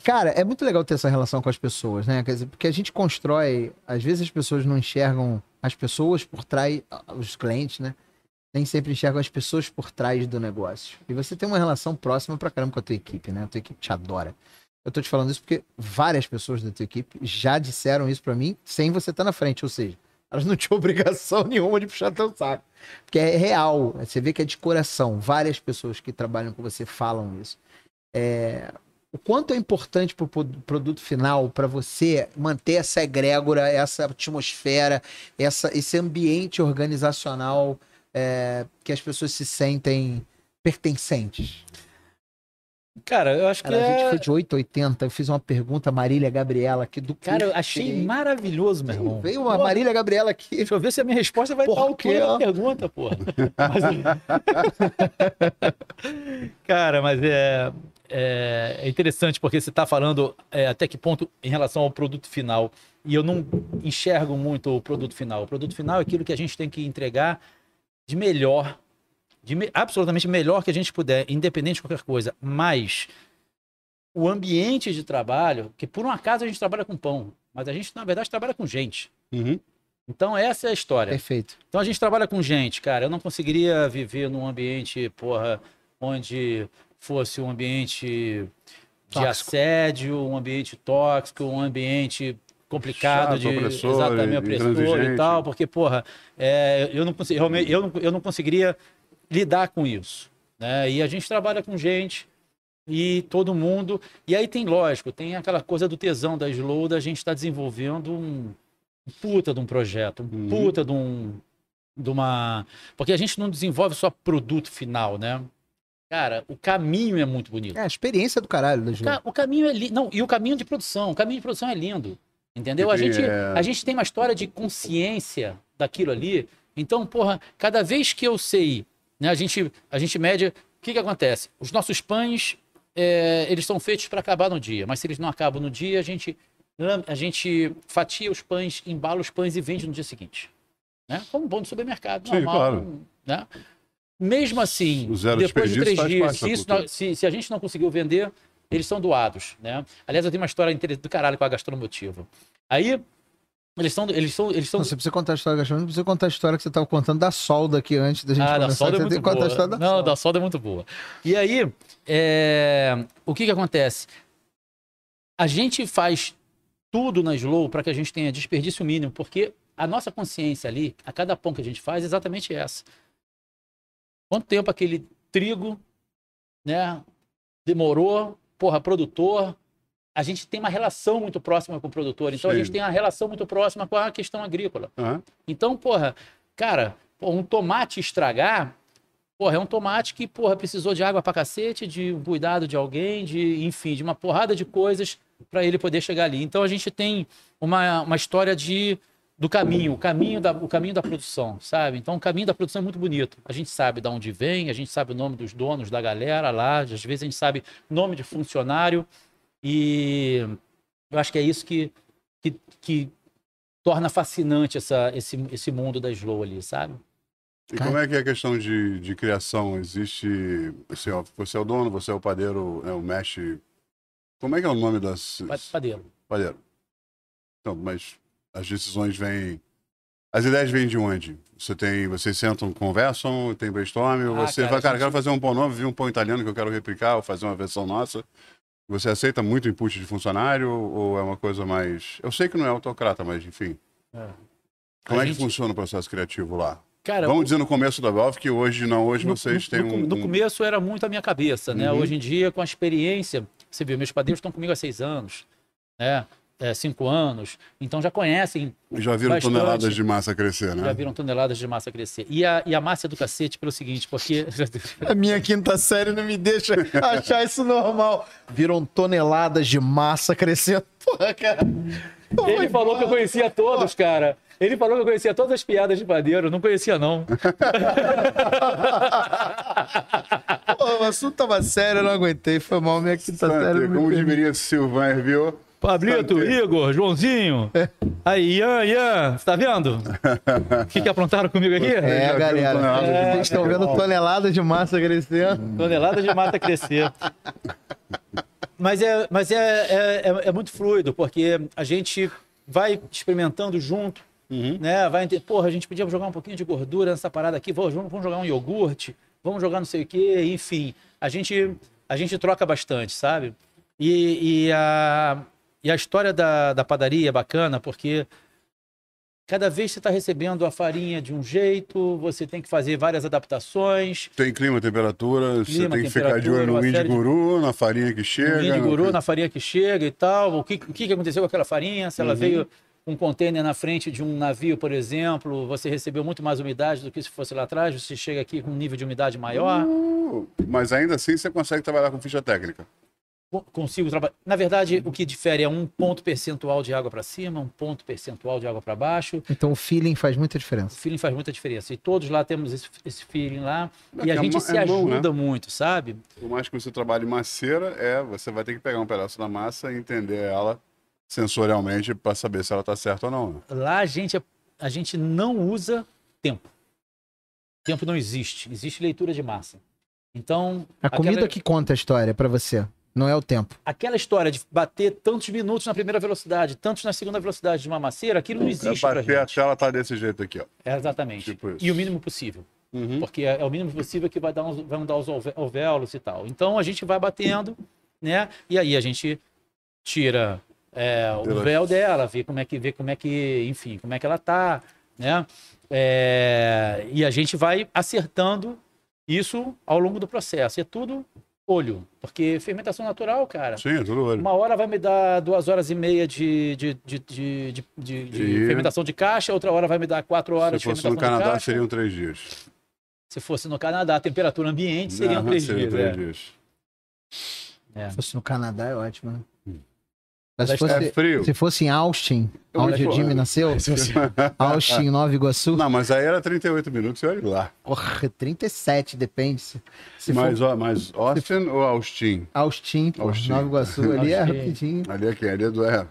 Cara, é muito legal ter essa relação com as pessoas, né? Quer dizer, porque a gente constrói. Às vezes as pessoas não enxergam as pessoas por trás, os clientes, né? Nem sempre enxergam as pessoas por trás do negócio. E você tem uma relação próxima pra caramba com a tua equipe, né? A tua equipe te adora. Eu tô te falando isso porque várias pessoas da tua equipe já disseram isso pra mim sem você estar na frente. Ou seja, elas não tinham obrigação nenhuma de puxar teu saco. Porque é real. Você vê que é de coração. Várias pessoas que trabalham com você falam isso. É, o quanto é importante para o produto final para você manter essa egrégora, essa atmosfera, essa, esse ambiente organizacional é, que as pessoas se sentem pertencentes. Cara, eu acho que Cara, a gente é... foi de 880, eu fiz uma pergunta, Marília Gabriela aqui do Cara, eu achei Cheguei- maravilhoso, meu irmão. Veio uma Marília Gabriela aqui. Deixa eu ver se a minha resposta vai estar à quê, da pergunta, porra. Mas- Cara, mas é, é, é interessante porque você está falando é, até que ponto em relação ao produto final. E eu não enxergo muito o produto final. O produto final é aquilo que a gente tem que entregar de melhor, de me- absolutamente melhor que a gente puder, independente de qualquer coisa. Mas o ambiente de trabalho, que por um acaso a gente trabalha com pão, mas a gente, na verdade, trabalha com gente. Uhum. Então, essa é a história. Perfeito. Então a gente trabalha com gente, cara. Eu não conseguiria viver num ambiente, porra, onde fosse um ambiente de Tóxico. assédio, um ambiente tóxico, um ambiente complicado Chato, de opressor, exatamente opressor e tal, porque porra, é, eu não consegui, realmente, eu não, eu não conseguiria lidar com isso, né? E a gente trabalha com gente e todo mundo, e aí tem lógico, tem aquela coisa do tesão da Slow da gente estar desenvolvendo um puta de um projeto, um Uhum. puta de um de uma. Porque a gente não desenvolve só produto final, né? Cara, o caminho é muito bonito. É, a experiência do caralho da O, Slow. ca- o caminho é lindo. Não, e o caminho de produção. O caminho de produção é lindo. Entendeu? A gente, é- a gente tem uma história de consciência daquilo ali. Então, porra, cada vez que eu sei, né, a gente, a gente mede. O que, que acontece? Os nossos pães, é, eles são feitos para acabar no dia. Mas se eles não acabam no dia, a gente, a gente fatia os pães, embala os pães e vende no dia seguinte. Né? Como um pão de supermercado Sim, normal. claro. Né? Mesmo assim, depois de três dias, se, isso se, se a gente não conseguiu vender, eles são doados, né? Aliás, eu tenho uma história do caralho com a gastromotiva. Aí, eles são, eles são, eles são... Não, você precisa contar a história gastronômica, precisa contar a história que você estava contando da solda aqui antes da gente Ah, da começar. solda é você muito tem que contar a boa. história da Não, solda. da solda é muito boa. E aí, é, o que que acontece? A gente faz tudo na Slow para que a gente tenha desperdício mínimo, porque a nossa consciência ali, a cada pão que a gente faz, é exatamente essa. Quanto tempo aquele trigo, né, demorou, porra, produtor, a gente tem uma relação muito próxima com o produtor, então a Sim. gente tem uma relação muito próxima com a questão agrícola. Aham. Então, porra, cara, pô, um tomate estragar, porra, é um tomate que, porra, precisou de água pra cacete, de um cuidado de alguém, de, enfim, de uma porrada de coisas para ele poder chegar ali. Então a gente tem uma, uma história de do caminho, o caminho da, o caminho da produção, sabe? Então o caminho da produção é muito bonito. A gente sabe de onde vem, a gente sabe o nome dos donos, da galera lá, às vezes a gente sabe nome de funcionário e eu acho que é isso que, que, que torna fascinante essa, esse, esse mundo da Slow ali, sabe? E como é que é a questão de, de criação? Existe. Assim, ó, você é o dono, você é o padeiro, né, o mestre. Como é que é o nome das. Pa- Padeiro. Padeiro. Então, mas as decisões vêm. As ideias vêm de onde? Você tem. Vocês sentam, conversam, tem brainstorm, Ah, você cara, fala, a cara, gente- quero fazer um pão novo, vi um pão italiano que eu quero replicar, ou fazer uma versão nossa. Você aceita muito input de funcionário, ou é uma coisa mais. Eu sei que não é autocrata, mas enfim. É. Como A é que gente- funciona o processo criativo lá? Cara, Vamos dizer no começo da Valve que hoje não, hoje no, vocês no- têm no, um. no começo era muito a minha cabeça, né? Uhum. Hoje em dia, com a experiência, você viu, meus padeiros estão comigo há seis anos, né? É, cinco anos, então já conhecem, Já viram bastante. toneladas de massa crescer, né? já viram toneladas de massa crescer. E a, e a massa é do cacete pelo seguinte, porque A minha quinta série não me deixa achar isso normal. Viram toneladas de massa crescendo. Porra, cara. ele falou que eu conhecia todos, cara. Ele falou que eu conhecia todas as piadas de padeiro, não conhecia não. Pô, o assunto tava sério, eu não aguentei. Foi mal, minha quinta série. Não me como diria Silvan Herviot, Pablito. Igor, Joãozinho. Aí, Ian, Ian, você tá vendo? O que, que aprontaram comigo aqui? É, viram galera. toneladas de Vocês massa estão vendo toneladas de massa crescendo. Tonelada de mata crescer. Mas, é, mas é, é, é- é muito fluido, porque a gente vai experimentando junto, Uhum. né? Vai, porra, a gente podia jogar um pouquinho de gordura nessa parada aqui, vamos, vamos jogar um iogurte, vamos jogar não sei o quê, enfim. A gente, a gente troca bastante, sabe? E, e a, e a história da, da padaria é bacana, porque cada vez você está recebendo a farinha de um jeito, você tem que fazer várias adaptações, Tem clima, temperatura, você Clima, tem que ficar de olho no série de- na farinha que chega. no índio no- guru, na farinha que chega e tal. O que, o que que aconteceu com aquela farinha? Se ela Uhum. veio um container na frente de um navio, por exemplo, você recebeu muito mais umidade do que se fosse lá atrás, você chega aqui com um nível de umidade maior. Uh, Mas ainda assim você consegue trabalhar com ficha técnica. Co- Consigo trabalhar. Na verdade, o que difere é um ponto percentual de água para cima, um ponto percentual de água para baixo. Então o feeling faz muita O diferença. feeling faz muita diferença. E todos lá temos esse, esse feeling lá. É e a é gente se é mão, né? ajuda muito, sabe? Por mais que você trabalhe maceira, é, você vai ter que pegar um pedaço da massa e entender ela sensorialmente para saber se ela tá certa ou não. né? Lá a gente, é- a gente não usa tempo. Tempo não existe. Existe leitura de massa. Então, A comida aquela, que conta a história pra você, não é o tempo. aquela história de bater tantos minutos na primeira velocidade, tantos na segunda velocidade de uma maceira, aquilo não É existe pra bater a gente. tela tá desse jeito aqui, ó. É, exatamente. Tipo isso. e o mínimo possível. Uhum. Porque é é o mínimo possível que vai dar, uns, vai dar os alvéolos e tal. Então a gente vai batendo, né? E aí a gente tira é, o véu dela, vê como é que vê como é que, enfim, como é que ela tá, né? É, e a gente vai acertando isso ao longo do processo. É tudo olho, porque fermentação natural, cara. Sim, é tudo olho. Uma hora vai me dar duas horas e meia de, de, de, de, de, de- de E- fermentação de caixa, outra hora vai me dar quatro horas Se fosse de no fermentação de Canadá, caixa. seriam três dias. Se fosse no Canadá, a temperatura ambiente seriam três seria dias. três é. dias. É. Se fosse no Canadá, é ótimo, né? Mas se É fosse, É frio. se fosse em Austin, Eu onde o Jimmy nasceu, Austin, Nova Iguaçu, Não, mas aí era 38 minutos, e olha lá. porra, 37, depende. Se, se mas, for ó, mas Austin ou Austin? Austin, pô, Austin. Nova Iguaçu, ali é Austin. rapidinho. Ali é quem? Ali é do... É.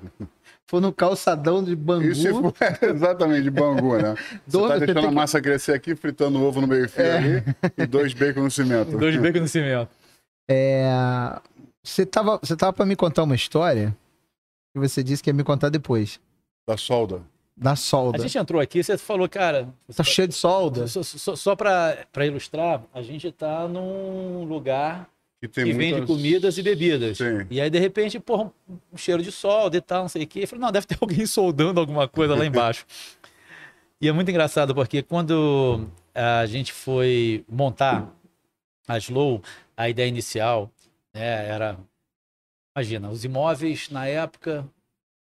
For no calçadão de Bangu, for exatamente de Bangu, né? Você tá deixando a que- massa crescer aqui, fritando o ovo no meio fio É. ali e dois bacon no cimento. Dois becos no cimento. é, você tava, você tava pra me contar uma história que você disse que ia me contar depois, Da solda. da A solda. gente entrou aqui, você falou, cara. Tá cheio de solda. Só, só, só para ilustrar, a gente tá num lugar Que, tem que vende muitas- comidas e bebidas. Sim. E aí, de repente, porra, um, um cheiro de solda e tal, não sei o quê. Eu falei, não, deve ter alguém soldando alguma coisa lá embaixo. e é muito engraçado, porque quando a gente foi montar a Slow, a ideia inicial né, era. Imagina, os imóveis na época,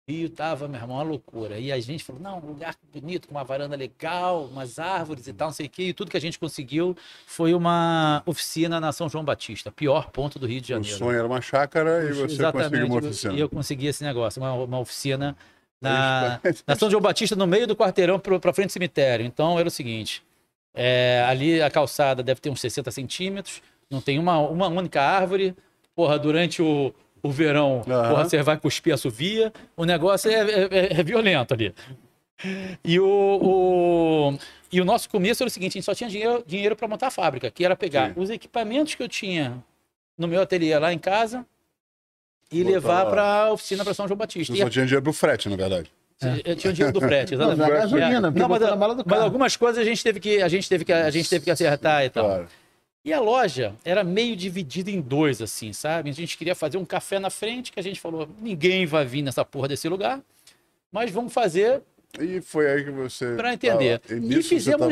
Rio tava, meu irmão, uma loucura. E a gente falou, não, um lugar bonito, com uma varanda legal, umas árvores e tal, não sei o quê. E tudo que a gente conseguiu foi uma oficina na São João Batista, pior ponto do Rio de O Janeiro. sonho era uma chácara e você conseguiu uma oficina. E eu consegui esse negócio, uma, uma oficina na, na São João Batista, no meio do quarteirão, para frente do cemitério. Então era o seguinte: é, ali a calçada deve ter uns 60 centímetros, não tem uma, uma única árvore. Porra, durante o, o verão, Aham. porra, você vai cuspir assovia. O negócio é, é- é- é violento ali. E o, o- e o nosso começo era o seguinte: a gente só tinha dinheiro, dinheiro para montar a fábrica, que era pegar Sim. os equipamentos que eu tinha no meu ateliê lá em casa e Botar levar para a oficina para São João Batista. Você E só tinha dinheiro pro frete, na verdade. eu tinha o dinheiro do frete, Não, exatamente. da gasolina, porque Não, mas, botou na mala do mas algumas coisas a gente teve que a gente teve que a gente teve que acertar e tal. Claro. E a loja era meio dividida em dois assim, sabe? A gente queria fazer um café na frente, que a gente falou, ninguém vai vir nessa porra desse lugar, mas vamos fazer E foi aí que você. Pra entender. tava- E E fizemos-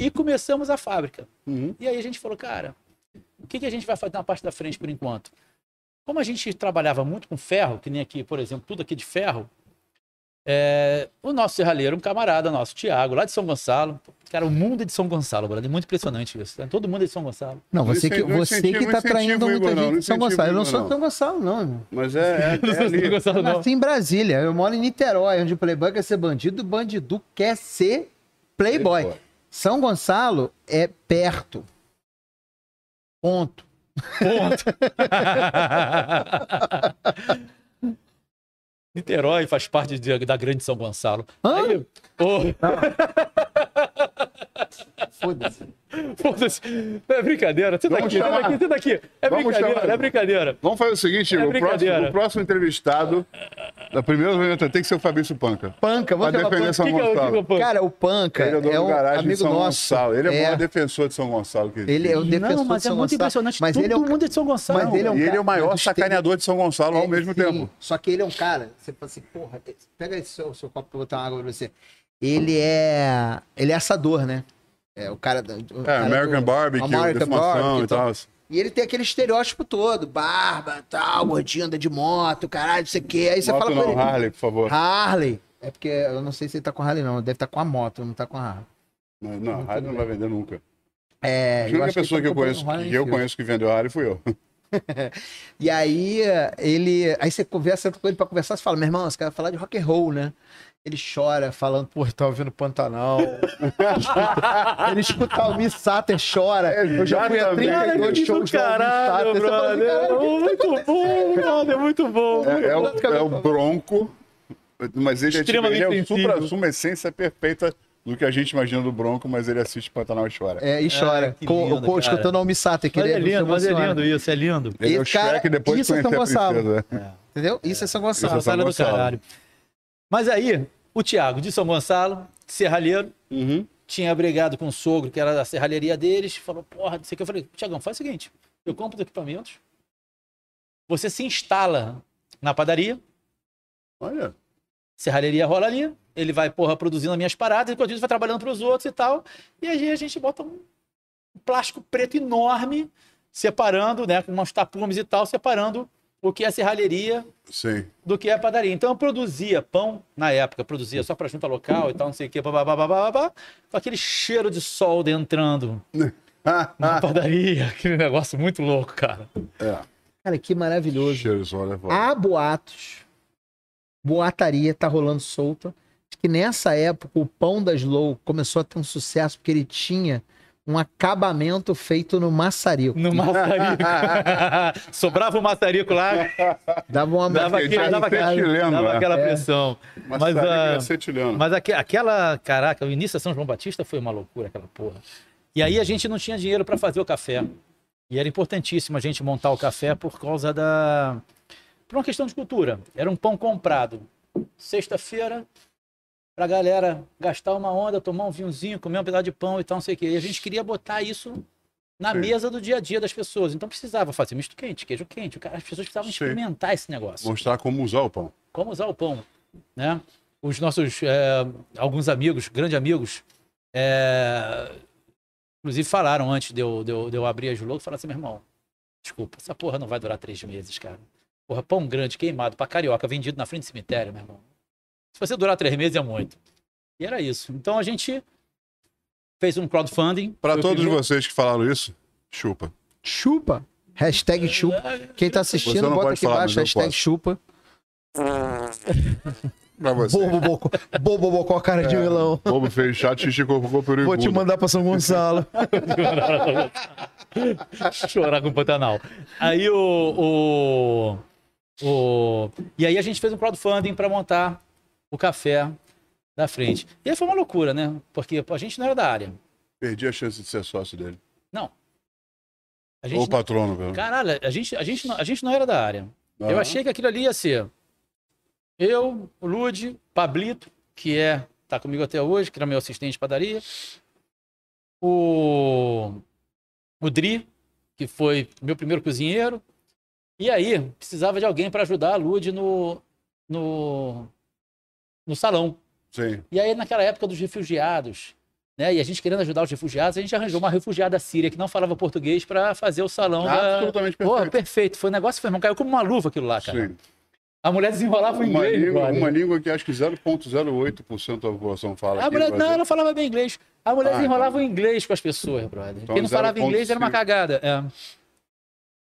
e começamos a fábrica. Uhum. E aí a gente falou, cara, o que, que a gente vai fazer na parte da frente por enquanto? Como a gente trabalhava muito com ferro, que nem aqui, por exemplo, tudo aqui de ferro, é, o nosso serralheiro, um camarada nosso, Tiago, lá de São Gonçalo. Cara, o mundo é de São Gonçalo, brother. É muito impressionante isso. né? Todo mundo é de São Gonçalo. Não, você que, você que tá traindo muita gente não de São Gonçalo. Eu não sou de São Gonçalo, não, irmão. Mas é, é, Não é sou de São ali. Gonçalo, Eu não. nasci em Brasília. Eu moro em Niterói, onde o Playboy quer ser bandido, o bandido quer ser Playboy. Playboy. São Gonçalo é perto. Ponto. Ponto. Niterói faz parte de- da grande São Gonçalo. Hã? Aí, ô, Foda-se. foda-se. É brincadeira. Você tá Vamos aqui, tá chamar. aqui, você tá aqui. É Vamos brincadeira, chamar. é brincadeira. Vamos fazer o seguinte, É o, próximo, o próximo entrevistado da primeira vez tem que ser o Fabrício Panca. Panca, vamos chamar defender. São Que que é o- que que é o Gonçalo. Panca? Cara, o Panca Ele é o é do um garagem de amigo São nosso. Gonçalo. Ele é, o É. maior defensor de São Gonçalo que. Ele é o defensor Não, mas de é São muito Gonçalo. impressionante. Mas Todo ele é um mundo é de São Gonçalo. Mas ele é um e ele é o maior sacaneador de São Gonçalo ao É, mesmo sim. tempo. Só que ele é um cara, você fala assim, porra, pega esse seu, seu copo pra eu botar uma água pra você. Ele é. Ele é assador, né? É o cara. da- o É, cara American do- Barbecue, American Barbecue e tal. E ele tem aquele estereótipo todo, barba, tal, gordinho, anda de moto, caralho, não sei o quê. Aí você Moto fala não, com ele. Harley, por favor. Harley. É porque eu não sei se ele tá com Harley, não. Deve estar com a moto, não tá com a Harley. Não, não, Harley não vai vender nunca. É, a única pessoa ele que eu tá conheço, que eu conheço que vendeu Harley fui eu. E aí ele. Aí você conversa com ele pra conversar, você fala, meu irmão, você quer falar de rock and roll, né? Ele chora, falando, pô, tava ouvindo Pantanal. ele escuta o Miss Sater, chora. Eu já fui a Exatamente. 32 que shows do caralho, do Miss Sater. Assim, brother. "Caralho, Muito bom, brother, muito bom. É, é o, é o Bronco, mas ele é, tipo, Extremamente ele é o sensível. supra, suma essência perfeita do que a gente imagina do Bronco, mas ele assiste Pantanal e chora. É, e chora. que com, lindo, cara. escutando o que Mas ele é lindo, mas é lindo isso, é lindo. Ele é o cara- Shrek depois de isso é São a Gonçalo. princesa. Entendeu? Isso é São São Gonçalo. Isso é São Gonçalo é do caralho. Mas aí, o Thiago de São Gonçalo, serralheiro, Uhum. tinha brigado com o sogro, que era da serralheria deles, falou, porra, não sei o que. Eu falei, Tiagão, faz o seguinte, eu compro os equipamentos, você se instala na padaria, Olha, serralheria rola ali, ele vai, porra, produzindo as minhas paradas, enquanto isso vai trabalhando para os outros e tal, e aí a gente bota um plástico preto enorme, separando, né, com umas tapumes e tal, separando o que é serralheria sim. do que é a padaria. Então eu produzia pão, na época, produzia só para junta local e tal, não sei o que, babá, babá, babá, com aquele cheiro de solda entrando na padaria, aquele negócio muito louco, cara. É. Cara, que maravilhoso. Cheiro só, né? pô? Há boatos, boataria tá rolando solta, de que nessa época o pão da Slow começou a ter um sucesso porque ele tinha um acabamento feito no maçarico. No maçarico. Sobrava o maçarico lá, Dava uma dava, aquele, dava, aquela, dava aquela É. pressão. Mas, Mas, mas ah. Mas aque- aquela, caraca, o início da São João Batista foi uma loucura, aquela porra. E aí a gente não tinha dinheiro para fazer o café. E era importantíssimo a gente montar o café por causa da. Por uma questão de cultura. Era um pão comprado. Sexta-feira, pra galera gastar uma onda, tomar um vinhozinho, comer um pedaço de pão e tal, não sei o quê. E a gente queria botar isso na Sim. mesa do dia a dia das pessoas. Então precisava fazer misto quente, queijo quente. As pessoas precisavam Sim. experimentar esse negócio Mostrar como usar o pão. como usar o pão, né? Os nossos, é, alguns amigos, grandes amigos, é, inclusive falaram antes de eu, de eu, de eu abrir a Julô, falaram assim, meu irmão, desculpa, essa porra não vai durar três meses, cara. Porra, pão grande, queimado, pra carioca, vendido na frente do cemitério, meu irmão. Se você durar três meses é muito. E era isso. Então a gente fez um crowdfunding. Pra o todos primeiro- vocês que falaram isso, chupa. Chupa. Hashtag chupa. Quem tá Você assistindo, não bota aqui falar, embaixo, hashtag posso. chupa. Pra você. Bobo, bobo, bobo, a cara de vilão. Bobo fez chat, xixi, cocô, peru e Vou te mandar pra São Gonçalo. Chorar com o Pantanal. Aí o, o, o- E aí a gente fez um crowdfunding para montar o café da frente. E aí foi uma loucura, né? Porque a gente não era da área. Perdi a chance de ser sócio dele. Não. Ou patrono, velho. caralho, a gente, a, gente não, a gente não era da área. Eu achei que aquilo ali ia ser eu, o Lude, Pablito, que é tá comigo até hoje, que era meu assistente de padaria, o o Dri, que foi meu primeiro cozinheiro, e aí precisava de alguém para ajudar a Lude no no no salão. Sim. E aí naquela época dos refugiados, né? E a gente querendo ajudar os refugiados, a gente arranjou uma refugiada síria que não falava português para fazer o salão da Absolutamente Pô, perfeito. perfeito. Foi um negócio, foi, caiu como uma luva aquilo lá, cara. Sim. A mulher desenrolava o Uma inglês, língua, uma língua que acho que 0,08% da população fala. A mulher, não, ela falava bem inglês. A mulher Ah, desenrolava o inglês com as pessoas, brother. Então, Quem não falava inglês era uma 0,5. cagada. É.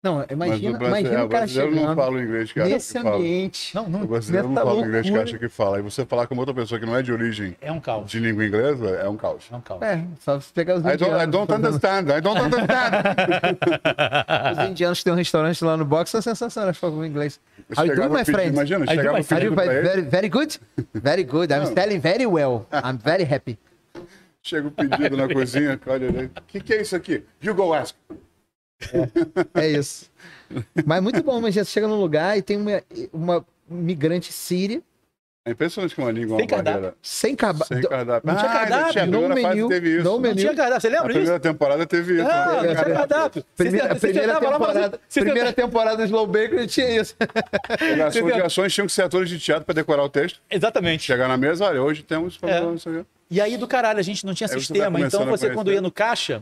Não, Mas imagina, o brasileiro, imagina é, o cara brasileiro não chegando fala o inglês que acha nesse que fala. ambiente. Não, não. O brasileiro não fala o inglês que loucura. acha que fala. E você falar com outra pessoa que não é de origem É um caos. de língua inglesa é um caos. É um caos. É, só se pegar os I don't, I indianos. don't understand, I don't understand. Os indianos que tem um restaurante lá no box são sensacionais, falam com inglês. How you doing, my friend? Imagina, chegava pedindo pra ele, very, very good? Very good. I'm Não. selling very well. I'm very happy. chega o pedido na cozinha, olha, o que, que é isso aqui? You go ask. É isso. Mas muito bom, mas você chega num lugar e tem uma, uma migrante síria, É impressionante que uma língua é Sem uma cardápio. sem caba... Sem cardápio. Não tinha Ah, cardápio, tinha, a no menu, teve isso. no Não menu. tinha cardápio, você lembra disso? primeira temporada teve isso. Não, Não não tinha cardápio. cardápio. Você- Primeira, você primeira mas temporada, você- você primeira temporada do Slow Bakery tinha isso. As ligações tinham que ser atores de teatro para decorar o texto. Exatamente. Chegar na mesa, olha, hoje temos... É. não. E aí do caralho, a gente não tinha Aí você vai sistema. Então você, quando ia no caixa,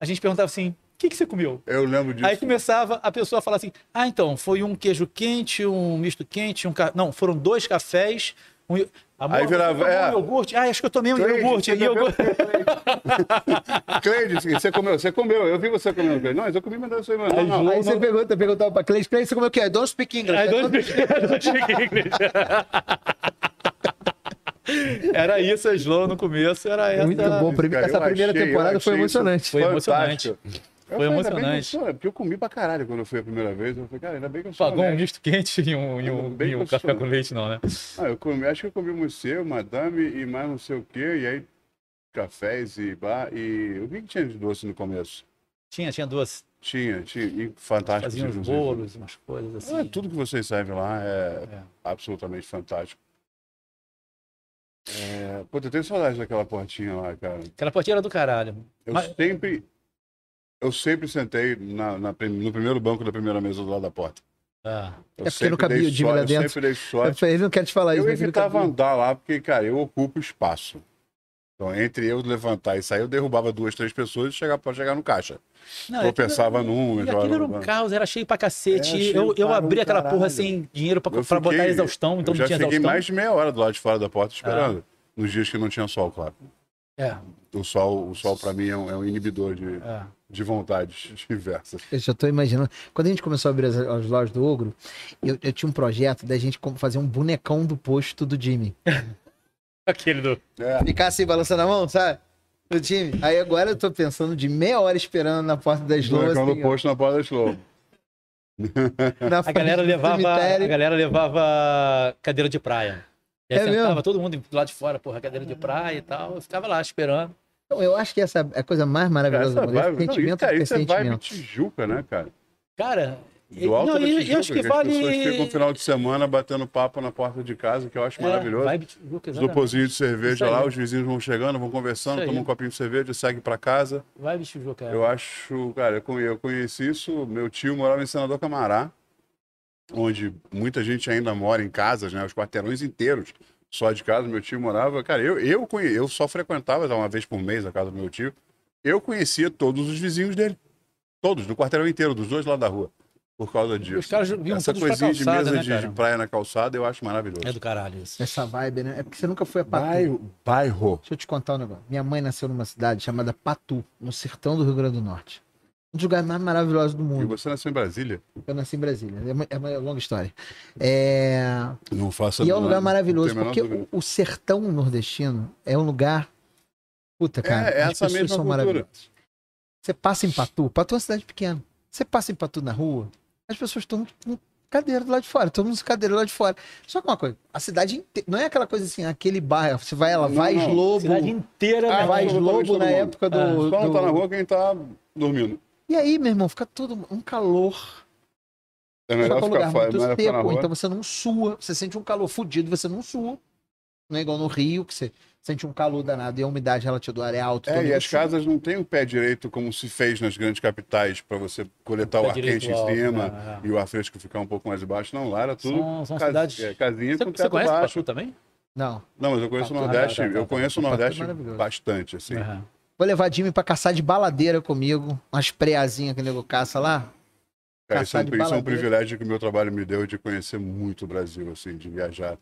a gente perguntava assim: que, que você comeu? Eu lembro disso. Aí começava a pessoa a falar assim: ah, então, foi um queijo quente, um misto quente, um. Ca... Não, foram dois cafés. Um... Amor, Aí virava, é. um iogurte? Ah, acho que eu tomei um Cleide, iogurte. você iogurte. Cleide, você comeu, você comeu. Eu vi você comendo, Cleide. Não, mas eu comi, mas eu sei, mas não, não. Aí você pergunta, perguntava pra Cleide, Cleide, você comeu o quê? I don't speak English. I don't speak- I don't speak English. Era isso, a Slow no começo, era essa. Muito bom. Essa primeira achei- temporada foi emocionante. Foi emocionante. Eu Foi falei, eu emocionante. sou- é Porque eu comi pra caralho quando eu fui a primeira vez. Eu falei, cara, ainda bem que eu sou Pagou um misto quente e um, e um, e um café com leite, não, né? Ah, eu comi, acho que eu comi um seu, madame e mais não sei o quê. E aí, cafés e bar. E o que, que tinha de doce no começo? Tinha, tinha duas. Tinha, tinha. E fantástico. Faziam inclusive. bolos, umas coisas assim. É, tudo que vocês servem lá é, É. absolutamente fantástico. É, pô, eu tenho saudade daquela portinha lá, cara. Aquela portinha era do caralho. Eu Mas- sempre. Eu sempre sentei na, na no primeiro banco da primeira mesa do lado da porta. Ah. Eu É porque não cabia o Jimmy lá dentro. Eu sempre dei sorte. falei, ele não quer te falar isso. Eu evitava andar lá porque, cara, eu ocupo espaço. Então, entre eu levantar e sair, eu derrubava duas, três pessoas e chegava para chegar no caixa. Não, eu aquilo- pensava num, E aquilo era um caos, era cheio pra cacete. Era cheio eu eu abri aquela porra caralho. sem dinheiro pra, Eu pra botar fiquei- exaustão, então eu não já tinha fiquei exaustão. mais de meia hora do lado de fora da porta esperando. Nos dias que não tinha sol, claro. É, O sol, o sol para mim é um, é um inibidor de, é. de vontades diversas. Eu já tô imaginando. Quando a gente começou a abrir as, as lojas do Ogro, eu, eu tinha um projeto da gente como fazer um bonecão do posto do Jimmy. Aquele do. É, Ficar assim, balançando a mão, sabe? Do time. Aí agora eu tô pensando de meia hora esperando na porta da Slow. bonecão assim, do posto na porta da Slow. ó, na A galera levava, a galera levava cadeira de praia. E aí É sentava mesmo? todo mundo do lado de fora, porra, cadeira de praia e tal. Eu ficava lá esperando. Então, Eu acho que essa é a coisa mais maravilhosa Essa do mundo. Esse vibe, não, sentimento isso, de isso é vibe. Tijuca, né, cara? Cara, Do alto não, da Tijuca, eu acho que as pessoas ficam no vale. final de semana batendo papo na porta de casa, que eu acho É, maravilhoso. vibe Tijuca, lopozinhos de cerveja lá, os vizinhos vão chegando, vão conversando, tomam um copinho de cerveja, segue pra casa. Vibe Tijuca. é. Eu acho, cara, eu conheci isso, meu tio morava em Senador Camará, onde muita gente ainda mora em casas, né, os quarteirões inteiros só de casa, meu tio morava, cara, eu eu, conhe- eu só frequentava uma vez por mês a casa do meu tio, eu conhecia todos os vizinhos dele, todos, do quarteirão inteiro, dos dois lados da rua, por causa disso. Os caras vinham Essa coisinha de calçada, mesa né, de, de praia na calçada eu acho maravilhoso. É do caralho isso. Essa vibe, né? É porque você nunca foi a Patu. Bairro, bairro. Deixa eu te contar um negócio. Minha mãe nasceu numa cidade chamada Patu, no sertão do Rio Grande do Norte. Um dos lugares mais maravilhosos do E mundo. você nasceu em Brasília? Eu nasci em Brasília. É uma, é uma longa história. É... Não faça E é um lugar maravilhoso, a porque o, o sertão nordestino é um lugar. Puta, cara. é as essa pessoas mesma são cultura. maravilhosas. Você passa em Patu, Patu é uma cidade pequena. Você passa em Patu na rua, as pessoas estão com cadeira do lado de fora, todo mundo com cadeira do lado de fora. Só que uma coisa, a cidade inteira, não é aquela coisa assim, aquele bairro, você vai lá, Não, vai. Lobo, Cidade inteira, Ah, né? vai absolutamente Lobo na mundo. época do, Ah, Só não tá na rua quem tá dormindo. E aí, meu irmão, fica todo um calor. É melhor é um ficar lugar fora, muito seco, rua. então você não sua. Você sente um calor fudido, você não sua. Não é igual no Rio, que você sente um calor danado e a umidade relativa do ar é alta. É, e as sua. casas não têm o pé direito como se fez nas grandes capitais para você coletar o Pé ar quente em cima né? e o ar fresco ficar um pouco mais embaixo. Não, lá era tudo São, são cas- cidades. é, casinha Você, com você teto conhece baixo. Também? Não. Não, mas eu conheço o Nordeste, tá, tá, tá, eu conheço o é Nordeste bastante, assim. Aham. Vou levar Jimmy pra caçar de baladeira comigo. Umas preazinhas que o nego caça lá. Cara, isso, é um, isso é um privilégio que o meu trabalho me deu de conhecer muito o Brasil, assim, de viajar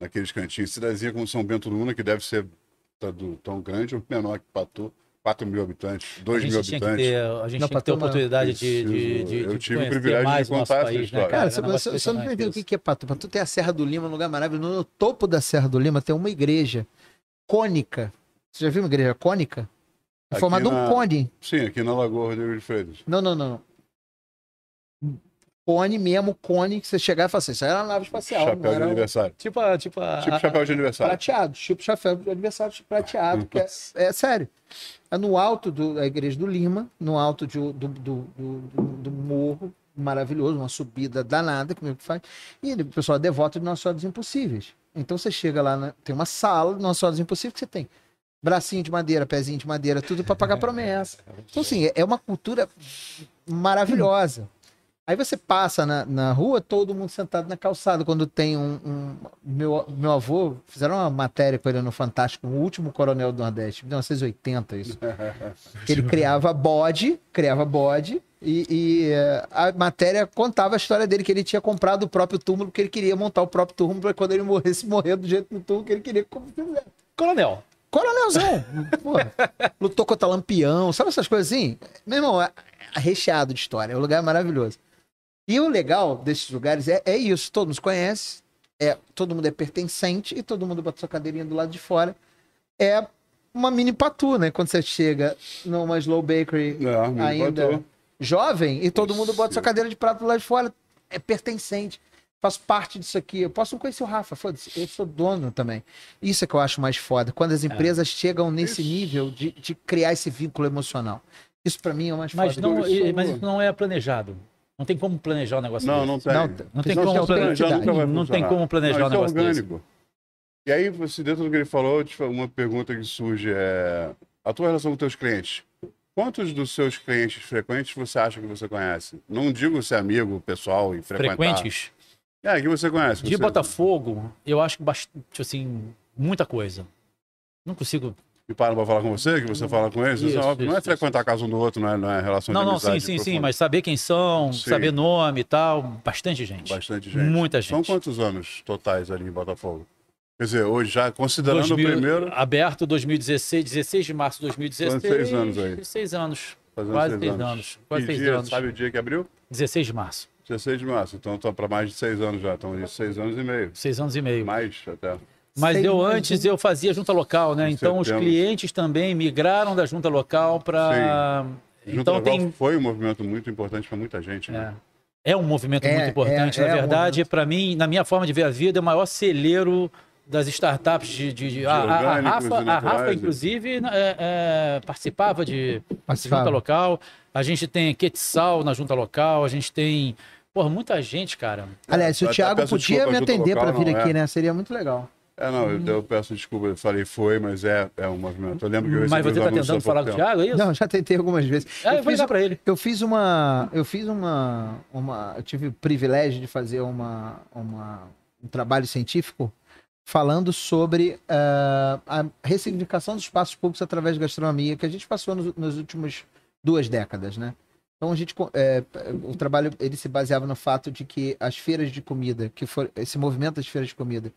naqueles cantinhos. Cidadezinha como São Bento do Una, que deve ser tá do- tão grande ou menor que Patu. 4 mil habitantes, A 2 mil habitantes. ter, a gente Não, tinha que ter não. oportunidade de, de, de, eu de tive o conhecer privilégio de contar essa país, né, história. cara? Cara, É você, você, você não entendeu o que é Patu. Patu tem a Serra do Lima, um lugar maravilhoso. No topo da Serra do Lima tem uma igreja cônica. Você já viu uma igreja cônica? É Aqui formada na- um cone. Sim, aqui na Lagoa Rodrigo de Freitas. Não, não, não. Cone mesmo, cone, que você chegar e falar assim, isso era uma nave espacial. chapéu de aniversário. Tipo, tipo, a, Tipo a- chapéu de aniversário. prateado, tipo chapéu de aniversário prateado, que é, é sério. É no alto do- da igreja do Lima, no alto de- do, do, do, do- do morro, maravilhoso, uma subida danada, como é que faz. E o pessoal é devoto de Nossa Senhora dos Impossíveis. Então você chega lá, na- tem uma sala de Nossa Senhora dos Impossíveis que você tem bracinho de madeira, pezinho de madeira, tudo para pagar promessa. Então, assim, é- é uma cultura maravilhosa. Aí você passa na, na rua, todo mundo sentado na calçada. Quando tem um. um- meu, meu avô, fizeram uma matéria com ele no Fantástico, o último coronel do Nordeste, 1980, isso. ele criava bode, criava bode, e, e, eh, a matéria contava a história dele, que ele tinha comprado o próprio túmulo, porque ele queria montar o próprio túmulo para quando ele morresse, morrer do jeito do túmulo que ele queria. Coronel. Coronelzão, porra, lutou contra Lampião, sabe essas coisas assim? Meu irmão, é, recheado de história, é um lugar maravilhoso. E o legal desses lugares é, é isso, todo mundo se conhece, é, todo mundo é pertencente e todo mundo bota sua cadeirinha do lado de fora. É uma mini patu, né? Quando você chega numa Slow Bakery É, ainda botou. jovem e todo mundo bota sua cadeira de prato do lado de fora. É pertencente. Faço parte disso aqui. Eu posso não conhecer o Rafa, foda-se. Eu sou dono também. Isso é que eu acho mais foda. Quando as empresas chegam nesse nível de, de criar esse vínculo emocional. Isso pra mim é o mais Mas, foda. não, sou- mas isso não é planejado. Não tem como planejar um negócio Não, desse. não tem. Não, Não tem Não, como não, planejar. não, nunca Não tem como planejar Não, um isso é negócio desse. orgânico. E aí, você, dentro do que ele falou, tipo, uma pergunta que surge é a tua relação com teus clientes. Quantos dos seus clientes frequentes você acha que você conhece? Não digo ser amigo, pessoal e frequentar. Frequentes. É, que você conhece. De você... Botafogo, eu acho que bastante, assim, muita coisa. Não consigo. Que param pra falar com você, que você fala com eles. Isso, é Isso, óbvio. não é isso, frequentar a casa um do outro, não é, não é relação Não, não, sim, sim, sim, profunda. mas saber quem são, Sim. saber nome e tal, bastante gente. Bastante gente. Muita São gente. quantos anos totais ali em Botafogo? Quer dizer, hoje já considerando 2000 o primeiro, Aberto 2016, 16 de março de 2016. Fazendo seis anos aí. 16 anos. fazendo Quase seis seis anos. anos. Quase seis dia, anos. Sabe o dia que abriu? 16 de março. 16 de março. Então estão para mais de seis anos já. Estão seis anos e meio. Seis anos e meio. Mais até. Mas eu mais antes um. eu fazia junta local, né? Em Então os setembro. clientes também migraram da junta local para. Então ao tem. Foi um movimento muito importante para muita gente. Né? É. É um movimento É, muito importante. é- é na um verdade, movimento. para mim, na minha forma de ver a vida, é o maior celeiro das startups de. de- de- a, a- Rafa, a Rafa, né? inclusive, é, é, participava de Participava. junta local. A gente tem Quetzal na junta local, a gente tem. Porra, muita gente, cara. Aliás, se o Thiago podia me atender para vir não, aqui, é. né? Seria muito legal. É, não, eu, eu peço desculpa, eu falei foi, mas é, é um movimento. Eu lembro que eu Mas você tá tentando falar com o. Thiago, é isso? Não, já tentei algumas vezes. Ah, eu eu, vou fiz, ligar pra ele. eu fiz uma. Eu fiz uma. uma eu tive o privilégio de fazer uma, uma, um trabalho científico falando sobre ah, a ressignificação dos espaços públicos através de gastronomia que a gente passou nos, nas últimas duas décadas, né? Então a gente é, o trabalho ele se baseava no fato de que as feiras de comida, que for esse movimento das feiras de comida,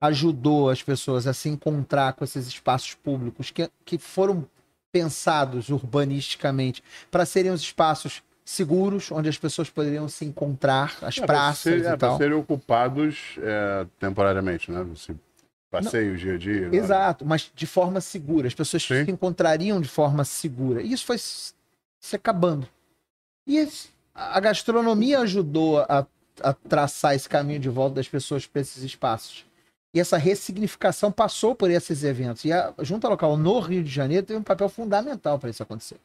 ajudou as pessoas a se encontrar com esses espaços públicos que, que foram pensados urbanisticamente para serem os espaços seguros onde as pessoas poderiam se encontrar, as É, pra praças ser- e é, tal. serem ocupados é, temporariamente, né? Você passeio dia a dia. né? Exato, mas de forma segura. As pessoas Sim. se encontrariam de forma segura. E isso foi se acabando. E esse- a gastronomia ajudou a, a traçar esse caminho de volta das pessoas para esses espaços. E essa ressignificação passou por esses eventos. E a Junta Local no Rio de Janeiro teve um papel fundamental para isso acontecer.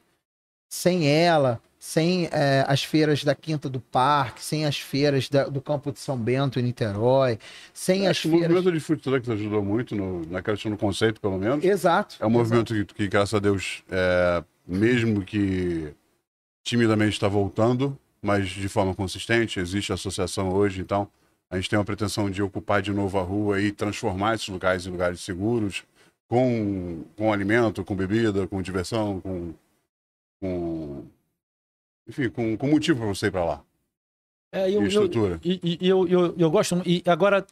Sem ela, sem eh, as feiras da Quinta do Parque, sem as feiras da- do Campo de São Bento em Niterói, sem as Acho que o feiras. movimento de food trucks ajudou muito no, na questão do conceito, pelo menos. Exato. É um movimento que, que, graças a Deus, é, mesmo que timidamente está voltando, mas de forma consistente, existe a associação hoje, então a gente tem uma pretensão de ocupar de novo a rua e transformar esses lugares em lugares seguros, com, com alimento, com bebida, com diversão, com. com enfim, com, com motivo para você ir para lá. É, E eu, eu, estrutura. e, e- e eu, eu, eu gosto. E agora,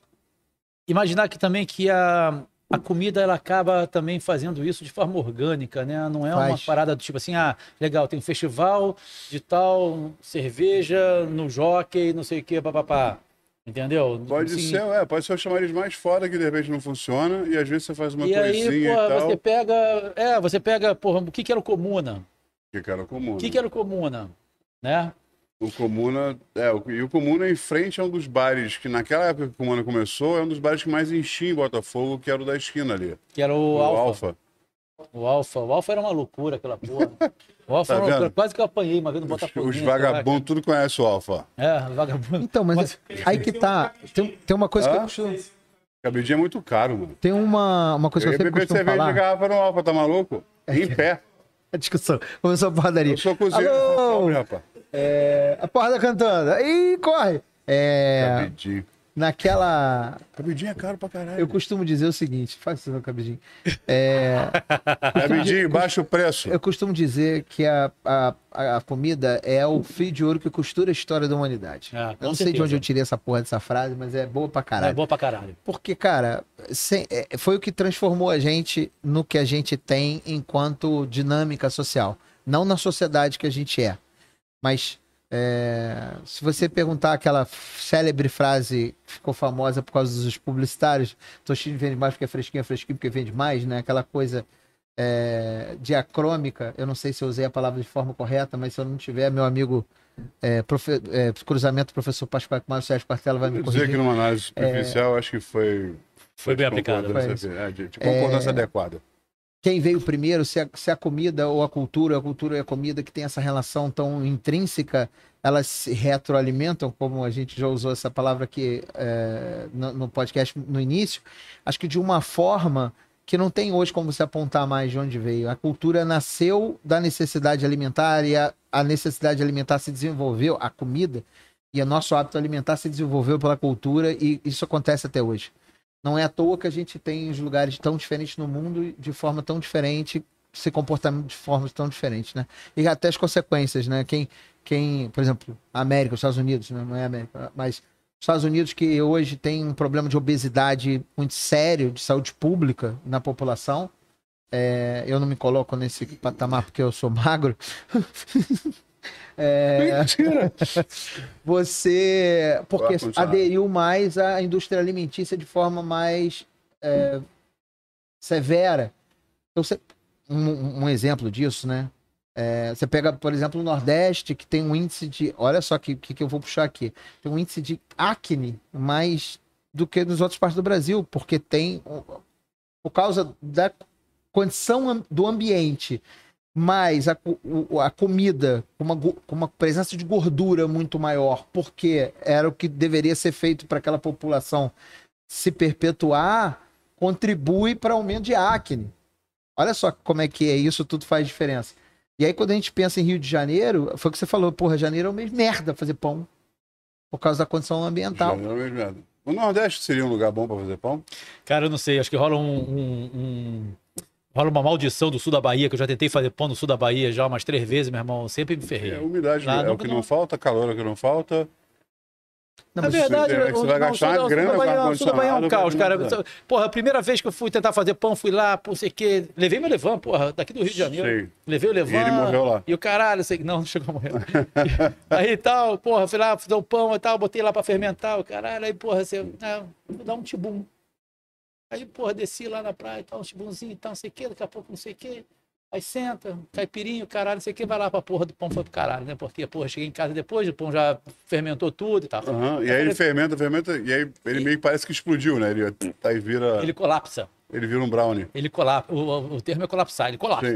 imaginar que também que a, a comida ela acaba também fazendo isso de forma orgânica, né? Não é uma Faz. parada do tipo assim, ah, legal, tem um festival de tal cerveja no jockey, não sei o que, papapá. Entendeu? Pode Assim, ser, é, pode ser o chamariz mais foda que de repente não funciona, e às vezes você faz uma E aí, coisinha pô, e tal. você pega. É, você pega, porra, o que, que era o comuna? Que era comum. O que, que era o comuna? Né? O Comuna, é, o- e o Comuna em frente é um dos bares que naquela época que o Comuna começou, é um dos bares que mais enchia em Botafogo, que era o da esquina ali. Que era o, O Alfa. Alfa. O Alfa. O Alfa era uma loucura, aquela porra. O Alfa Tá era uma loucura. vendo? Quase que eu apanhei uma vez no Os, Botafogo. os vagabundos tudo conhece o Alfa. É, vagabundo. Então, mas, aí que tá. Tem, tem uma coisa que eu costumo. Cabidinho é muito caro, mano. Tem uma, uma coisa Eu que eu sempre costumo cerveja de falar. garrafa no Alfa, tá maluco? Em pé. A discussão. Começou a porradaria. Eu sou cozinheiro. Alô? Pobre, rapaz. É, a porrada cantando. Ih, corre! É, Cabidinho. naquela. Cabidinho é caro pra caralho. Eu costumo dizer o seguinte: faz isso, meu cabidinho. É, Cabidinho, baixa o preço. eu costumo dizer que a, a, a comida é o fio de ouro que costura a história da humanidade. Ah, eu não sei de onde eu tirei essa porra dessa frase, mas é boa pra caralho. É boa pra caralho. Porque, cara, sem- é, foi o que transformou a gente no que a gente tem enquanto dinâmica social. Não na sociedade que a gente é. Mas é, se você perguntar aquela célebre frase que ficou famosa por causa dos publicitários, Toshinho vende mais porque é fresquinho, é fresquinho porque vende mais, né? Aquela coisa é, diacrômica, eu não sei se eu usei a palavra de forma correta, mas se eu não tiver, meu amigo é, profe- é, cruzamento professor Pascoal com Mário Sérgio Partela vai me Vou dizer corrigir. que numa análise superficial, acho que foi. Foi bem de aplicado. concordância- É, de, de concordância adequada. Quem veio primeiro, se a, se a comida ou a cultura, a cultura e a comida que tem essa relação tão intrínseca, elas se retroalimentam, como a gente já usou essa palavra aqui é, no, no podcast no início, acho que de uma forma que não tem hoje como se apontar mais de onde veio. A cultura nasceu da necessidade alimentar e a, a necessidade alimentar se desenvolveu, a comida e o nosso hábito alimentar se desenvolveu pela cultura e isso acontece até hoje. Não é à toa que a gente tem os lugares tão diferentes no mundo de forma tão diferente, se comportando de formas tão diferentes, né? E até as consequências, né? Quem, quem por exemplo, a América, os Estados Unidos, né? não é América, mas Estados Unidos, que hoje tem um problema de obesidade muito sério, de saúde pública na população. É, eu não me coloco nesse patamar porque eu sou magro. É, Mentira! você. Porque aderiu mais à indústria alimentícia de forma mais é, severa. Então, você- um, um exemplo disso, né? É, você pega, por exemplo, o Nordeste, que tem um índice de. Olha só que, que, que eu vou puxar aqui. Tem um índice de acne mais do que nos outras partes do Brasil, porque tem. Por causa da condição do ambiente, mais a, a comida com uma, com uma presença de gordura muito maior, porque era o que deveria ser feito para aquela população se perpetuar, contribui para aumento de acne. Olha só como é que é isso, tudo faz diferença. E aí, quando a gente pensa em Rio de Janeiro, foi o que você falou, porra, janeiro é um mês merda fazer pão. Por causa da condição ambiental. Não é mesmo merda. O Nordeste seria um lugar bom pra fazer pão? Cara, eu não sei, acho que rola um, um- um- Rola uma maldição do sul da Bahia, que eu já tentei fazer pão no sul da Bahia já umas três vezes, meu irmão. Sempre me ferrei. É, umidade Lá é não- o que não, não- falta, calor é o que não falta. Não, Na mas verdade, é que você vai o- não, gastar o o sul grana com Bahia- o sul da Bahia é um caos, cara. Porra, a primeira vez que eu fui tentar fazer pão, fui lá, por sei que. Levei meu Levan, porra, daqui do Rio de Janeiro. Sei. Levei o Levan. E ele morreu lá. E o caralho, sei que. Não, não chegou a morrer. aí tal, porra, fui lá, fiz o pão e tal, botei lá pra fermentar, o caralho. Aí, porra, você. Ah, vou dar um tibum. Aí, porra, desci lá na praia e tal, um tibumzinho e tal, não sei o que, daqui a pouco não sei o que. Aí senta, caipirinho, caralho, não sei o que, vai lá pra porra do pão, foi pro caralho, né? Porque, porra, cheguei em casa depois, o pão já fermentou tudo e tal. Aham, E aí ele fermenta, fermenta, e aí ele meio que parece que explodiu, né? Ele, aí vira, Ele ele... colapsa. vira um brownie. Ele colapsa. O, o- termo é colapsar, ele colapsa,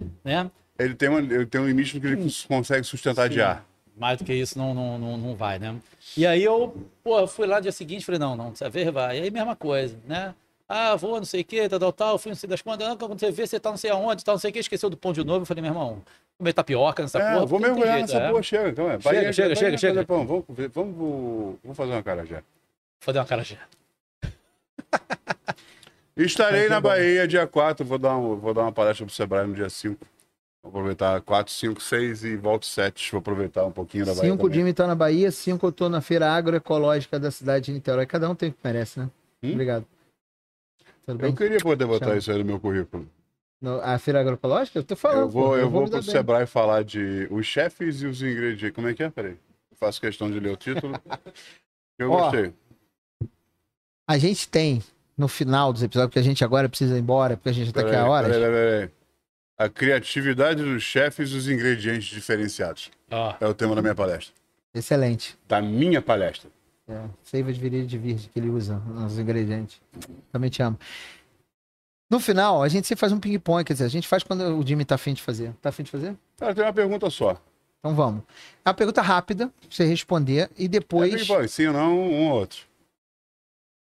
Sim. né? Ele tem, uma, ele tem um limite no que ele consegue sustentar de ar. Mais do que isso não, não, não, não vai, né? E aí eu, pô, fui lá no dia seguinte, falei, não, não, dessa vez vai. E aí mesma coisa, né? Ah, vou, não sei o que, tal, tal, tal, fui não sei das quantas, não, quando você vê, você tá não sei aonde, tal, não sei o que, esqueceu do pão de novo. Eu falei, meu irmão, comer tapioca nessa É, porra. vou mergulhar jeito, nessa é. porra, chega. Então, é. Chega, Bahia- chega, Bahia chega, Pão. Vamos, ver- vamos, vamos, fazer uma carajé. Fazer uma cara já. Estarei na Bahia dia 4, vou dar, um, vou dar uma palestra pro Sebrae no dia 5. Vou aproveitar 4, 5, 6 e volto 7. Vou aproveitar um pouquinho da Bahia Cinco o também. Jimmy tá na Bahia, cinco eu tô na feira agroecológica da cidade de Niterói. Cada um tem o que merece, né? Hum? Obrigado. Tudo bem? Eu queria poder botar Chama. isso aí no meu currículo. No- a feira agroecológica? Eu tô falando. eu vou, pô, eu vou me pro bem. Sebrae falar de os chefes e os ingredientes. Como é que é? Peraí. Eu faço questão de ler o título. Eu Ó, gostei. A gente tem, no final dos episódios, porque a gente agora precisa ir embora, porque a gente tá aqui há horas. peraí, peraí, peraí. A criatividade dos chefes e os ingredientes diferenciados. Ó, É o tema da minha palestra. Excelente. Da minha palestra. É, seiva de virilha de virgem que ele usa nos ingredientes. Também te amo. No final, a gente sempre faz um ping-pong, quer dizer, a gente faz quando o Jimmy tá afim de fazer. Tá afim de fazer? Cara, tem uma pergunta só. Então vamos. É uma pergunta rápida, pra você responder, e É depois. ping-pong, sim ou não, um ou outro.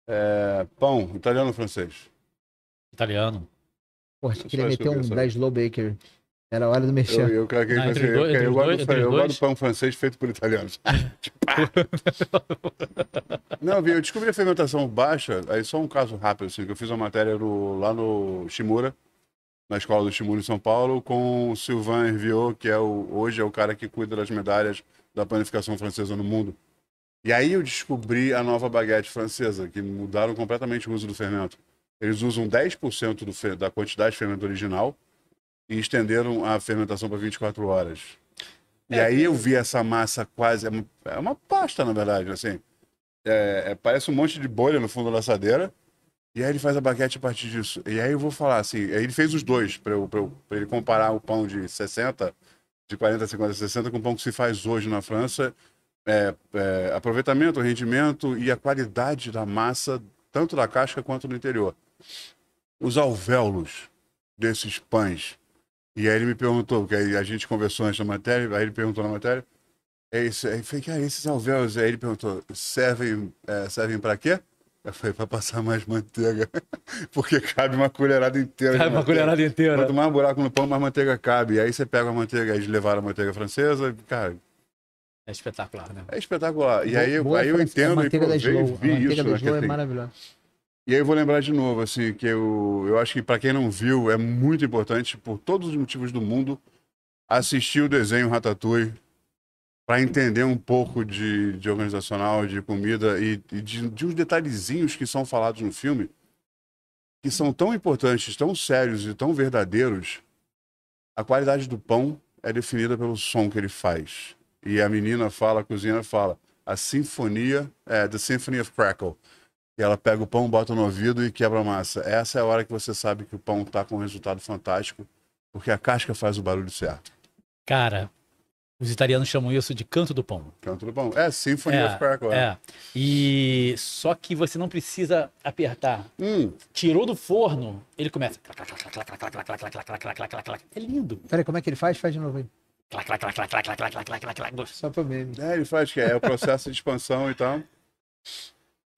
É, pão, italiano ou francês? italiano. Porra, Só isso meter que um queria da. Slow Baker. Era a hora do mexer. Eu, dois- gosto dois- do- eu gosto pão francês feito por italianos. Não, vi, eu descobri a fermentação baixa, aí só um caso rápido, assim, que eu fiz uma matéria no- lá no Shimura, na escola do Shimura em São Paulo, com o Sylvain Herviot, que é o, hoje é o cara que cuida das medalhas da panificação francesa no mundo. E aí eu descobri a nova baguete francesa, que mudaram completamente o uso do fermento. Eles usam 10% do da quantidade de fermento original e estenderam a fermentação para 24 horas. E aí eu vi essa massa quase. É uma, é uma pasta, na verdade, assim. É, é- parece um monte de bolha no fundo da assadeira. E aí ele faz a baguete a partir disso. E aí eu vou falar assim. Aí ele fez os dois, para ele comparar o pão de 60, de 40, 50, 60, com o pão que se faz hoje na França. É, é, aproveitamento, rendimento e a qualidade da massa, tanto da casca quanto do interior. Os alvéolos desses pães. E aí ele me perguntou, porque aí a gente conversou antes da matéria, aí ele perguntou na matéria. É isso, aí eu falei, cara, esses alvéolos, aí ele perguntou, servem, é, servem para quê? Eu falei, para passar mais manteiga. porque cabe uma colherada inteira. Cai uma manteiga. colherada inteira. Quanto mais buraco no pão, mais manteiga cabe. E aí você pega a manteiga, aí eles levaram a manteiga francesa, e, cara, É espetacular, né? é espetacular. E aí, eu- Boa aí eu entendo a e manteiga provei. A vi manteiga isso, da né, que Slow é maravilhosa. E aí eu vou lembrar de novo, assim, que eu, eu acho que para quem não viu, é muito importante, por todos os motivos do mundo, assistir o desenho Ratatouille para entender um pouco de, de organizacional, de comida e, e de, de uns detalhezinhos que são falados no filme que são tão importantes, tão sérios e tão verdadeiros. A qualidade do pão é definida pelo som que ele faz. E a menina fala, a cozinheira fala, a sinfonia, é, The Symphony of Crackle. E ela pega o pão, bota no ouvido e quebra a massa. Essa é a hora que você sabe que o pão tá com um resultado fantástico, porque a casca faz o barulho certo. Cara, os italianos chamam isso de canto do pão. Canto do pão. É, Symphony of Crackle. É. é. E só que você não precisa apertar. Hum, Tirou do forno, ele começa. É lindo. Peraí, como é que ele faz? Faz de novo aí. Só pra mim. é, ele faz que é o processo de expansão e tal.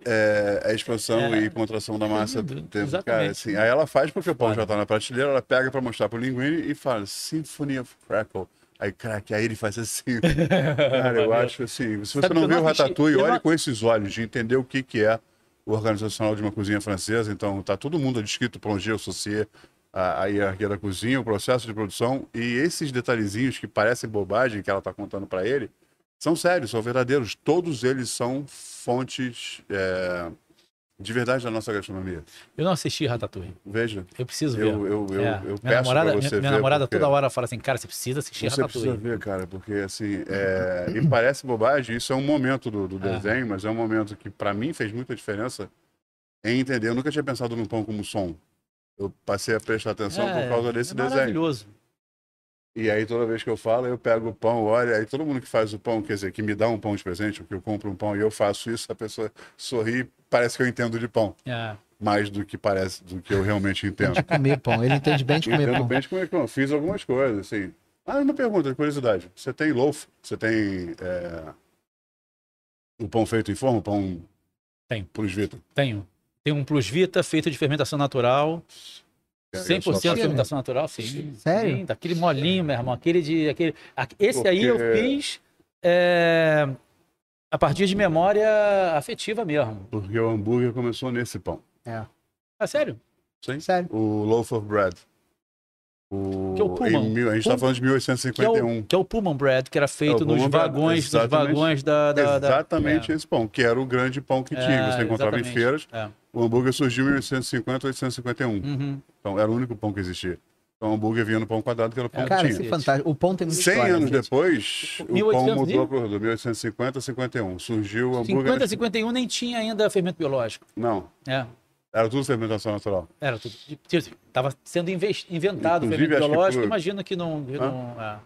É, a expansão É. e contração da massa. dentro- Cara, assim, aí ela faz porque o pão já tá na prateleira, ela pega pra mostrar pro linguine e fala Symphony of Crackle. Aí, crack, aí ele faz assim. Cara, eu acho assim, se você Sabe não eu viu o Ratatouille, eu olhe não- com esses olhos de entender o que, que é o organizacional de uma cozinha francesa. Então, tá todo mundo descrito, plongé, associé, a, a hierarquia da cozinha, o processo de produção e esses detalhezinhos que parecem bobagem que ela tá contando para ele, são sérios, são verdadeiros. Todos eles são fontes é, de verdade da nossa gastronomia. Eu não assisti Ratatouille. Veja, Eu preciso ver. eu, eu, eu, É. eu minha peço namorada, minha, você minha ver. namorada toda hora fala assim, cara, você precisa assistir Você precisa Ratatouille. ver, cara, porque assim, é... e parece bobagem, isso é um momento do, do É. desenho, mas é um momento que pra mim fez muita diferença em entender. Eu nunca tinha pensado no pão como som. Eu passei a prestar atenção por causa desse é desenho. maravilhoso. E aí toda vez que eu falo, eu pego o pão, olha, aí todo mundo que faz o pão, quer dizer, que me dá um pão de presente, ou que eu compro um pão e eu faço isso, a pessoa sorri, parece que eu entendo de pão, É. mais do que parece, do que eu realmente entendo. De comer pão. Ele entende bem de comer Entendo pão. bem de comer pão. Fiz algumas coisas, assim. Ah, uma pergunta de curiosidade. Você tem loaf? Você tem é, o pão feito em forma? Pão Tenho. plus vita? Tenho. Tem um Plus Vita feito de fermentação natural. É, 100% eu só- de fermentação natural, sim. Sério? Sim, daquele molinho, meu irmão. Aquele de. Aquele... a- Esse aí eu Porque- fiz é, a partir de memória afetiva mesmo. Porque o hambúrguer começou nesse pão. Ah, sério? Sim. Sério. O loaf of bread. O... Que é o Pullman. em mil- a gente está falando de Que é, 1851. o, que é o Pullman Bread, que era feito É nos Pullman Bread, vagões, nos vagões da. da, da- Exatamente é. esse pão, que era o grande pão que tinha, que você É, encontrava em exatamente. feiras. É. O hambúrguer surgiu em 1850, 1851. Uhum. Então era o único pão que existia. Então o hambúrguer vinha no pão quadrado, que era o pão É, que Cara, tinha. isso é fantástico. O pão tem muita 100 história, anos gente. depois, o 1800 pão mudou para do 1850 a 51. Surgiu o hambúrguer. 50, 51 nem tinha ainda fermento biológico. Não, É. era tudo fermentação natural. Era tudo. Estava sendo inves- inventado o Inclusive, fermento acho que biológico, por- imagino que não. que não é.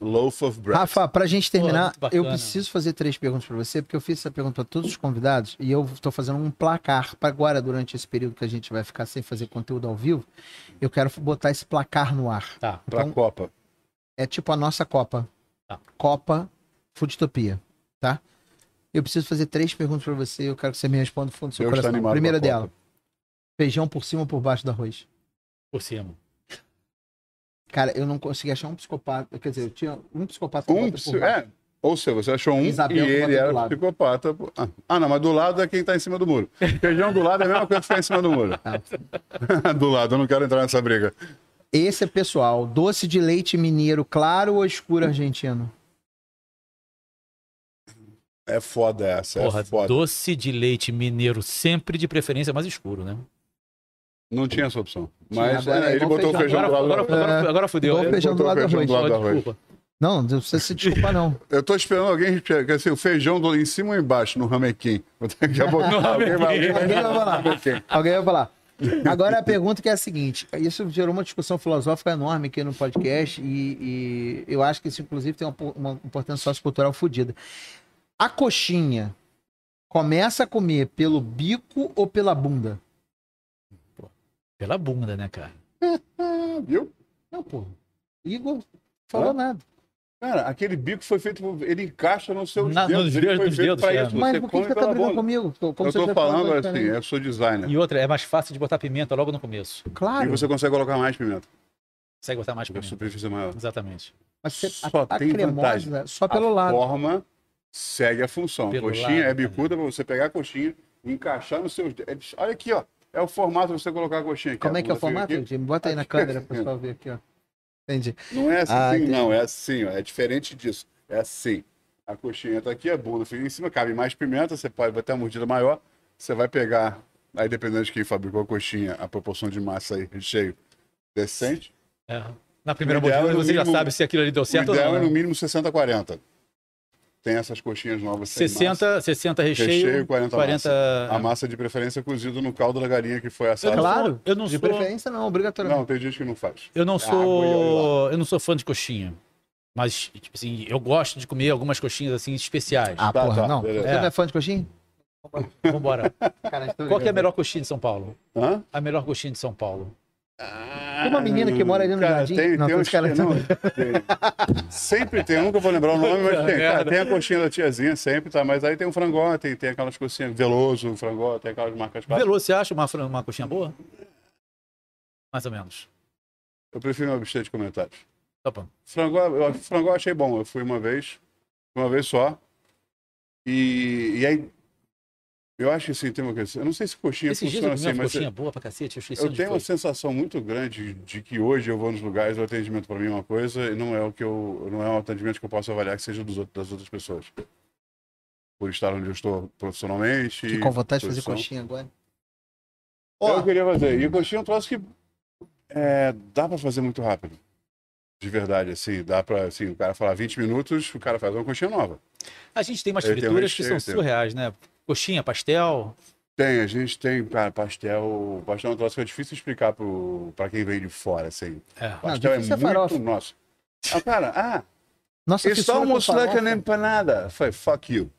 Loaf of bread. Rafa, pra gente terminar, muito bacana. eu preciso fazer três perguntas pra você, porque eu fiz essa pergunta pra todos os convidados e eu tô fazendo um placar para agora, durante esse período que a gente vai ficar sem fazer conteúdo ao vivo. Eu quero botar esse placar no ar. Tá. Pra então- Copa. É tipo a nossa Copa. Tá. Copa Foodtopia, tá? Eu preciso fazer três perguntas pra você, eu quero que você me responda do fundo do seu Eu coração. Primeira Copa. dela. Feijão por cima ou por baixo do arroz? Por cima. Cara, eu não consegui achar um psicopata. Quer dizer, eu tinha um psicopata Um, baixo. é, ou seja, você achou um Isabel e ele era psicopata. Ah, Ah, não, mas do lado é quem tá em cima do muro. Feijão do lado é a mesma coisa que ficar em cima do muro. do lado, eu não quero entrar nessa briga. Esse é pessoal. Doce de leite mineiro, claro ou escuro argentino? É foda essa, Porra, é foda. doce de leite mineiro, sempre de preferência mais escuro, né? Não tinha essa opção. Tinha, Mas agora é, é ele igual botou o feijão. do lado. agora, agora, agora fudeu. Igual Eu- feijão do botou lado do feijão arroz. do lado do arroz. desculpa. Não, não precisa se desculpar, não. Eu tô esperando alguém, que assim, o feijão do, em cima ou embaixo, no ramequim. Daqui a pouco alguém vai alguém vai Alguém vai falar. Alguém vai falar. Agora a pergunta que é a seguinte: isso gerou uma discussão filosófica enorme aqui no podcast e, e eu acho que isso, inclusive, tem uma, po- uma importância sociocultural fodida. A coxinha começa a comer pelo bico ou pela bunda? Pela bunda, né, cara? Viu? Não, pô. Igor falou Hã? nada. Cara, aquele bico foi feito, ele encaixa nos seus Na- dedos. nos ele dedos, foi nos feito dedos, pra é. isso. Mas você por que, você tá brigando bunda. comigo? Como Eu tô falando assim, diferente. eu sou designer. E outra, é mais fácil de botar pimenta logo no começo. Claro. E você consegue colocar mais pimenta. Consegue botar mais Porque a pimenta. superfície é maior. Exatamente. Mas você, Só a, a tem cremosa vantagem. só pelo a lado. forma segue a função. Pelo a coxinha lado é bicuda pra você pegar a coxinha e encaixar nos seus dedos. Olha aqui, ó. É o formato você colocar a coxinha aqui. Como A é que é o formato, aqui. Bota aí na câmera pro pessoal ver aqui, ó. Entendi. Não é assim, Ah, entendi. não. É assim, ó. É diferente disso. É assim. A coxinha tá aqui, a bunda fica em cima, cabe mais pimenta, você pode bater uma mordida maior. Você vai pegar, aí dependendo de quem fabricou a coxinha, a proporção de massa aí, recheio, decente. É. Na primeira O ideal mordida é você já mínimo- sabe se aquilo ali deu o certo ou ideal não. é no né? mínimo 60-40. Tem essas coxinhas novas sem massa. 60, 60 recheio, Recheio, 40 40 A massa de preferência cozida no caldo da galinha que foi Eu assada. não sou- Claro. eu não De sou, preferência, não, obrigatoriamente. Não, tem gente que não faz. eu não olha sou, eu não sou fã de coxinha. Mas, tipo assim, eu gosto de comer algumas coxinhas assim especiais. Ah, Tá, porra, tá, não. beleza. Você não é fã de coxinha? Vambora. Cara, tô Qual que é a melhor coxinha de São Paulo? Hã? A melhor coxinha de São Paulo. Tem uma menina que mora ali no Cara, jardim. Tem, Não, tem uns escalando. não, tem. Sempre tem, eu nunca vou lembrar o nome, mas tem. Cara, tem a coxinha da tiazinha sempre, tá? Mas aí tem o frangó, tem, tem aquelas coxinhas veloso, frangó, tem aquelas marcas. Veloso, você acha uma, uma coxinha boa? Mais ou menos. Eu prefiro me abster de comentários. Tá bom. Frangó, eu, frangó eu achei bom. Eu fui uma vez, uma vez só. E, e aí, eu acho que assim, tem uma coisa. Eu não sei se coxinha Esses funciona assim, mas coxinha boa pra cacete, eu eu tenho foi. uma sensação muito grande de que hoje eu vou nos lugares, o atendimento para mim é uma coisa e não é o que eu, não é um atendimento que eu posso avaliar que seja dos outros, das outras pessoas. Por estar onde eu estou profissionalmente. Fiquei com vontade de fazer coxinha agora. Eu Ó, queria fazer. E coxinha é um troço que é, dá para fazer muito rápido. De verdade, assim, dá para, assim, o cara falar 20 minutos, o cara faz uma coxinha nova. A gente tem umas um frituras que são surreais, né? Coxinha, pastel. Tem, a gente tem, cara, pastel. Pastel é um troço que é difícil explicar pro, pra quem vem de fora, assim. É. Pastel é difícil é muito farofa. nosso. Ah, cara, ah, Nossa, it's almost like farofa. an empanada. Foi, fuck you.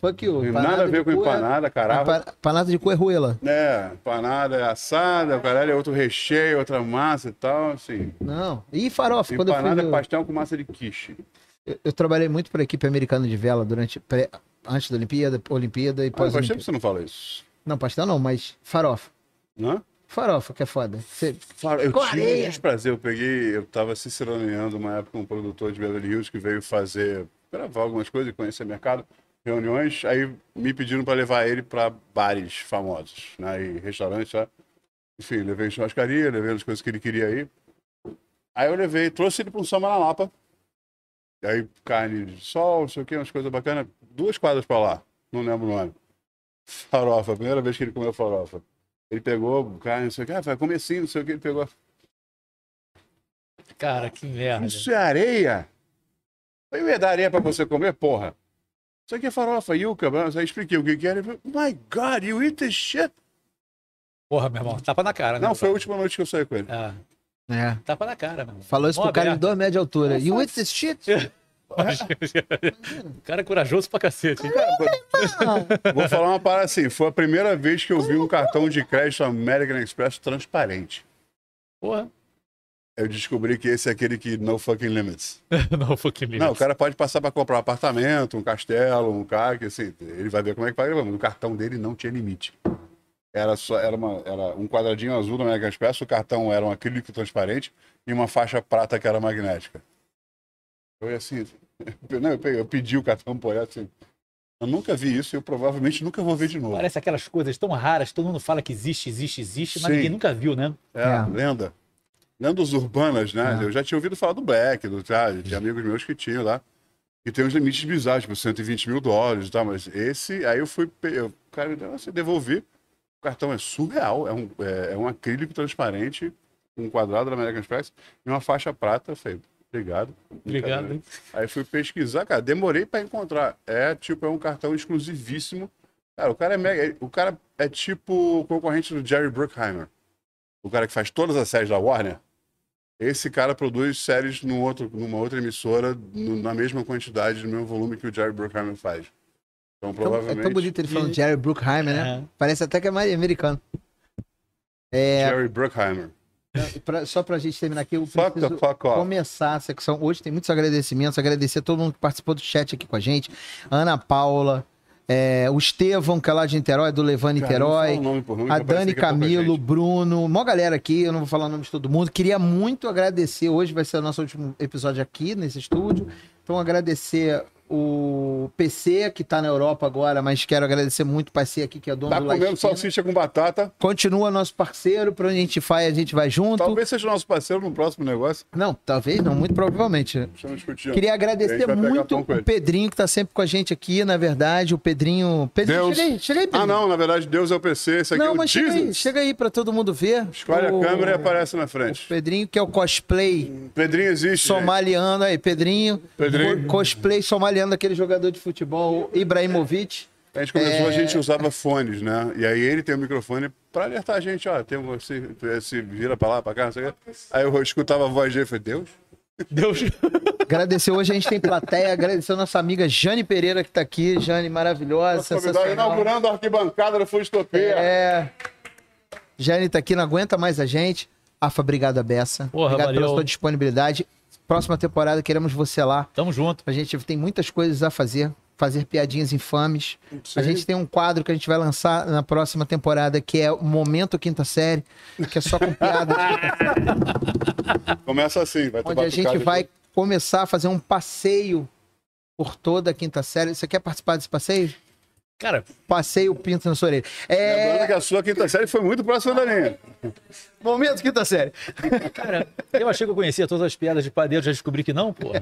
Fuck you. Tem empanada nada a ver com cu é- empanada, empa- Empanada de coerruela. É, empanada é assada, o caralho é outro recheio, outra massa e tal, assim. Não. E farofa. Quando eu, fui Empanada é pastel com massa de quiche. eu, eu trabalhei muito para a equipe americana de vela durante pré- antes da Olimpíada, Olimpíada e Ah, faz tempo que você não fala isso. Não, pastel não, mas farofa. Hã? Farofa, que é foda. Você- eu Com tive um desprazer. Eu peguei, eu tava ciceroneando uma época um produtor de Beverly Hills que veio fazer, gravar algumas coisas e conhecer mercado, reuniões. Aí me pediram para levar ele para bares famosos, né? E restaurantes lá. Enfim, levei churrascaria, levei as coisas que ele queria ir. Aí eu levei, trouxe ele para um samba na Lapa. Aí, carne de sol, não sei o que, umas coisas bacanas. Duas quadras para lá, não lembro o nome. Farofa, a primeira vez que ele comeu farofa. Ele pegou carne, não sei o que, ah, vai comer sim, não sei o que, ele pegou. Cara, que merda. Isso é areia? Eu ia dar areia pra você comer, porra. Isso aqui é farofa, yuca, aí eu expliquei o que que era. Ele falou, My God, you eat this shit? Porra, meu irmão, tapa na cara, né? Não, foi a última noite que eu saí com ele. É, É. tapa na cara, meu irmão. Falou isso Mão pro cara de aberta. 2 metros de altura. You eat this shit? O cara é corajoso pra cacete. hein? Vou falar uma parada assim, foi a primeira vez que eu vi um cartão de crédito American Express transparente. Porra. Eu descobri que esse é aquele que no fucking limits. Não, fucking limits. Não, o cara pode passar para comprar um apartamento, um castelo, um carro, que assim, ele vai ver como é que paga, mas o cartão dele não tinha limite. Era só era, uma, era um quadradinho azul da American Express, o cartão era um acrílico transparente e uma faixa prata que era magnética. Eu ia assim, eu, não, eu, peguei- eu pedi o cartão por ela, assim, eu nunca vi isso e eu provavelmente nunca vou ver de novo. Parece aquelas coisas tão raras, todo mundo fala que existe, existe, existe, mas Sim. ninguém nunca viu, né? É, É. lenda. Lendas urbanas, né? É. Eu já tinha ouvido falar do Black, do, tá, de amigos meus que tinham lá. E tem uns limites bizarros, tipo 120 mil dólares e tal, mas esse, aí eu fui, eu, cara, deu, assim, devolvi. O cartão é surreal, é um, é, é um acrílico transparente, um quadrado da American Express e uma faixa prata. Eu falei, obrigado. Obrigado. Aí fui pesquisar, cara, demorei pra encontrar. É tipo, é um cartão exclusivíssimo. Cara, o cara é mega. O cara é tipo o concorrente do Jerry Bruckheimer. O cara que faz todas as séries da Warner. Esse cara produz séries num outro, numa outra emissora, no- na mesma quantidade, no mesmo volume que o Jerry Bruckheimer faz. Então, Então, é provavelmente. tão bonito ele falando Jerry Bruckheimer, né? É. Parece até que é mais americano. É, Jerry Bruckheimer. Pra- só pra gente terminar aqui, eu preciso começar a secção. Hoje tem muitos agradecimentos. Agradecer a todo mundo que participou do chat aqui com a gente. Ana Paula, é, o Estevão, que é lá de Niterói, do Levan Cara, não fala Niterói. nome nome, A Dani é Camilo. Bruno, mó galera aqui, eu não vou falar o nome de todo mundo. Queria muito agradecer, hoje vai ser o nosso último episódio aqui nesse estúdio. Então, agradecer o PC, que tá na Europa agora, mas quero agradecer muito o parceiro aqui, que é dono Tá do La comendo salsicha com batata. Continua nosso parceiro, pra onde a gente vai, a gente vai junto. Talvez seja nosso parceiro no próximo negócio. Não, talvez não, muito provavelmente. Queria agradecer gente muito o. Pedrinho, que tá sempre com a gente aqui, na verdade. O Pedrinho. Pedrinho, Deus. chega aí, chega aí, Pedrinho. Ah, não, na verdade, Deus é o PC, esse aqui é Não, o mas chega aí, Jesus. chega aí pra todo mundo ver. Escolhe O- a câmera e aparece na O frente. Pedrinho, que é o cosplay Pedrinho existe. gente. somaliano aí, Pedrinho. Pedrinho. Co- Cosplay somaliano daquele jogador de futebol, Ibrahimovic. A gente começou, É. a gente usava fones, né? E aí ele tem o microfone pra alertar a gente, ó, tem um, se, vira pra lá, pra cá, não sei o quê. Aí eu escutava a voz dele e falei, Deus? Deus. Agradecer hoje, a gente tem plateia. Agradecer a nossa amiga Jane Pereira, que tá aqui. Jane, maravilhosa, sensacional. inaugurando a arquibancada da Fustopia. É. Jane tá aqui, não aguenta mais a gente. Afa, obrigado a Beça. Porra, obrigado pela valeu. sua disponibilidade. Próxima temporada, queremos você lá. Tamo junto. A gente tem muitas coisas a fazer. Fazer piadinhas infames. A Sim. gente tem um quadro que a gente vai lançar na próxima temporada, que é o Momento Quinta Série, que é só com piadas. Começa assim, vai ter onde a gente vai começar a fazer um passeio por toda a quinta série. Você quer participar desse passeio? Cara, Passeio Pinto na sua orelha. Lembrando É. que a sua quinta série foi muito próxima da minha. Momento quinta série. cara, eu achei que eu conhecia todas as piadas de padeiro, já descobri que não, pô.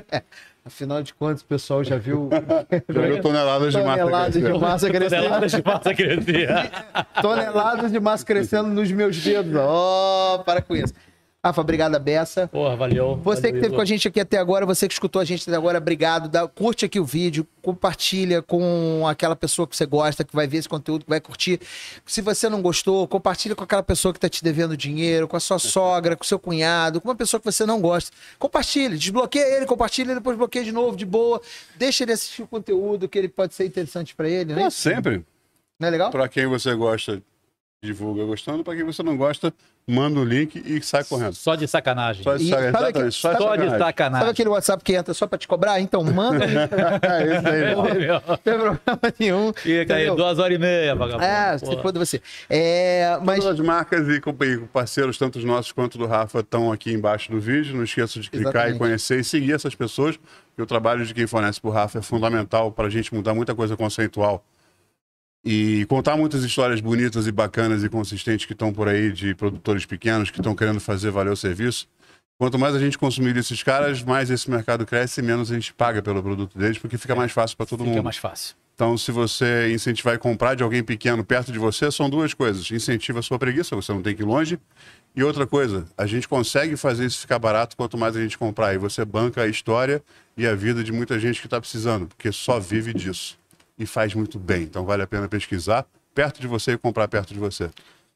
Afinal de contas, o pessoal já viu Já viu toneladas de massa toneladas de crescendo. massa crescendo. Toneladas de massa crescer. toneladas de massa crescendo nos meus dedos. Oh, para com isso. Rafa, obrigado, Beça. Porra, valeu. Você que valeu, esteve com a gente aqui até agora, você que escutou a gente até agora, obrigado. Dá- curte aqui o vídeo, compartilha com aquela pessoa que você gosta, que vai ver esse conteúdo, que vai curtir. Se você não gostou, compartilha com aquela pessoa que está te devendo dinheiro, com a sua sogra, com o seu cunhado, com uma pessoa que você não gosta. Compartilha, desbloqueia ele, compartilha, depois bloqueia de novo, de boa. Deixa ele assistir o conteúdo que ele pode ser interessante para ele, né? Ah, sempre. Não é legal? Pra quem você gosta, divulga gostando. Pra quem você não gosta, manda o link e sai correndo. Só de sacanagem. Só de E sacanagem. sabe só de Só de sacanagem. Sabe sacanagem. aquele WhatsApp que entra só para te cobrar? Então manda, não É isso aí. Meu, tem problema nenhum. Fica aí, duas horas e meia, vagabundo. É, se for de você. É, mas Todas as marcas e e parceiros, tanto os nossos quanto do Rafa, estão aqui embaixo do vídeo. Não esqueça de clicar Exatamente. e conhecer e seguir essas pessoas. porque o trabalho de quem fornece para o Rafa é fundamental para a gente mudar muita coisa conceitual. E contar muitas histórias bonitas e bacanas e consistentes que estão por aí de produtores pequenos que estão querendo fazer valer o serviço. Quanto mais a gente consumir desses caras, mais esse mercado cresce e menos a gente paga pelo produto deles, porque fica mais fácil para todo Fica mundo. mais fácil. Então, se você incentivar e comprar de alguém pequeno perto de você, são duas coisas. Incentiva a sua preguiça, você não tem que ir longe. E outra coisa, a gente consegue fazer isso ficar barato quanto mais a gente comprar. E você banca a história e a vida de muita gente que está precisando, porque só vive disso. E faz muito bem. Então, vale a pena pesquisar perto de você e comprar perto de você.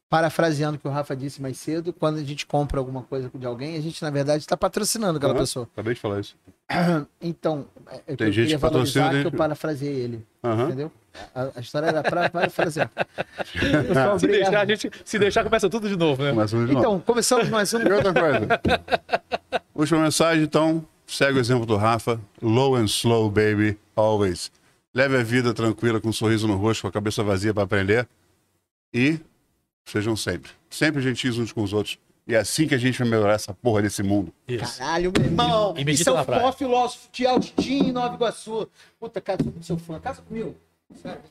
parafraseando o que o Rafa disse mais cedo, quando a gente compra alguma coisa de alguém, a gente, na verdade, está patrocinando aquela Aham, pessoa. Acabei de falar isso. Então, é, é que Tem eu gente queria que patrocina que eu parafraseei ele. Aham. Entendeu? A, a história era para parafrasear. Se deixar, a gente, se deixar, começa tudo de novo, né? Começa de novo. Então, começamos mais um. E outra coisa. Última mensagem, então. Segue o exemplo do Rafa. Low and slow, baby. Always. Leve a vida tranquila, com um sorriso no rosto, com a cabeça vazia para aprender. E sejam sempre. Sempre gentis uns com os outros. E é assim que a gente vai melhorar essa porra desse mundo. Isso. Caralho, meu irmão. E é praia. maior filósofo de Altim, Nova Iguaçu. Puta, cara, sou seu fã. Casa comigo. Sério.